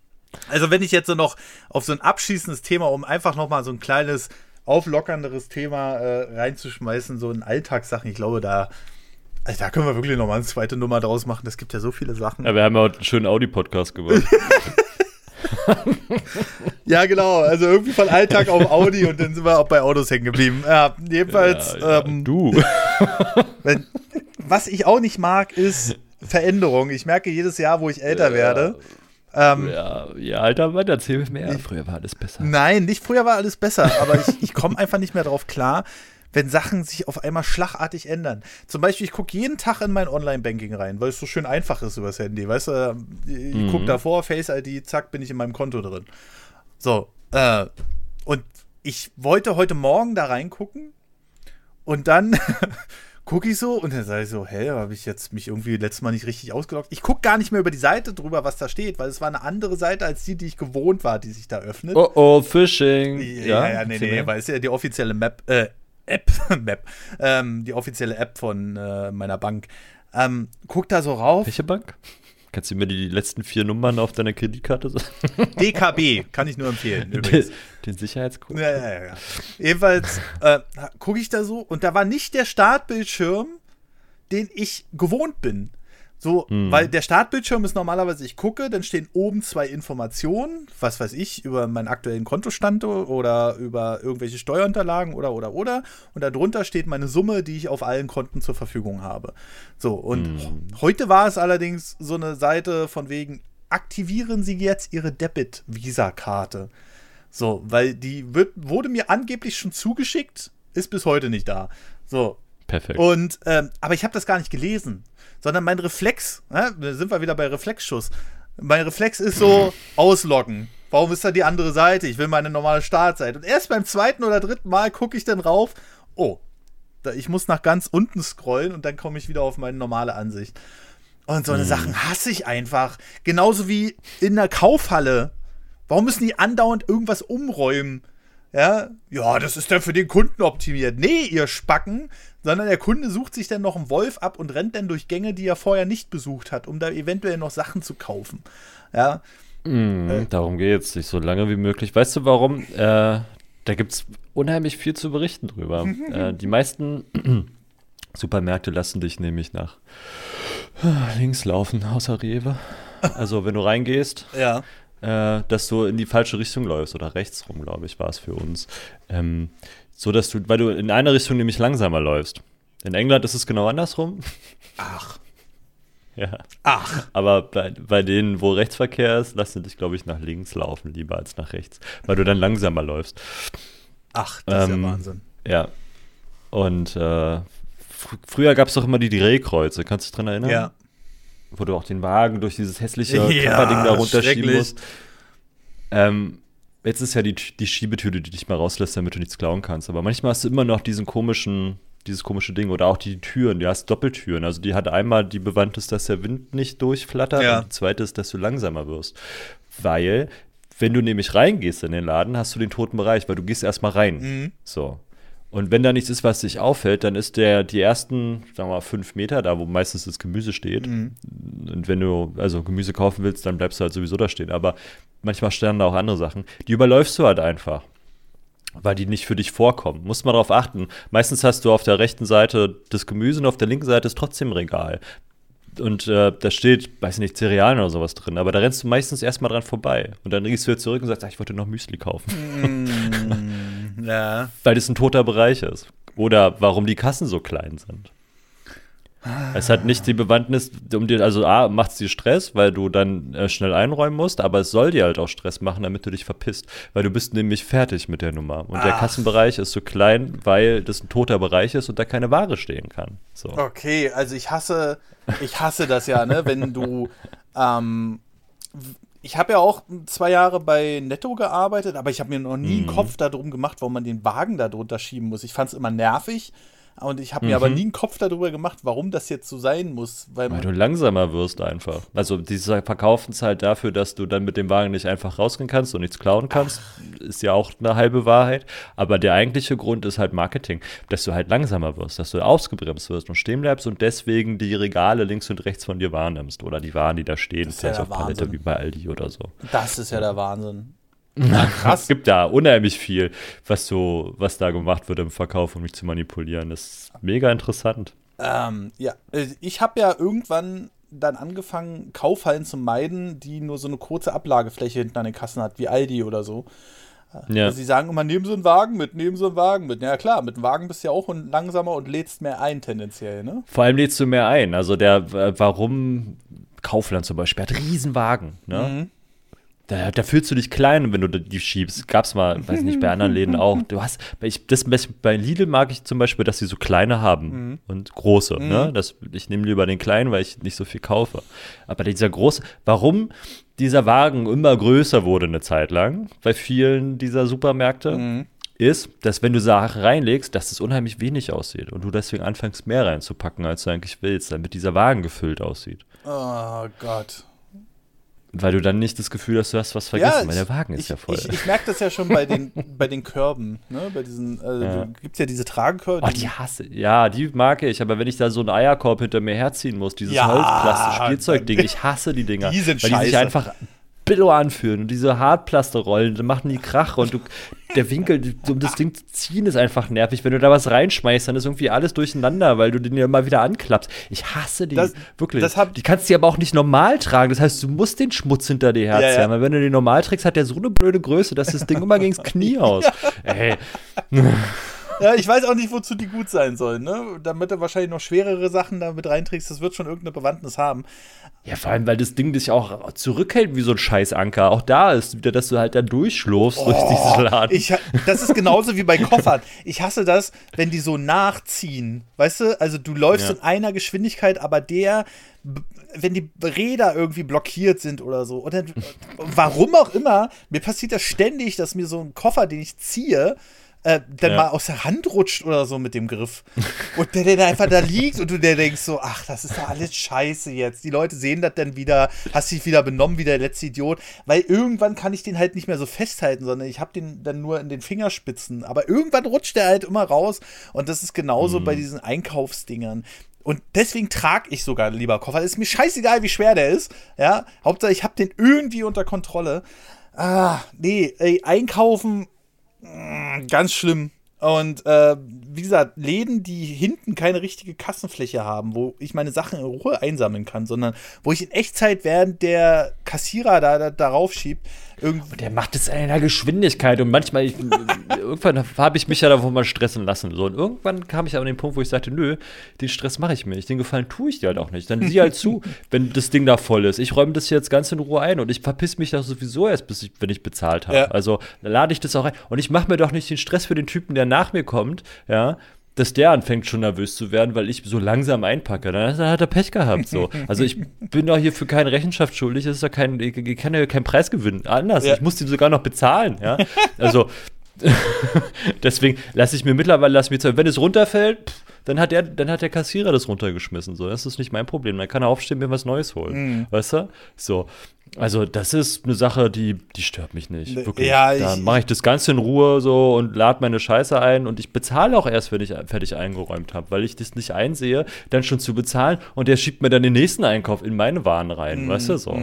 also wenn ich jetzt so noch auf so ein abschließendes Thema, um einfach noch mal so ein kleines auflockernderes Thema äh, reinzuschmeißen, so in Alltagssachen, ich glaube, da also da können wir wirklich nochmal eine zweite Nummer draus machen. Es gibt ja so viele Sachen. Ja, wir haben ja heute einen schönen Audi-Podcast gemacht. ja, genau. Also irgendwie von Alltag auf Audi und dann sind wir auch bei Autos hängen geblieben. Ja, jedenfalls. Ja, ja, ähm, du. wenn, was ich auch nicht mag, ist Veränderung. Ich merke jedes Jahr, wo ich älter ja. werde. Ähm, ja, ja, alter Mann, erzähl mir mehr. Früher war alles besser. Nein, nicht früher war alles besser, aber ich, ich komme einfach nicht mehr drauf klar, wenn Sachen sich auf einmal schlagartig ändern. Zum Beispiel, ich gucke jeden Tag in mein Online-Banking rein, weil es so schön einfach ist übers Handy. Weißt du, ich mhm. gucke davor, Face-ID, zack, bin ich in meinem Konto drin. So, äh, und ich wollte heute Morgen da reingucken und dann gucke ich so und dann sage ich so, hä, habe ich jetzt mich irgendwie letztes Mal nicht richtig ausgeloggt? Ich gucke gar nicht mehr über die Seite drüber, was da steht, weil es war eine andere Seite als die, die ich gewohnt war, die sich da öffnet. Oh oh, Phishing. Ja, ja, ja nee, nee, weil es ist ja die offizielle Map, äh, App, Map, ähm, die offizielle App von äh, meiner Bank. Ähm, guck da so rauf. Welche Bank? Kannst du mir die letzten vier Nummern auf deiner Kreditkarte sagen? DKB, kann ich nur empfehlen. Übrigens. Den, den Sicherheitscode? Ja, ja, ja. Jedenfalls äh, gucke ich da so und da war nicht der Startbildschirm, den ich gewohnt bin. So, hm. weil der Startbildschirm ist normalerweise, ich gucke, dann stehen oben zwei Informationen, was weiß ich, über meinen aktuellen Kontostand oder über irgendwelche Steuerunterlagen oder oder oder. Und darunter steht meine Summe, die ich auf allen Konten zur Verfügung habe. So, und hm. heute war es allerdings so eine Seite von wegen, aktivieren Sie jetzt Ihre Debit-Visa-Karte. So, weil die wird, wurde mir angeblich schon zugeschickt, ist bis heute nicht da. So. Perfekt. Und, ähm, aber ich habe das gar nicht gelesen sondern mein Reflex, ne, da sind wir wieder bei Reflexschuss. Mein Reflex ist so ausloggen. Warum ist da die andere Seite? Ich will meine normale Startseite. Und erst beim zweiten oder dritten Mal gucke ich dann rauf. Oh, da, ich muss nach ganz unten scrollen und dann komme ich wieder auf meine normale Ansicht. Und so eine hm. Sachen hasse ich einfach. Genauso wie in der Kaufhalle. Warum müssen die andauernd irgendwas umräumen? Ja, ja, das ist dann für den Kunden optimiert. Nee, ihr Spacken, sondern der Kunde sucht sich dann noch einen Wolf ab und rennt dann durch Gänge, die er vorher nicht besucht hat, um da eventuell noch Sachen zu kaufen. Ja. Mm, äh, darum geht es, sich so lange wie möglich. Weißt du warum? Äh, da gibt es unheimlich viel zu berichten drüber. äh, die meisten Supermärkte lassen dich nämlich nach links laufen, außer Rewe. Also wenn du reingehst, ja äh, dass du in die falsche Richtung läufst oder rechts rum, glaube ich, war es für uns. Ähm, so dass du, weil du in eine Richtung nämlich langsamer läufst. In England ist es genau andersrum. Ach. Ja. Ach. Aber bei, bei denen, wo Rechtsverkehr ist, lassen sie dich, glaube ich, nach links laufen, lieber als nach rechts, weil du dann langsamer läufst. Ach, das ähm, ist ja ähm, Wahnsinn. Ja. Und äh, fr früher gab es doch immer die Drehkreuze, kannst du dich dran erinnern? Ja wo du auch den Wagen durch dieses hässliche ja, Kapperding da runterschieben musst. Ähm, jetzt ist ja die, die Schiebetüte, die dich mal rauslässt, damit du nichts klauen kannst. Aber manchmal hast du immer noch diesen komischen, dieses komische Ding. Oder auch die Türen, die hast Doppeltüren. Also die hat einmal die Bewandtnis, dass der Wind nicht durchflattert ja. und die zweite ist, dass du langsamer wirst. Weil, wenn du nämlich reingehst in den Laden, hast du den toten Bereich, weil du gehst erstmal rein. Mhm. So. Und wenn da nichts ist, was sich auffällt, dann ist der die ersten, sagen wir mal, fünf Meter, da wo meistens das Gemüse steht. Mhm. Und wenn du also Gemüse kaufen willst, dann bleibst du halt sowieso da stehen. Aber manchmal stehen da auch andere Sachen. Die überläufst du halt einfach. Weil die nicht für dich vorkommen. Muss man darauf achten. Meistens hast du auf der rechten Seite das Gemüse und auf der linken Seite ist trotzdem Regal und äh, da steht, weiß nicht, Cerealien oder sowas drin, aber da rennst du meistens erstmal dran vorbei. Und dann gehst du wieder zurück und sagst, ach, ich wollte noch Müsli kaufen. Mm, ja. Weil das ein toter Bereich ist. Oder warum die Kassen so klein sind. Es hat nicht die Bewandtnis, um dir, also A, macht es dir Stress, weil du dann äh, schnell einräumen musst, aber es soll dir halt auch Stress machen, damit du dich verpisst. Weil du bist nämlich fertig mit der Nummer. Und Ach. der Kassenbereich ist so klein, weil das ein toter Bereich ist und da keine Ware stehen kann. So. Okay, also ich hasse, ich hasse das ja, ne, wenn du, ähm, ich habe ja auch zwei Jahre bei Netto gearbeitet, aber ich habe mir noch nie einen mhm. Kopf darum gemacht, warum man den Wagen da drunter schieben muss. Ich fand es immer nervig und ich habe mir mhm. aber nie einen Kopf darüber gemacht, warum das jetzt so sein muss. Weil, weil du langsamer wirst einfach. Also die verkaufen es halt dafür, dass du dann mit dem Wagen nicht einfach rausgehen kannst und nichts klauen kannst. Ach. Ist ja auch eine halbe Wahrheit. Aber der eigentliche Grund ist halt Marketing. Dass du halt langsamer wirst, dass du ausgebremst wirst und stehen bleibst und deswegen die Regale links und rechts von dir wahrnimmst. Oder die Waren, die da stehen, vielleicht ja auf Palette wie bei Aldi oder so. Das ist ja der Wahnsinn. Na, krass. es gibt da unheimlich viel, was so, was da gemacht wird im Verkauf, um mich zu manipulieren. Das ist mega interessant. Ähm, ja, äh, ich habe ja irgendwann dann angefangen, Kaufhallen zu meiden, die nur so eine kurze Ablagefläche hinten an den Kassen hat, wie Aldi oder so. Äh, ja. Also sie sagen immer, nehmen Sie einen Wagen mit, nehmen Sie einen Wagen mit. Ja klar, mit einem Wagen bist du ja auch langsamer und lädst mehr ein tendenziell, ne? Vor allem lädst du mehr ein. Also der, warum Kaufland zum Beispiel hat Riesenwagen, ne? Mhm. Da, da, fühlst du dich klein, wenn du die schiebst. Gab's mal, weiß nicht, bei anderen Läden auch. Du hast, ich, das, bei Lidl mag ich zum Beispiel, dass sie so kleine haben mhm. und große. Mhm. Ne? Das, ich nehme lieber den kleinen, weil ich nicht so viel kaufe. Aber dieser große, warum dieser Wagen immer größer wurde eine Zeit lang bei vielen dieser Supermärkte, mhm. ist, dass wenn du Sachen reinlegst, dass es unheimlich wenig aussieht und du deswegen anfängst mehr reinzupacken, als du eigentlich willst, damit dieser Wagen gefüllt aussieht. Oh Gott. Weil du dann nicht das Gefühl hast, du hast was vergessen, Ja, weil der ich- Wagen ist Ich, ja voll. ich, ich merke das ja schon bei den, bei den Körben, ne? Bei diesen, äh, Ja. gibt es ja diese Tragekörbe. Oh, die hasse Ja, die mag ich, aber wenn ich da so einen Eierkorb hinter mir herziehen muss, dieses Ja. Holzplastik-Spielzeugding, ich hasse die Dinger. Die sind weil die sich scheiße. einfach billo anfühlen und diese Hartplasterrollen, dann machen die Krach und du, der Winkel, um das Ding zu ziehen, ist einfach nervig. Wenn du da was reinschmeißt, dann ist irgendwie alles durcheinander, weil du den ja immer wieder anklappst. Ich hasse die, Das- wirklich. das hab- die kannst du aber auch nicht normal tragen. Das heißt, du musst den Schmutz hinter dir herziehen, Ja, ja. weil wenn du den normal trägst, hat der so eine blöde Größe, dass das Ding immer gegens Knie aus. Ey, Ja, ich weiß auch nicht, wozu die gut sein sollen, ne? Damit du wahrscheinlich noch schwerere Sachen damit reinträgst, das wird schon irgendeine Bewandtnis haben. Ja, vor allem, weil das Ding dich auch zurückhält wie so ein Scheißanker. Auch da ist wieder, dass du halt dann durchschlurfst durch diesen Laden. Oh, Ich, das ist genauso wie bei Koffern. Ich hasse das, wenn die so nachziehen. Weißt du, also du läufst Ja. in einer Geschwindigkeit, aber der, wenn die Räder irgendwie blockiert sind oder so, oder warum auch immer, mir passiert das ständig, dass mir so ein Koffer, den ich ziehe, äh, dann Ja. mal aus der Hand rutscht oder so mit dem Griff. Und der, der da einfach da liegt und du der denkst so, ach, das ist doch alles scheiße jetzt. Die Leute sehen das dann wieder, hast dich wieder benommen wie der letzte Idiot. Weil irgendwann kann ich den halt nicht mehr so festhalten, sondern ich habe den dann nur in den Fingerspitzen. Aber irgendwann rutscht der halt immer raus. Und das ist genauso bei diesen Einkaufsdingern. Und deswegen trage ich sogar lieber Koffer. Ist mir scheißegal, wie schwer der ist. Ja, Hauptsache ich habe den irgendwie unter Kontrolle. Ah, nee, ey, einkaufen Ganz schlimm. Und äh, wie gesagt, Läden, die hinten keine richtige Kassenfläche haben, wo ich meine Sachen in Ruhe einsammeln kann, sondern wo ich in Echtzeit, während der Kassierer da, da darauf schiebt, irgendwie. Der macht es in einer Geschwindigkeit und manchmal, ich, irgendwann habe ich mich ja davon mal stressen lassen. So. Und irgendwann kam ich aber an den Punkt, wo ich sagte, nö, den Stress mache ich mir nicht, den Gefallen tue ich dir halt auch nicht. Dann sieh halt zu, wenn das Ding da voll ist. Ich räume das jetzt ganz in Ruhe ein und ich verpiss mich da sowieso erst, bis ich, wenn ich bezahlt habe. Ja. Also dann lade ich das auch ein. Und ich mache mir doch nicht den Stress für den Typen, der nach mir kommt, ja, dass der anfängt schon nervös zu werden, weil ich so langsam einpacke. Dann hat er Pech gehabt. So. Also ich bin doch hier für keine Rechenschaft schuldig. Ist ja kein, ich, kann ja keinen Preis gewinnen. Anders. Ja. Ich muss die sogar noch bezahlen. Ja? Also deswegen lasse ich mir mittlerweile, lass mir. Wenn es runterfällt, pff, dann hat der, dann hat der Kassierer das runtergeschmissen. So, das ist nicht mein Problem. Dann kann er aufstehen, mir was Neues holen. Mhm. Weißt du? So. Also, das ist eine Sache, die, die stört mich nicht. Ne, Wirklich. ja, da ich- mache ich das Ganze in Ruhe so und lade meine Scheiße ein und ich bezahle auch erst, wenn ich fertig eingeräumt habe, weil ich das nicht einsehe, dann schon zu bezahlen und der schiebt mir dann den nächsten Einkauf in meine Waren rein, weißt du so.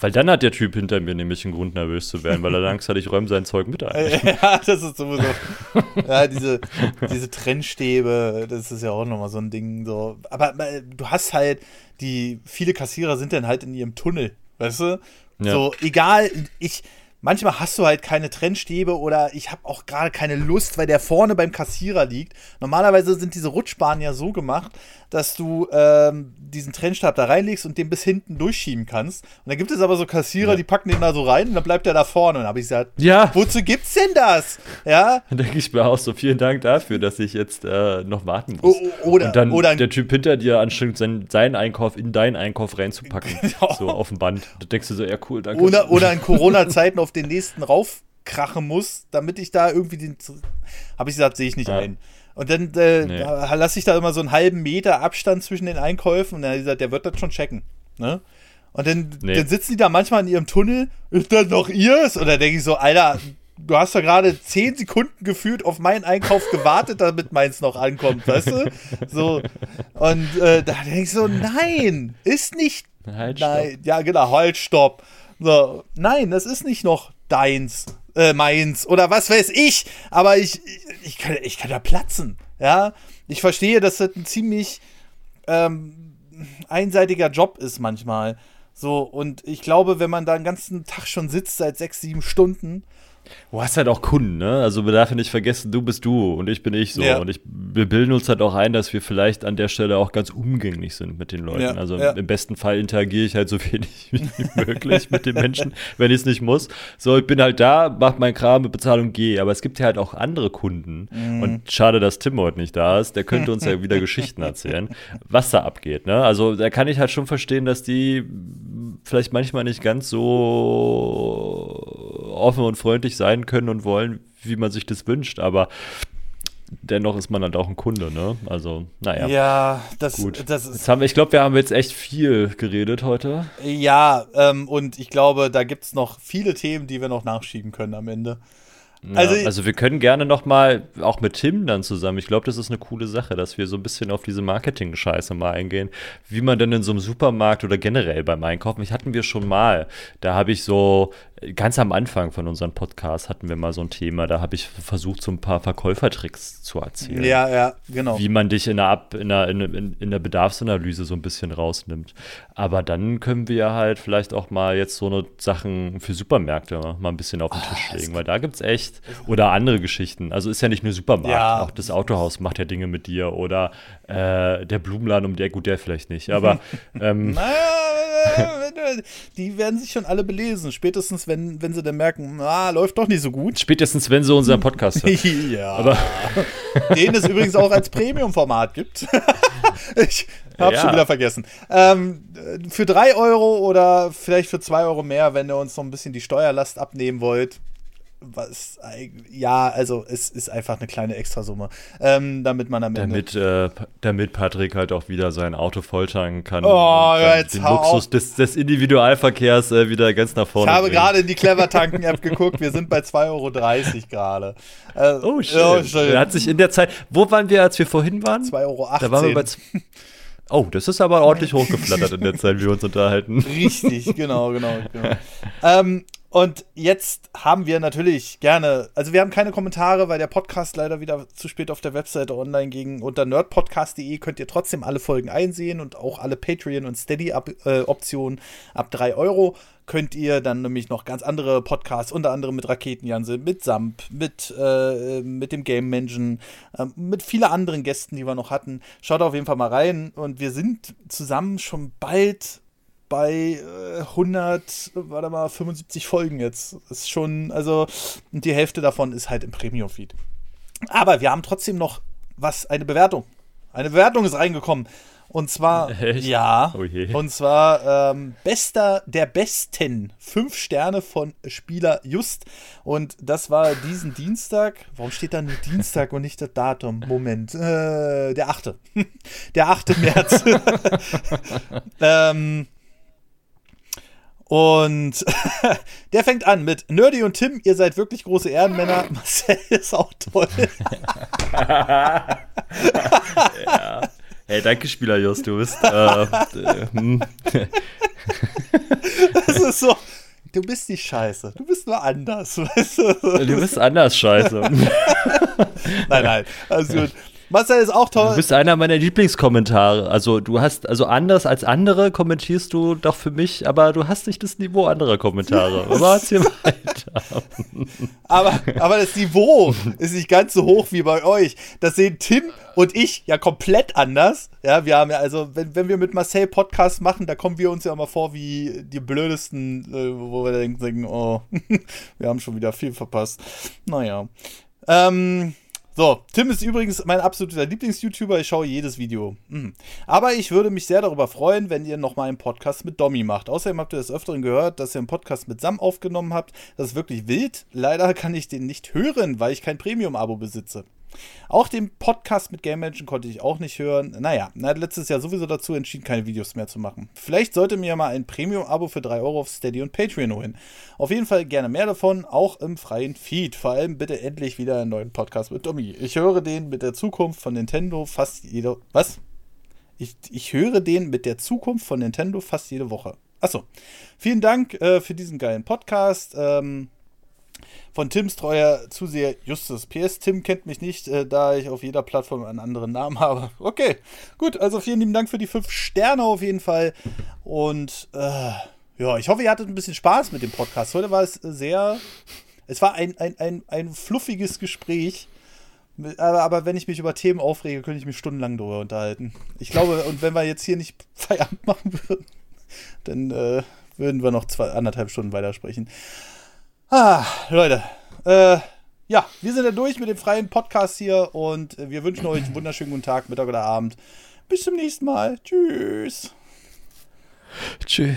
Weil dann hat der Typ hinter mir nämlich einen Grund, nervös zu werden, weil er Angst hat, ich räume sein Zeug mit ein. Ja, das ist sowieso. ja, diese, diese Trennstäbe, das ist ja auch nochmal so ein Ding. So. Aber äh, du hast halt, die, viele Kassierer sind dann halt in ihrem Tunnel, weißt du? Ja. So, egal, ich. Manchmal hast du halt keine Trennstäbe oder ich habe auch gerade keine Lust, weil der vorne beim Kassierer liegt. Normalerweise sind diese Rutschbahnen ja so gemacht, dass du ähm, diesen Trennstab da reinlegst und den bis hinten durchschieben kannst. Und dann gibt es aber so Kassierer, Ja. die packen den da so rein und dann bleibt er da vorne. Und dann habe ich gesagt, Ja. wozu gibt's denn das? Ja, Dann denke ich mir auch so, vielen Dank dafür, dass ich jetzt äh, noch warten muss. O- oder- und dann oder- der Typ hinter dir anstrengt, seinen, seinen Einkauf in deinen Einkauf reinzupacken. Genau. So auf dem Band. Da denkst du so, ja cool, danke. oder, oder in Corona-Zeiten auf den nächsten raufkrachen muss, damit ich da irgendwie den. Habe ich gesagt, sehe ich nicht Ja. ein. Und dann äh, Nee. da lasse ich da immer so einen halben Meter Abstand zwischen den Einkäufen und dann hat er gesagt, der wird das schon checken. Ne? Und dann, Nee. dann sitzen die da manchmal in ihrem Tunnel, ist das noch ihrs? Und dann denke ich so, Alter, du hast doch gerade zehn Sekunden gefühlt auf meinen Einkauf gewartet, damit meins noch ankommt, weißt du? So. Und äh, da denke ich so, nein, ist nicht Halt, stopp. Nein, ja, genau, halt, stopp. So, nein, das ist nicht noch deins, äh, meins oder was weiß ich, aber ich, ich, ich, kann, ich kann da platzen, ja. Ich verstehe, dass das ein ziemlich ähm, einseitiger Job ist manchmal. So, und ich glaube, wenn man da den ganzen Tag schon sitzt, seit sechs, sieben Stunden, Du hast halt auch Kunden, ne? Also man darf ja nicht vergessen, du bist du und ich bin ich so. Ja. Und ich, wir bilden uns halt auch ein, dass wir vielleicht an der Stelle auch ganz umgänglich sind mit den Leuten. Ja, also ja. im besten Fall interagiere ich halt so wenig wie möglich mit den Menschen, wenn ich es nicht muss. So, ich bin halt da, mach meinen Kram mit Bezahlung, gehe. Aber es gibt ja halt auch andere Kunden. Mhm. Und schade, dass Tim heute nicht da ist. Der könnte uns ja wieder Geschichten erzählen, was da abgeht. Ne? Also da kann ich halt schon verstehen, dass die vielleicht manchmal nicht ganz so offen und freundlich sein können und wollen, wie man sich das wünscht, aber dennoch ist man halt auch ein Kunde, ne? Also, naja. Ja, das, Gut. das ist. Jetzt haben wir, ich glaube, wir haben jetzt echt viel geredet heute. Ja, ähm, und ich glaube, da gibt es noch viele Themen, die wir noch nachschieben können am Ende. Ja, Also- also, wir können gerne noch mal auch mit Tim dann zusammen. Ich glaube, das ist eine coole Sache, dass wir so ein bisschen auf diese Marketing-Scheiße mal eingehen, wie man denn in so einem Supermarkt oder generell beim Einkaufen. Ich hatten wir schon mal. Da habe ich so ganz am Anfang von unserem Podcast hatten wir mal so ein Thema. Da habe ich versucht, so ein paar Verkäufertricks zu erzählen. Ja, ja, genau. Wie man dich in der, Ab in, der, in, in, in der Bedarfsanalyse so ein bisschen rausnimmt. Aber dann können wir halt vielleicht auch mal jetzt so eine Sachen für Supermärkte mal ein bisschen auf den Tisch legen, weil da gibt es echt oder andere Geschichten. Also ist ja nicht nur Supermarkt, Ja. auch das Autohaus macht ja Dinge mit dir oder äh, der Blumenladen um der, gut, der vielleicht nicht. Aber ähm, Naja, die werden sich schon alle belesen. Spätestens, wenn, wenn sie dann merken, ah, läuft doch nicht so gut. spätestens, wenn sie unseren Podcast hören. ja. Aber- Den es übrigens auch als Premium-Format gibt. ich habe Ja. schon wieder vergessen. Ähm, für 3 Euro oder vielleicht für 2 Euro mehr, wenn ihr uns noch ein bisschen die Steuerlast abnehmen wollt. Was, ja, also es ist einfach eine kleine Extrasumme, ähm, damit man am Ende. Damit, äh, damit Patrick halt auch wieder sein Auto volltanken kann. Oh, jetzt den Luxus des, des Individualverkehrs äh, wieder ganz nach Ich vorne habe bringt. gerade in die Clever Tanken App geguckt. Wir sind bei 2,30 Euro gerade. Äh, Oh, schön. Er hat sich in der Zeit. Wo waren wir, als wir vorhin waren? 2,18 Euro. Da waren wir bei. Oh, das ist aber ordentlich hochgeflattert in der Zeit, wie wir uns unterhalten. Richtig, genau, genau, genau. ähm, und jetzt haben wir natürlich gerne, also wir haben keine Kommentare, weil der Podcast leider wieder zu spät auf der Webseite online ging. Unter nerdpodcast.de könnt ihr trotzdem alle Folgen einsehen und auch alle Patreon- und Steady-Optionen ab 3 Euro könnt ihr dann nämlich noch ganz andere Podcasts, unter anderem mit Raketenjanse, mit Samp, mit, äh, mit dem Game Menschen, äh, mit vielen anderen Gästen, die wir noch hatten. Schaut auf jeden Fall mal rein und wir sind zusammen schon bald bei äh, 100, warte mal, 75 Folgen jetzt. Das ist schon, also, die Hälfte davon ist halt im Premium-Feed. Aber wir haben trotzdem noch was, eine Bewertung. Eine Bewertung ist reingekommen. Und zwar, Echt? ja, Oh und zwar ähm, bester der Besten. Fünf Sterne von Spieler Just. Und das war diesen Dienstag. Warum steht da nur Dienstag und nicht das Datum? Moment. Äh, der 8. Der 8. März. ähm, und der fängt an mit Nerdy und Tim, ihr seid wirklich große Ehrenmänner. Marcel ist auch toll. Hey, danke, Spieler Just, du bist. Äh, äh, hm. Das ist so. Du bist nicht scheiße. Du bist nur anders. Weißt du? Du bist anders, scheiße. Nein, nein. Also gut. Marcel ist auch Du toll. bist einer meiner Lieblingskommentare. Also du hast, also anders als andere kommentierst du doch für mich, aber du hast nicht das Niveau anderer Kommentare. Aber erzähl weiter. Aber, aber das Niveau ist nicht ganz so hoch wie bei euch. Das sehen Tim und ich ja komplett anders. Ja, wir haben ja, also, wenn, wenn wir mit Marcel Podcast machen, da kommen wir uns ja immer vor wie die blödesten, äh, wo wir denken, oh, wir haben schon wieder viel verpasst. Naja. Ähm. So, Tim ist übrigens mein absoluter Lieblings-YouTuber. Ich schaue jedes Video. Mhm. Aber ich würde mich sehr darüber freuen, wenn ihr nochmal einen Podcast mit Domi macht. Außerdem habt ihr des Öfteren gehört, dass ihr einen Podcast mit Sam aufgenommen habt. Das ist wirklich wild. Leider kann ich den nicht hören, weil ich kein Premium-Abo besitze. Auch den Podcast mit Game Menschen konnte ich auch nicht hören. Naja, hat letztes Jahr sowieso dazu entschieden, keine Videos mehr zu machen. Vielleicht sollte mir mal ein Premium-Abo für 3 Euro auf Steady und Patreon holen. Auf jeden Fall gerne mehr davon, auch im freien Feed. Vor allem bitte endlich wieder einen neuen Podcast mit Domi. Ich höre den mit der Zukunft von Nintendo fast jede. Was? Ich, ich höre den mit der Zukunft von Nintendo fast jede Woche. Achso. Vielen Dank äh, für diesen geilen Podcast. Ähm, von Tims treuer Zuseher Justus. PS, Tim kennt mich nicht, äh, da ich auf jeder Plattform einen anderen Namen habe. Okay, gut, also vielen lieben Dank für die fünf Sterne auf jeden Fall. Und äh, ja, ich hoffe, ihr hattet ein bisschen Spaß mit dem Podcast. Heute war es sehr. Es war ein, ein, ein, ein fluffiges Gespräch. Aber, aber wenn ich mich über Themen aufrege, könnte ich mich stundenlang darüber unterhalten. Ich glaube, und wenn wir jetzt hier nicht Feierabend machen würden, dann äh, würden wir noch zwei, anderthalb Stunden weitersprechen. Ah, Leute. Äh, ja, wir sind ja durch mit dem freien Podcast hier und wir wünschen euch einen wunderschönen guten Tag, Mittag oder Abend. Bis zum nächsten Mal. Tschüss. Tschüss.